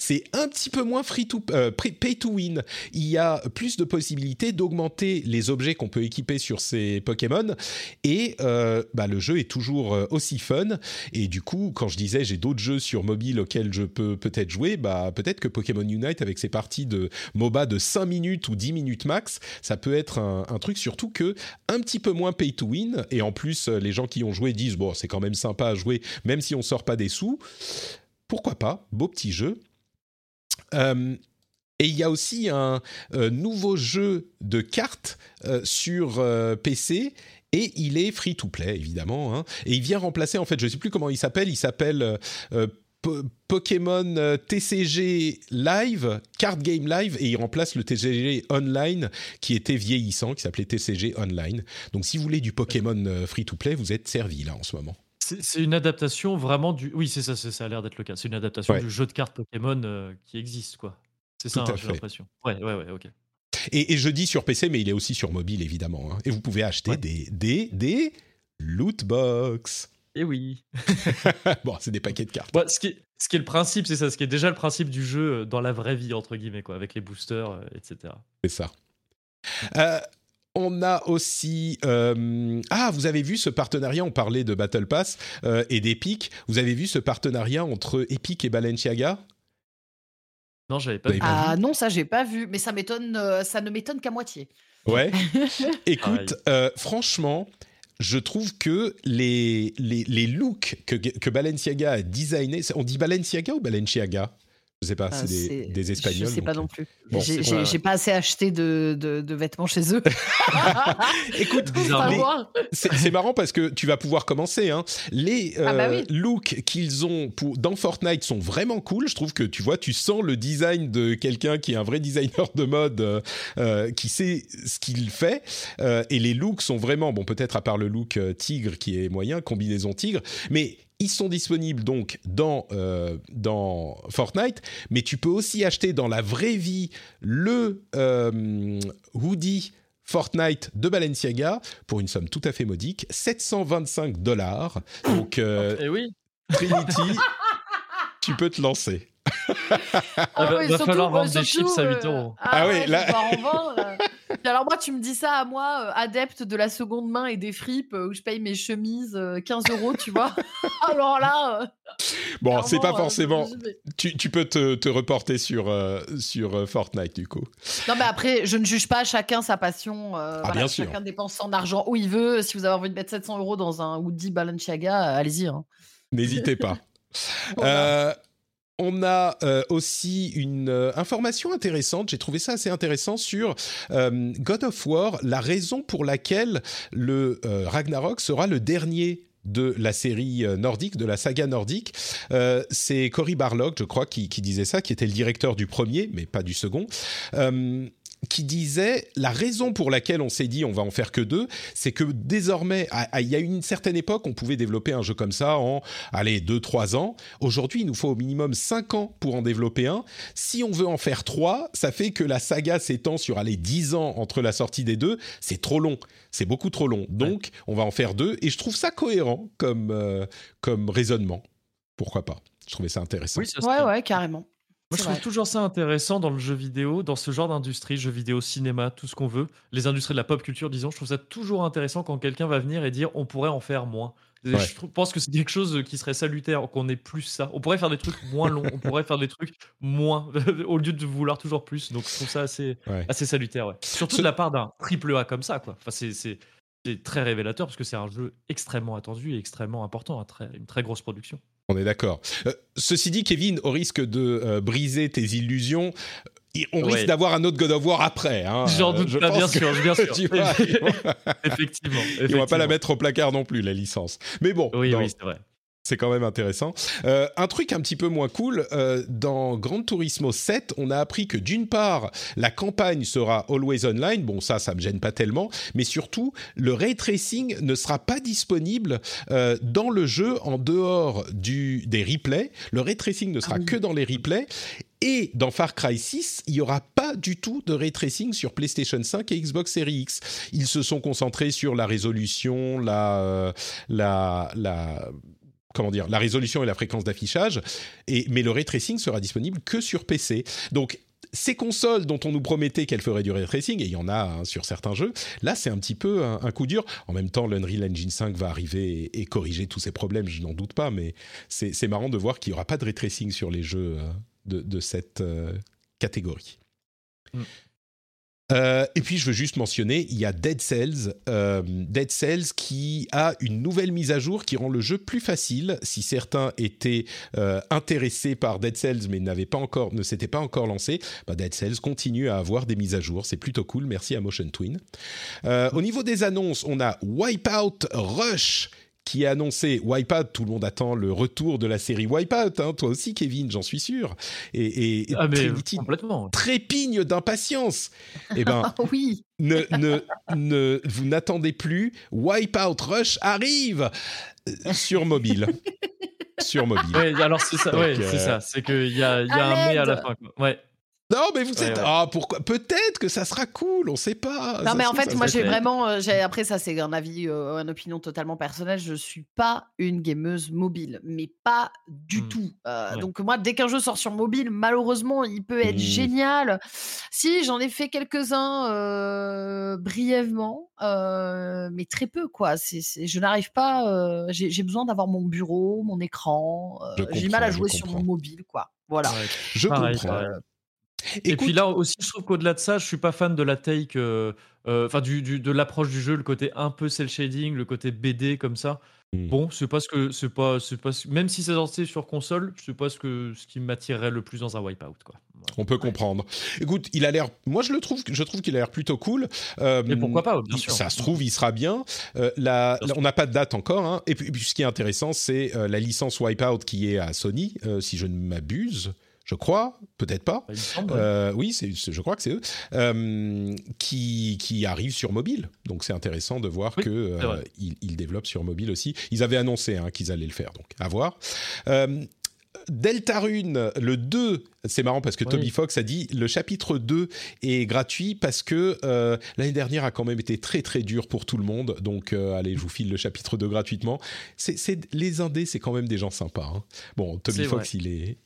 c'est un petit peu moins free to euh, pay pay to win. Il y a plus de possibilités d'augmenter les objets qu'on peut équiper sur ces Pokémon, et euh, bah, le jeu est toujours euh, aussi fun. Et du coup, quand je disais j'ai d'autres jeux sur mobile auxquels je peux peut-être jouer, bah peut-être que Pokémon Unite avec ses parties de MOBA de 5 minutes ou 10 minutes max, ça peut être un, un truc surtout que un petit peu moins pay to win. Et en plus, les gens qui ont joué disent bon, c'est quand même sympa à jouer, même si on sort pas des sous. Pourquoi pas Beau petit jeu. Euh, et il y a aussi un euh, nouveau jeu de cartes euh, sur PC. Et il est free to play, évidemment. hein. Et il vient remplacer, en fait, je ne sais plus comment il s'appelle. Il s'appelle Po- Pokémon TCG Live, Card Game Live, et il remplace le TCG Online qui était vieillissant, qui s'appelait TCG Online. Donc si vous voulez du Pokémon free to play, vous êtes servi là en ce moment. C'est une adaptation vraiment du. Oui, c'est ça, c'est- ça a l'air d'être le cas. C'est une adaptation Ouais. du jeu de cartes Pokémon euh, qui existe, quoi. C'est ça, Tout à hein, j'ai fait. l'impression. Ouais, ouais, ouais, ok. Et, et je dis sur PC, mais il est aussi sur mobile, évidemment. hein. Et vous pouvez acheter Ouais. des, des, des loot box. Et oui. <laughs> bon, c'est des paquets de cartes. Ce, qui est, ce qui est le principe, c'est ça, ce qui est déjà le principe du jeu euh, dans la vraie vie, entre guillemets, quoi, avec les boosters, euh, etc. C'est ça. Euh, on a aussi... euh, ah, vous avez vu ce partenariat, on parlait de Battle Pass euh, et d'Epic. Vous avez vu ce partenariat entre Epic et Balenciaga? Non, j'avais pas Vous vu. pas Ah non, ça j'ai pas vu, mais ça m'étonne, euh, ça ne m'étonne qu'à moitié. Ouais. <laughs> Écoute, euh, franchement, je trouve que les, les, les looks que, que Balenciaga a designés... On dit Balenciaga ou Balenciaga? Je sais pas, Ah, c'est des, Espagnols. Je sais pas donc, non plus. Bon, j'ai ouais, pas assez acheté de, de, de vêtements chez eux. <laughs> Écoute. C'est marrant parce que tu vas pouvoir commencer. Hein. Les euh, Ah bah oui. looks qu'ils ont pour, dans Fortnite sont vraiment cool. Je trouve que tu vois, tu sens le design de quelqu'un qui est un vrai designer de mode, euh, euh, qui sait ce qu'il fait. Euh, et les looks sont vraiment, bon, peut-être à part le look euh, tigre qui est moyen, combinaison tigre, mais ils sont disponibles donc dans, euh, dans Fortnite, mais tu peux aussi acheter dans la vraie vie le euh, hoodie Fortnite de Balenciaga pour une somme tout à fait modique, 725 dollars. Donc euh, Et oui. Trinity, tu peux te lancer. Ah, va, oui, va surtout- falloir ouais, vendre des chips à 8 euh, euros. Ah, Ah oui, ouais, là- je vais pas en vendre, euh. <laughs> Alors moi, tu me dis ça à moi, euh, adepte de la seconde main et des fripes, euh, où je paye mes chemises euh, 15 euros, tu vois. <laughs> alors là, euh, Bon, c'est pas euh, forcément. Tu, tu peux te, te reporter sur, euh, sur euh, Fortnite du coup. Non, mais après, je ne juge pas chacun sa passion. euh, voilà, Ah, bien sûr. Chacun dépense son argent où il veut. Si vous avez envie de mettre 700 euros dans un Woody Balenciaga, euh, allez-y. hein. N'hésitez pas. <laughs> Voilà. Euh, on a euh, aussi une euh, information intéressante, j'ai trouvé ça assez intéressant sur euh, God of War, la raison pour laquelle le Ragnarok sera le dernier de la série euh, nordique, de la saga nordique. Euh, C'est Cory Barlog, je crois, qui, qui disait ça, qui était le directeur du premier, mais pas du second. Euh, qui disait la raison pour laquelle on s'est dit on va en faire que deux, c'est que désormais, il y a une certaine époque, on pouvait développer un jeu comme ça en, allez, deux, trois ans. Aujourd'hui, il nous faut au minimum cinq ans pour en développer un. Si on veut en faire trois, ça fait que la saga s'étend sur, allez, dix ans entre la sortie des deux. C'est trop long. C'est beaucoup trop long. Donc, on va en faire deux. Et je trouve ça cohérent comme, euh, comme raisonnement. Pourquoi pas? Je trouvais ça intéressant. Oui, ça Ouais, carrément. Moi, je trouve vrai. toujours ça intéressant dans le jeu vidéo, dans ce genre d'industrie, jeux vidéo, cinéma, tout ce qu'on veut, les industries de la pop culture, disons. Je trouve ça toujours intéressant quand quelqu'un va venir et dire on pourrait en faire moins. Ouais. Je pense que c'est quelque chose qui serait salutaire, qu'on ait plus ça. On pourrait faire des trucs moins longs, on pourrait faire des trucs moins, <laughs> au lieu de vouloir toujours plus. Donc je trouve ça assez, Ouais. assez salutaire. Ouais. Surtout Ce- de la part d'un triple A comme ça. Quoi. Enfin, c'est, c'est, très révélateur parce que c'est un jeu extrêmement attendu et extrêmement important, un très- une très grosse production. On est d'accord. Euh, ceci dit, Kevin, au risque de euh, briser tes illusions, il- on Ouais. risque d'avoir un autre God of War après. hein. <laughs> J'en doute je pas, bien sûr, bien <laughs> sûr. tu vois, <laughs> effectivement. ils vont pas la mettre au placard non plus, la licence. Mais bon, Oui, dans- oui, c'est vrai. C'est quand même intéressant. Euh, un truc un petit peu moins cool, euh, dans Gran Turismo 7, on a appris que d'une part, la campagne sera always online, bon ça, ça me gêne pas tellement, mais surtout, le ray tracing ne sera pas disponible euh, dans le jeu en dehors du, des replays. Le ray tracing ne sera Ah oui. que dans les replays. Et dans Far Cry 6, il n'y aura pas du tout de ray tracing sur PlayStation 5 et Xbox Series X. Ils se sont concentrés sur la résolution, la, la, la, comment dire, la résolution et la fréquence d'affichage. Et, mais le ray tracing sera disponible que sur PC. Donc, ces consoles dont on nous promettait qu'elles feraient du ray tracing, et il y en a hein, sur certains jeux, là c'est un petit peu un, coup dur. En même temps, l'Unreal Engine 5 va arriver et, corriger tous ces problèmes, je n'en doute pas, mais c'est marrant de voir qu'il n'y aura pas de ray tracing sur les jeux euh, de, de cette euh, catégorie. Mm. Euh, et puis je veux juste mentionner, il y a Dead Cells, euh, Dead Cells qui a une nouvelle mise à jour qui rend le jeu plus facile. Si certains étaient euh, intéressés par Dead Cells mais n'avaient pas encore, ne s'étaient pas encore lancés, bah Dead Cells continue à avoir des mises à jour. C'est plutôt cool. Merci à Motion Twin. Au niveau des annonces, on a Wipeout Rush qui est annoncé Wipeout, tout le monde attend le retour de la série Wipeout, hein, toi aussi Kevin, j'en suis sûr. Et, et, Ah, mais Trinity complètement. trépigne d'impatience. <laughs> Eh ben, oui. ne, ne, ne, vous n'attendez plus. Wipeout Rush arrive euh, sur mobile. <laughs> sur mobile. Ouais, alors c'est ça, ouais, euh, c'est ça. C'est qu'il y a, il y a À un mais à la fin. quoi. Ouais. Non, mais vous êtes. ouais. Ah, pourquoi? Peut-être que ça sera cool, on sait pas. Non, Ça mais en fait, moi, j'ai vraiment. euh, j'ai- après, ça, c'est un avis, euh, une opinion totalement personnelle. Je suis pas une gameuse mobile, mais pas du Hmm. tout. Euh, Ouais. Donc, moi, dès qu'un jeu sort sur mobile, malheureusement, il peut être Hmm. génial. Si, j'en ai fait quelques-uns euh, brièvement, euh, mais très peu, quoi. C'est, c'est- je n'arrive pas. euh, j'ai, j'ai besoin d'avoir mon bureau, mon écran. euh, j'ai mal à jouer sur mon mobile, quoi. Voilà. Ouais. Je Pareil, comprends. Et puis là aussi, je trouve qu'au-delà de ça, je suis pas fan de la take, euh, euh, enfin du, du- de l'approche du jeu, le côté un peu cel shading, le côté BD comme ça. Hmm. Bon, c'est pas ce que c'est pas, c'est pas ce- même si c'est sorti sur console, c'est pas ce que ce qui m'attirerait le plus dans un wipeout quoi. Voilà. on peut comprendre. Écoute, il a l'air. Moi, je le trouve. Je trouve qu'il a l'air plutôt cool. Euh, Et pourquoi pas, bien sûr. Ça se trouve, il sera bien. Euh, la- Bien la- sûr. on n'a pas de date encore. hein. Et puis, puis, ce qui est intéressant, c'est euh, la licence Wipeout qui est à Sony, euh, si je ne m'abuse. Je crois, peut-être pas. Ouais. Euh, oui, c'est, c'est- je crois que c'est eux euh, qui qui arrivent sur mobile. Donc c'est intéressant de voir Oui, que euh, ils, ils développent sur mobile aussi. Ils avaient annoncé hein, qu'ils allaient le faire, donc à voir. Deltarune, le 2, c'est marrant parce que Oui. Toby Fox a dit le chapitre 2 est gratuit parce que euh, l'année dernière a quand même été très très dur pour tout le monde. Donc euh, allez, je vous file le chapitre 2 gratuitement. C'est, les indés, c'est quand même des gens sympas. hein. Bon, Toby Fox, il est,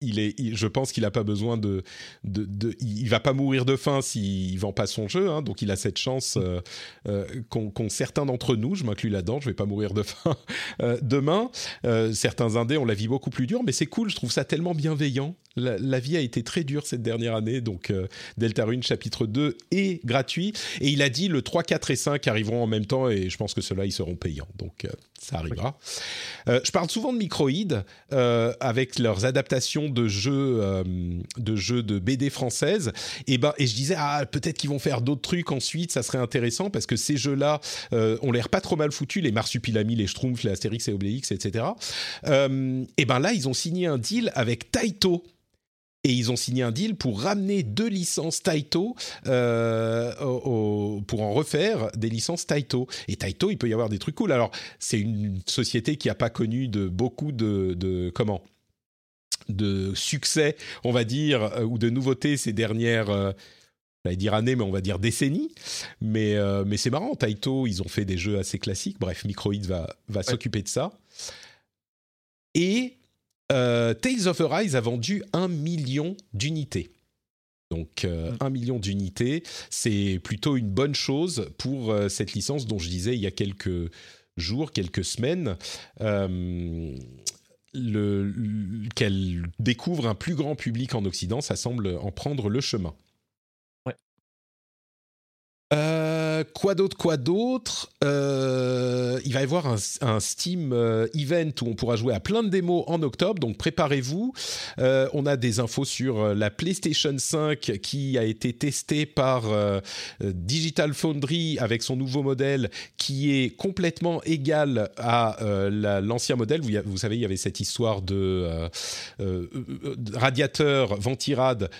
il est, je pense qu'il n'a pas besoin de, de, de, il va pas mourir de faim s'il vend pas son jeu, hein, donc il a cette chance euh, euh, qu'ont certains d'entre nous, je m'inclus là-dedans, je vais pas mourir de faim <laughs> euh, demain. certains indés ont la vie beaucoup plus dure, mais c'est cool, je trouve ça tellement bienveillant. La, vie a été très dure cette dernière année, donc Deltarune chapitre 2 est gratuit et il a dit le 3, 4 et 5 arriveront en même temps et je pense que ceux-là ils seront payants, donc ça arrivera. je parle souvent de Microïd avec leurs adaptations de jeux, euh, de jeux de BD françaises. Et ben, et je disais ah peut-être qu'ils vont faire d'autres trucs ensuite, ça serait intéressant parce que ces jeux-là euh, ont l'air pas trop mal foutus, les Marsupilami, les Schtroumpfs, les Astérix et Obélix, etc. Euh, et ben là, ils ont signé un deal avec Taito et ils ont signé un deal pour ramener deux licences Taito pour en refaire des licences Taito. Et Taito, il peut y avoir des trucs cool. Alors, c'est une société qui n'a pas connu de beaucoup de, de comment? De succès, on va dire, euh, ou de nouveautés ces dernières, euh, j'allais dire années, mais on va dire décennies. Mais, euh, mais c'est marrant, Taito, ils ont fait des jeux assez classiques. Bref, Microïd va, va s'occuper de ça. Et Tales of Arise a vendu un million d'unités. Donc mm. un million d'unités, c'est plutôt une bonne chose pour cette licence dont je disais il y a quelques jours, quelques semaines qu'elle découvre un plus grand public en Occident, ça semble en prendre le chemin. Euh, quoi d'autre Quoi d'autre euh, Il va y avoir un, Steam euh, event où on pourra jouer à plein de démos en octobre, donc préparez-vous. on a des infos sur la PlayStation 5 qui a été testée par Digital Foundry avec son nouveau modèle qui est complètement égal à l'ancien modèle. Vous, vous, savez, il y avait cette histoire de radiateur ventirad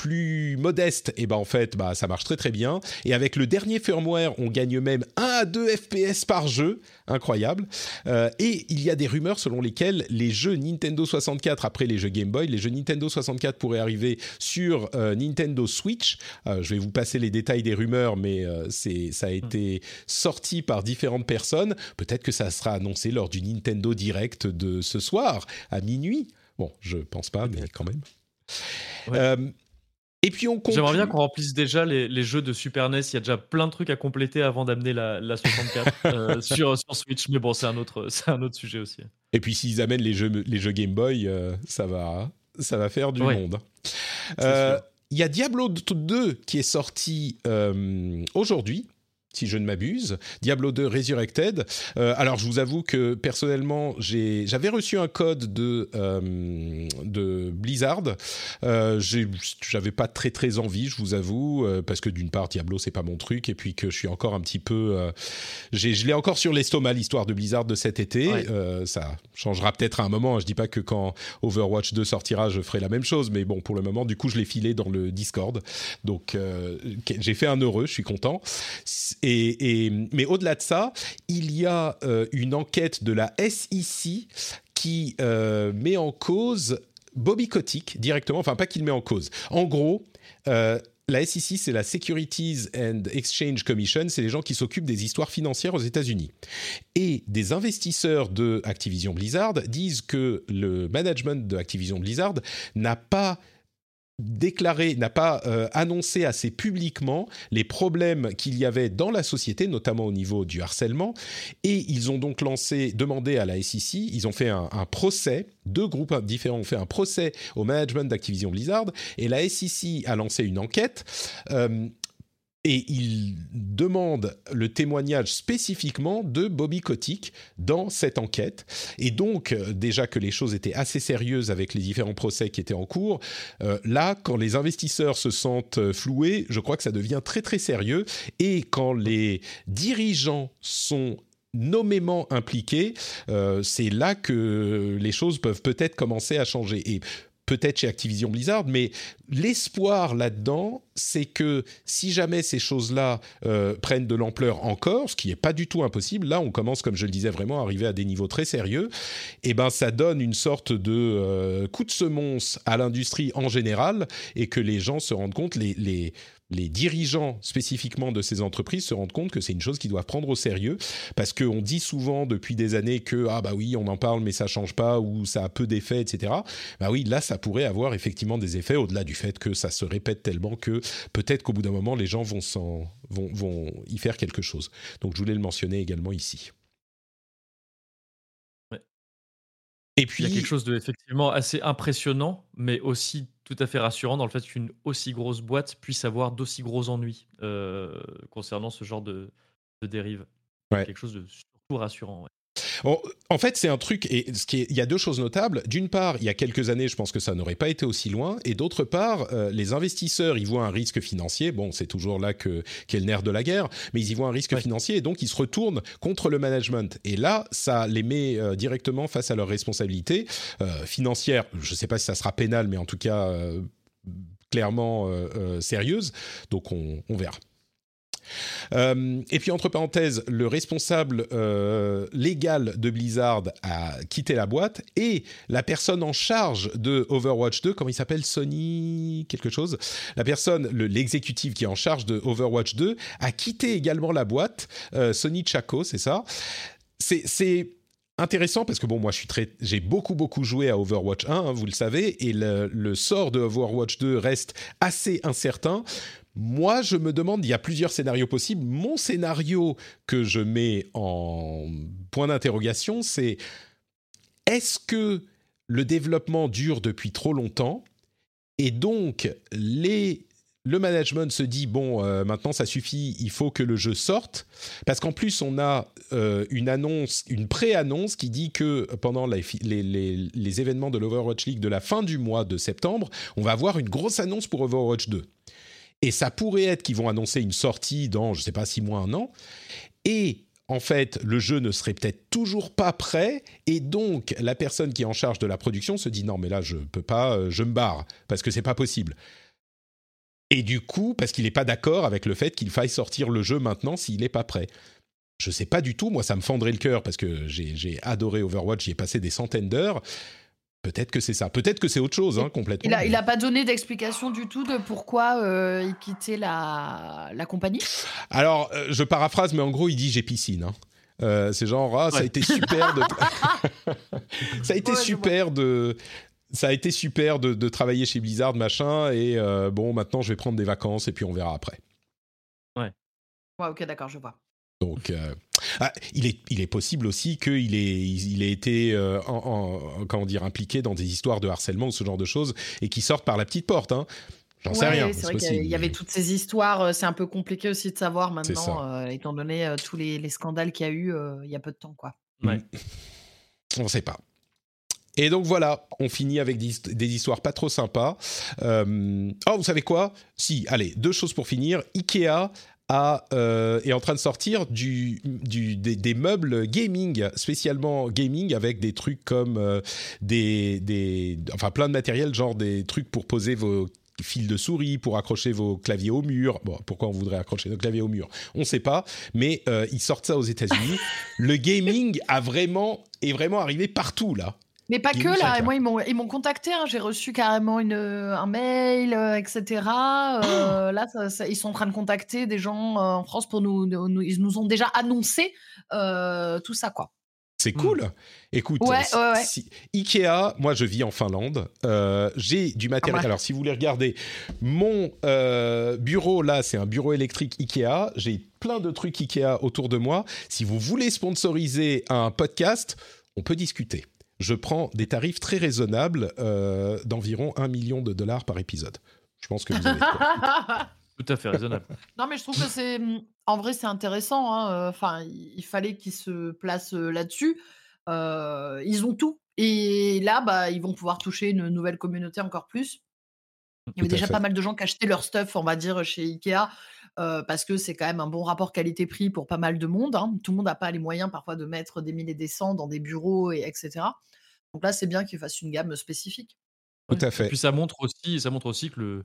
plus modeste, et eh ben en fait, bah, ça marche très très bien. Et avec le dernier firmware, on gagne même 1 à 2 FPS par jeu, incroyable. Euh, et il y a des rumeurs selon lesquelles les jeux Nintendo 64, après les jeux Game Boy, les jeux Nintendo 64 pourraient arriver sur euh, Nintendo Switch. Euh, je vais vous passer les détails des rumeurs, mais c'est ça a été sorti par différentes personnes. Peut-être que ça sera annoncé lors du Nintendo Direct de ce soir à minuit. Bon, je pense pas, mais quand même. Et puis on J'aimerais bien qu'on remplisse déjà les, jeux de Super NES. Il y a déjà plein de trucs à compléter avant d'amener la, 64 <laughs> euh, sur, Switch. Mais bon, c'est un autre, c'est un autre sujet aussi. Et puis s'ils amènent les jeux, les jeux Game Boy, euh, ça va, ça va faire du monde. Euh, il y a Diablo 2 qui est sorti aujourd'hui si je ne m'abuse, Diablo 2 Resurrected. Euh, alors, je vous avoue que personnellement, j'avais reçu un code de, euh, de Blizzard. Euh, j'avais pas très très envie, je vous avoue, euh, parce que d'une part, Diablo c'est pas mon truc, et puis que je suis encore un petit peu, je l'ai encore sur l'estomac l'histoire de Blizzard de cet été. ça changera peut-être à un moment. Hein. Je dis pas que quand Overwatch 2 sortira, je ferai la même chose, mais bon, pour le moment, du coup, je l'ai filé dans le Discord. Donc, j'ai fait un heureux, je suis content et, mais au-delà de ça, il y a euh, une enquête de la SEC qui euh, met en cause Bobby Kotick directement, enfin pas qu'il met en cause. En gros, euh, la SEC, c'est la Securities and Exchange Commission, c'est les gens qui s'occupent des histoires financières aux États-Unis. Et des investisseurs de Activision Blizzard disent que le management de Activision Blizzard n'a pas déclaré, n'a pas euh, annoncé assez publiquement les problèmes qu'il y avait dans la société, notamment au niveau du harcèlement. Et ils ont donc lancé, demandé à la SEC, ils ont fait un, procès, deux groupes différents ont fait un procès au management d'Activision Blizzard, et la SEC a lancé une enquête. Euh, et il demande le témoignage spécifiquement de Bobby Kotick dans cette enquête. Et donc, euh, déjà que les choses étaient assez sérieuses avec les différents procès qui étaient en cours, euh, là, quand les investisseurs se sentent euh, floués, je crois que ça devient très très sérieux. Et quand les dirigeants sont nommément impliqués, c'est là que les choses peuvent peut-être commencer à changer. Et peut-être chez Activision Blizzard, mais l'espoir là-dedans, c'est que si jamais ces choses-là euh, prennent de l'ampleur encore, ce qui n'est pas du tout impossible, là on commence, comme je le disais, vraiment à arriver à des niveaux très sérieux, et eh ben ça donne une sorte de euh, coup de semonce à l'industrie en général, et que les gens se rendent compte, les, les les dirigeants spécifiquement de ces entreprises se rendent compte que c'est une chose qu'ils doivent prendre au sérieux parce qu'on dit souvent depuis des années que ah bah oui on en parle mais ça change pas ou ça a peu d'effets etc. Bah oui là ça pourrait avoir effectivement des effets au-delà du fait que ça se répète tellement que peut-être qu'au bout d'un moment les gens vont, vont, vont y faire quelque chose. Donc je voulais le mentionner également ici. Et puis il y a quelque chose de effectivement assez impressionnant, mais aussi tout à fait rassurant dans le fait qu'une aussi grosse boîte puisse avoir d'aussi gros ennuis euh, concernant ce genre de, de dérive. Quelque chose de surtout rassurant en fait, c'est un truc, et ce qui il y a deux choses notables. D'une part, il y a quelques années, je pense que ça n'aurait pas été aussi loin, et d'autre part, euh, les investisseurs, ils voient un risque financier. Bon, c'est toujours là que qu'est le nerf de la guerre, mais ils y voient un risque financier, et donc ils se retournent contre le management. Et là, ça les met euh, directement face à leurs responsabilités euh, financières. Je ne sais pas si ça sera pénal, mais en tout cas clairement sérieuse. Donc on verra. Euh, et puis entre parenthèses, le responsable euh, légal de Blizzard a quitté la boîte et la personne en charge de Overwatch 2, comment il s'appelle Sony quelque chose, la personne, l'exécutif qui est en charge de Overwatch 2 a quitté également la boîte, euh, Sony Chaco, c'est ça. C'est intéressant parce que bon moi je suis très j'ai beaucoup beaucoup joué à Overwatch 1 hein, vous le savez et le, le, sort de Overwatch 2 reste assez incertain moi, je me demande, il y a plusieurs scénarios possibles. Mon scénario que je mets en point d'interrogation, c'est est-ce que le développement dure depuis trop longtemps et donc le management se dit bon euh, maintenant ça suffit il faut que le jeu sorte? Parce qu'en plus on a euh, une annonce une pré-annonce qui dit que pendant les, les, les événements de l'Overwatch League de la fin du mois de septembre on va avoir une grosse annonce pour Overwatch 2 et ça pourrait être qu'ils vont annoncer une sortie dans, je ne sais pas, six mois, un an. Et en fait, le jeu ne serait peut-être toujours pas prêt, et donc la personne qui est en charge de la production se dit non, mais là je peux pas, euh, je me barre parce que c'est pas possible. Et du coup, parce qu'il n'est pas d'accord avec le fait qu'il faille sortir le jeu maintenant s'il n'est pas prêt. Je sais pas du tout, moi ça me fendrait le cœur parce que j'ai adoré Overwatch, j'y ai passé des centaines d'heures. Peut-être que c'est ça. Peut-être que c'est autre chose, hein, complètement. Il n'a pas donné d'explication du tout de pourquoi euh, il quittait la, la compagnie? Alors, euh, je paraphrase, mais en gros, il dit j'ai piscine. Hein. Euh, c'est genre, ah, ça a été super de. <laughs> <laughs> ça a été super de. Ça a été super de, de, travailler chez Blizzard, machin, et bon, maintenant je vais prendre des vacances et puis on verra après. Ouais. Ouais, ok, d'accord, je vois. Donc, euh, ah, il, est, il est possible aussi qu'il ait, il ait été euh, en, comment dire, impliqué dans des histoires de harcèlement ou ce genre de choses et qui sortent par la petite porte. Hein. J'en sais rien. C'est vrai qu'il y avait toutes ces histoires. Euh, c'est un peu compliqué aussi de savoir maintenant, étant donné tous les, les scandales qu'il y a eu il y a peu de temps. Quoi. Ouais. On ne sait pas. Et donc voilà, on finit avec des, des histoires pas trop sympas. oh, vous savez quoi? Si, allez, deux choses pour finir. Ikea euh, est en train de sortir du, des, meubles gaming, spécialement gaming, avec des trucs comme euh, des, des, enfin plein de matériel, genre des trucs pour poser vos fils de souris, pour accrocher vos claviers au mur. Bon, pourquoi on voudrait accrocher nos claviers au mur? On ne sait pas, mais euh, ils sortent ça aux États-Unis. Le gaming a vraiment est vraiment arrivé partout là. Mais pas que là, moi ils m'ont ils m'ont contacté, hein. j'ai reçu carrément une un mail, euh, etc. Euh, là, ils sont en train de contacter des gens euh, en France pour nous, ils nous ont déjà annoncé tout ça quoi. C'est cool. Hmm. Écoute, Ikea, moi je vis en Finlande. j'ai du matériel. Alors si vous voulez regarder, mon bureau là, c'est un bureau électrique Ikea. J'ai plein de trucs Ikea autour de moi. Si vous voulez sponsoriser un podcast, on peut discuter je prends des tarifs très raisonnables euh, d'environ 1 million de dollars par épisode. Je pense que vous avez <laughs> Tout à fait raisonnable. non, mais je trouve que c'est. En vrai, c'est intéressant. Hein, euh, enfin, il fallait qu'ils se placent euh, là-dessus. ils ont tout. Et là, bah, ils vont pouvoir toucher une nouvelle communauté encore plus. Il y avait déjà pas mal de gens qui achetaient leur stuff, on va dire, chez Ikea. Euh, parce que c'est quand même un bon rapport qualité-prix pour pas mal de monde. Hein. Tout le monde n'a pas les moyens parfois de mettre des milliers des cents dans des bureaux, et etc. Donc là, c'est bien qu'ils fassent une gamme spécifique. Tout à fait. Et puis ça montre aussi, ça montre aussi que le,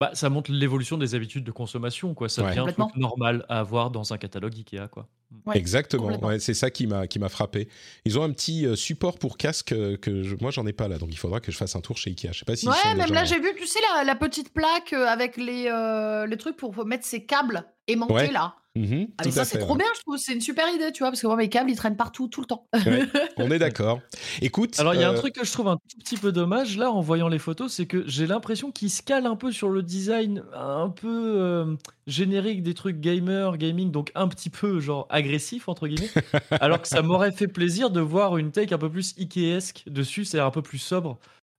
Bah, ça montre l'évolution des habitudes de consommation, quoi. Ça Ouais. devient un Complètement. truc normal à avoir dans un catalogue Ikea, quoi. Ouais, Exactement, ouais, c'est ça qui m'a qui m'a frappé. Ils ont un petit support pour casque que je- moi j'en ai pas là, donc il faudra que je fasse un tour chez Ikea. Je sais pas si ouais, même là, j'ai vu, tu sais, la, la petite plaque avec les, euh, les trucs pour mettre ses câbles aimantés Ouais. là. Mhm, Ah, mais ça, c'est trop bien, je trouve. C'est une super idée, tu vois, parce que moi, mes câbles, ils traînent partout, tout le temps. Ouais. <laughs> On est d'accord. Écoute, Alors, il y a un euh, truc que je trouve un tout petit peu dommage, là, en voyant les photos, c'est que j'ai l'impression qu'ils se calent un peu sur le design un peu euh, générique des trucs gamer, gaming, donc un petit peu, genre, agressif, entre guillemets. <laughs> alors que ça m'aurait fait plaisir de voir une take un peu plus Ikeesque dessus, c'est-à-dire un peu plus sobre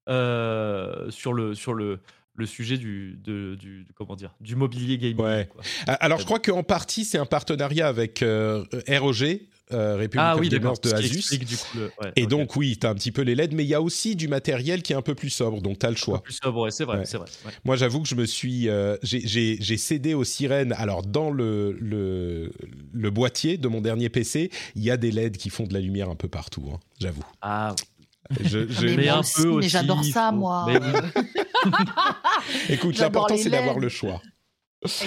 euh, sur, le, sur le, le sujet du, de, du, comment dire, du mobilier gaming. Ouais. quoi. Alors, je crois qu'en partie, c'est un partenariat avec euh, ROG, euh, Republic Ah of oui, de Asus. explique, du coup, le- ouais, Et donc, oui, tu as un petit peu les LED, mais il y a aussi du matériel qui est un peu plus sobre, donc tu as le Un peu choix. plus sobre, ouais, c'est vrai, Ouais. c'est vrai. ouais. Moi, j'avoue que je me suis. euh, j'ai- cédé aux sirènes. Alors, dans le, le, le boîtier de mon dernier PC, il y a des LED qui font de la lumière un peu partout, hein, j'avoue. Ah, Je, je- Mais mais un aussi, peu mais aussi. j'adore ça, faut- moi. Mais oui. <laughs> Écoute, l'important, c'est d'avoir le choix.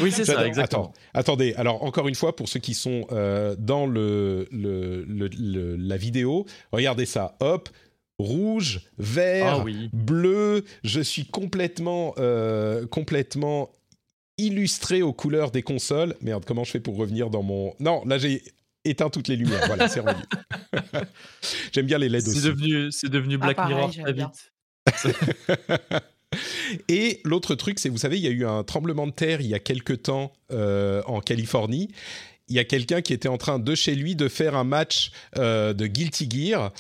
Oui, c'est ça, exactement. Attends, attendez. Alors, encore une fois, pour ceux qui sont euh, dans le, le, le- le- la vidéo, regardez ça. Hop, rouge, vert, Ah oui. bleu. Je suis complètement, euh, complètement illustré aux couleurs des consoles. Merde, comment je fais pour revenir dans mon... Non, là, j'ai éteint toutes les lumières. Voilà, c'est revenu. <laughs> J'aime bien les LED C'est aussi. devenu, c'est devenu Ah, Black pareil, Mirror très vite. <laughs> Et l'autre truc, c'est, vous savez, il y a eu un tremblement de terre il y a quelque temps euh, en Californie. Il y a quelqu'un qui était en train de chez lui de faire un match euh, de Guilty Gear.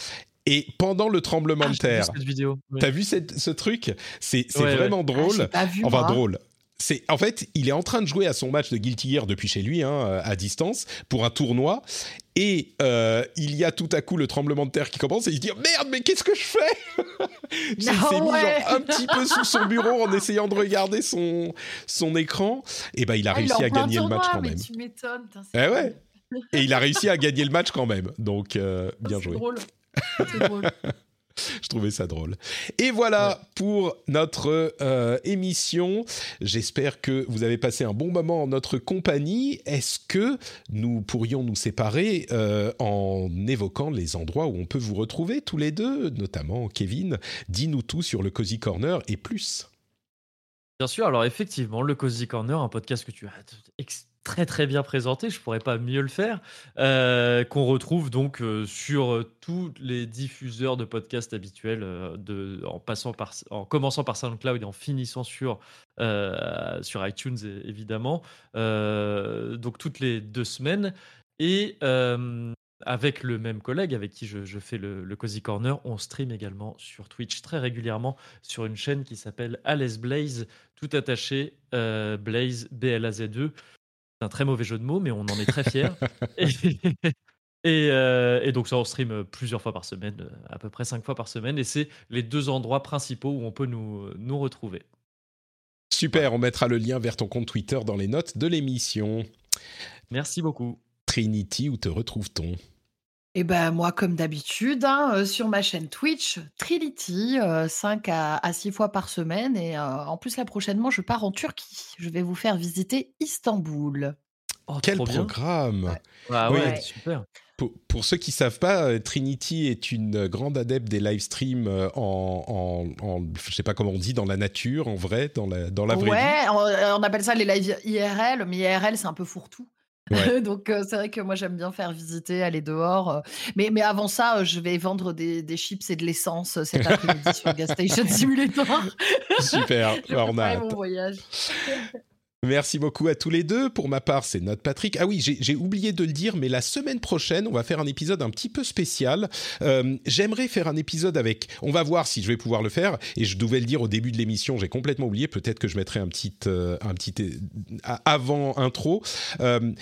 Et pendant le tremblement Ah, de j'ai vu terre, cette vidéo. oui. t'as vu cette- ce truc? C'est Ouais, vraiment Ah, drôle. vu, Enfin, moi. drôle. C'est en fait, il est en train de jouer à son match de Guilty Gear depuis chez lui, hein, à distance, pour un tournoi. Et euh, il y a tout à coup le tremblement de terre qui commence et il se dit merde, mais qu'est-ce que je fais? <laughs> Il s'est Ah mis genre un petit peu sous son bureau en essayant de regarder son son écran. Et ben, il a Ah, réussi à gagner le match quand mais même. tu m'étonnes. Eh ouais. Et il a réussi à gagner le match quand même. Donc euh, <laughs> bien C'est joué. drôle. <laughs> C'est drôle. <laughs> Je trouvais ça drôle. Et voilà pour notre euh, émission. J'espère que vous avez passé un bon moment en notre compagnie. Est-ce que nous pourrions nous séparer euh, en évoquant les endroits où on peut vous retrouver tous les deux, notamment Kevin? Dis-nous tout sur le Cozy Corner et plus. Bien sûr, alors effectivement, le Cozy Corner, un podcast que tu as très très bien présenté, je pourrais pas mieux le faire, euh, qu'on retrouve donc euh, sur euh, tous les diffuseurs de podcasts habituels, en, passant par, en commençant par SoundCloud et en finissant sur, sur iTunes évidemment, donc toutes les deux semaines. Et avec le même collègue avec qui je, fais le, le Cozy Corner, on stream également sur Twitch très régulièrement sur une chaîne qui s'appelle Alice Blaze, tout attaché, Blaze, B-L-A-Z-E. C'est un très mauvais jeu de mots, mais on en est très fiers. <laughs> et, et, euh, et donc ça, on stream plusieurs fois par semaine, euh, à peu près cinq fois par semaine, et c'est les deux endroits principaux où on peut nous, nous retrouver. Super, on mettra le lien vers ton compte Twitter dans les notes de l'émission. Merci beaucoup. Trinity, où te retrouve-t-on? Et ben moi, comme d'habitude, hein, euh, sur ma chaîne Twitch, Trinity, 5 à, à 6 fois par semaine. Et euh, en plus, là, prochainement, je pars en Turquie. Je vais vous faire visiter Istanbul. Oh, Quel programme Ouais. Ah Oui. ouais, super. Pour, pour ceux qui savent pas, euh, Trinity est une grande adepte des live streams euh, en, en, en- je sais pas comment on dit, dans la nature, en vrai, dans la, dans la vraie vie. ouais, on, on appelle ça les lives IRL, mais IRL, c'est un peu fourre-tout. Ouais. <laughs> Donc, euh, c'est vrai que moi, j'aime bien faire visiter, aller dehors. euh. Mais, mais avant ça, euh, je vais vendre des, des chips et de l'essence cet après-midi sur Gas Station <laughs> Simulator. Super, <laughs> on a mon voyage. Merci beaucoup à tous les deux. Pour ma part, c'est notre Patrick. Ah oui, j'ai oublié de le dire, mais la semaine prochaine, on va faire un épisode un petit peu spécial. Euh, J'aimerais faire un épisode avec. On va voir si je vais pouvoir le faire. Et je devais le dire au début de l'émission, j'ai complètement oublié. Peut-être que je mettrai un petit, euh, un petit euh, avant intro.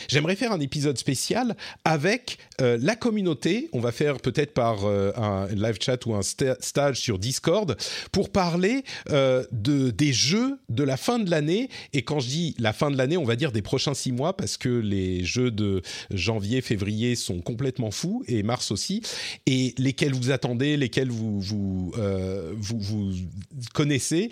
J'aimerais faire un épisode spécial avec la communauté. On va faire peut-être par un live chat ou un sta- stage sur Discord pour parler de des jeux de la fin de l'année. Et quand je dis la fin de l'année, on va dire des prochains six mois, parce que les jeux de janvier, février sont complètement fous et mars aussi, et lesquels vous attendez, lesquels vous vous euh, vous, vous connaissez.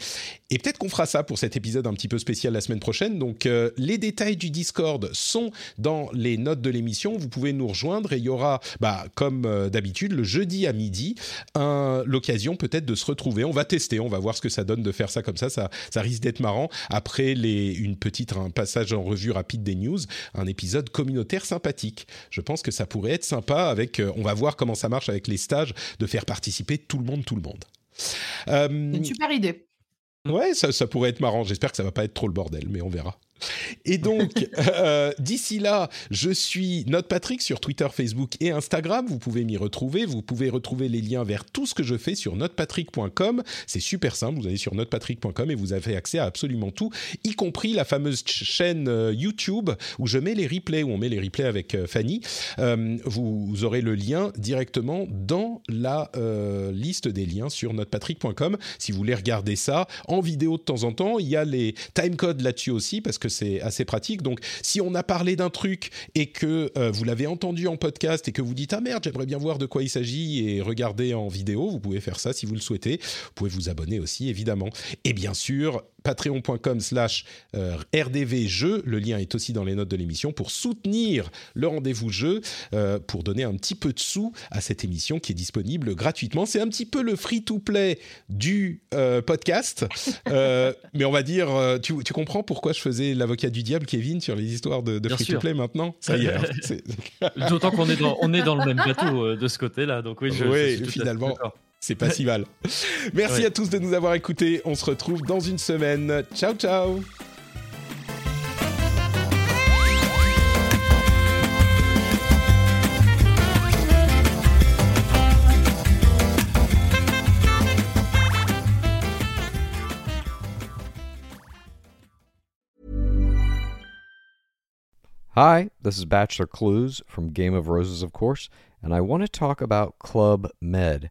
Et peut-être qu'on fera ça pour cet épisode un petit peu spécial la semaine prochaine. Donc euh, les détails du Discord sont dans les notes de l'émission. Vous pouvez nous rejoindre et il y aura, bah, comme euh, d'habitude, le jeudi à midi, l'occasion peut-être de se retrouver. On va tester, on va voir ce que ça donne de faire ça comme ça. Ça, ça risque d'être marrant. Après les, une petite un passage en revue rapide des news, un épisode communautaire sympathique. Je pense que ça pourrait être sympa avec. Euh, on va voir comment ça marche avec les stages, de faire participer tout le monde, tout le monde. Euh, une super idée. Ouais, ça, ça pourrait être marrant. J'espère que ça va pas être trop le bordel, mais on verra. Et donc, <laughs> euh, d'ici là, je suis Note Patrick sur Twitter, Facebook et Instagram. Vous pouvez m'y retrouver. Vous pouvez retrouver les liens vers tout ce que je fais sur notepatrick.com. C'est super simple. Vous allez sur notepatrick.com et vous avez accès à absolument tout, y compris la fameuse chaîne euh, YouTube où je mets les replays, où on met les replays avec euh, Fanny. vous, aurez le lien directement dans la liste des liens sur notepatrick.com. Si vous voulez regarder ça en vidéo de temps en temps, il y a les timecodes là-dessus aussi parce que c'est assez pratique. Donc, si on a parlé d'un truc et que euh, vous l'avez entendu en podcast et que vous dites ah merde, j'aimerais bien voir de quoi il s'agit et regarder en vidéo, vous pouvez faire ça si vous le souhaitez. Vous pouvez vous abonner aussi évidemment. Et bien sûr, patreon.com slash euh, rdvjeux. Le lien est aussi dans les notes de l'émission pour soutenir le rendez-vous jeu, euh, pour donner un petit peu de sous à cette émission qui est disponible gratuitement. C'est un petit peu le free-to-play du euh, podcast. <laughs> mais on va dire, tu, comprends pourquoi je faisais l'avocat du diable, Kevin, sur les histoires de, free-to-play maintenant? Ça y est. Hein, D'autant qu'on est dans, on est dans le même bateau de ce côté-là. Donc oui, je, oui, je finalement. C'est pas si mal. Merci à tous de nous avoir écoutés. On se retrouve dans une semaine. Ciao, ciao. Hi, this is Bachelor Clues from Game of Roses, of course, and I want to talk about Club Med.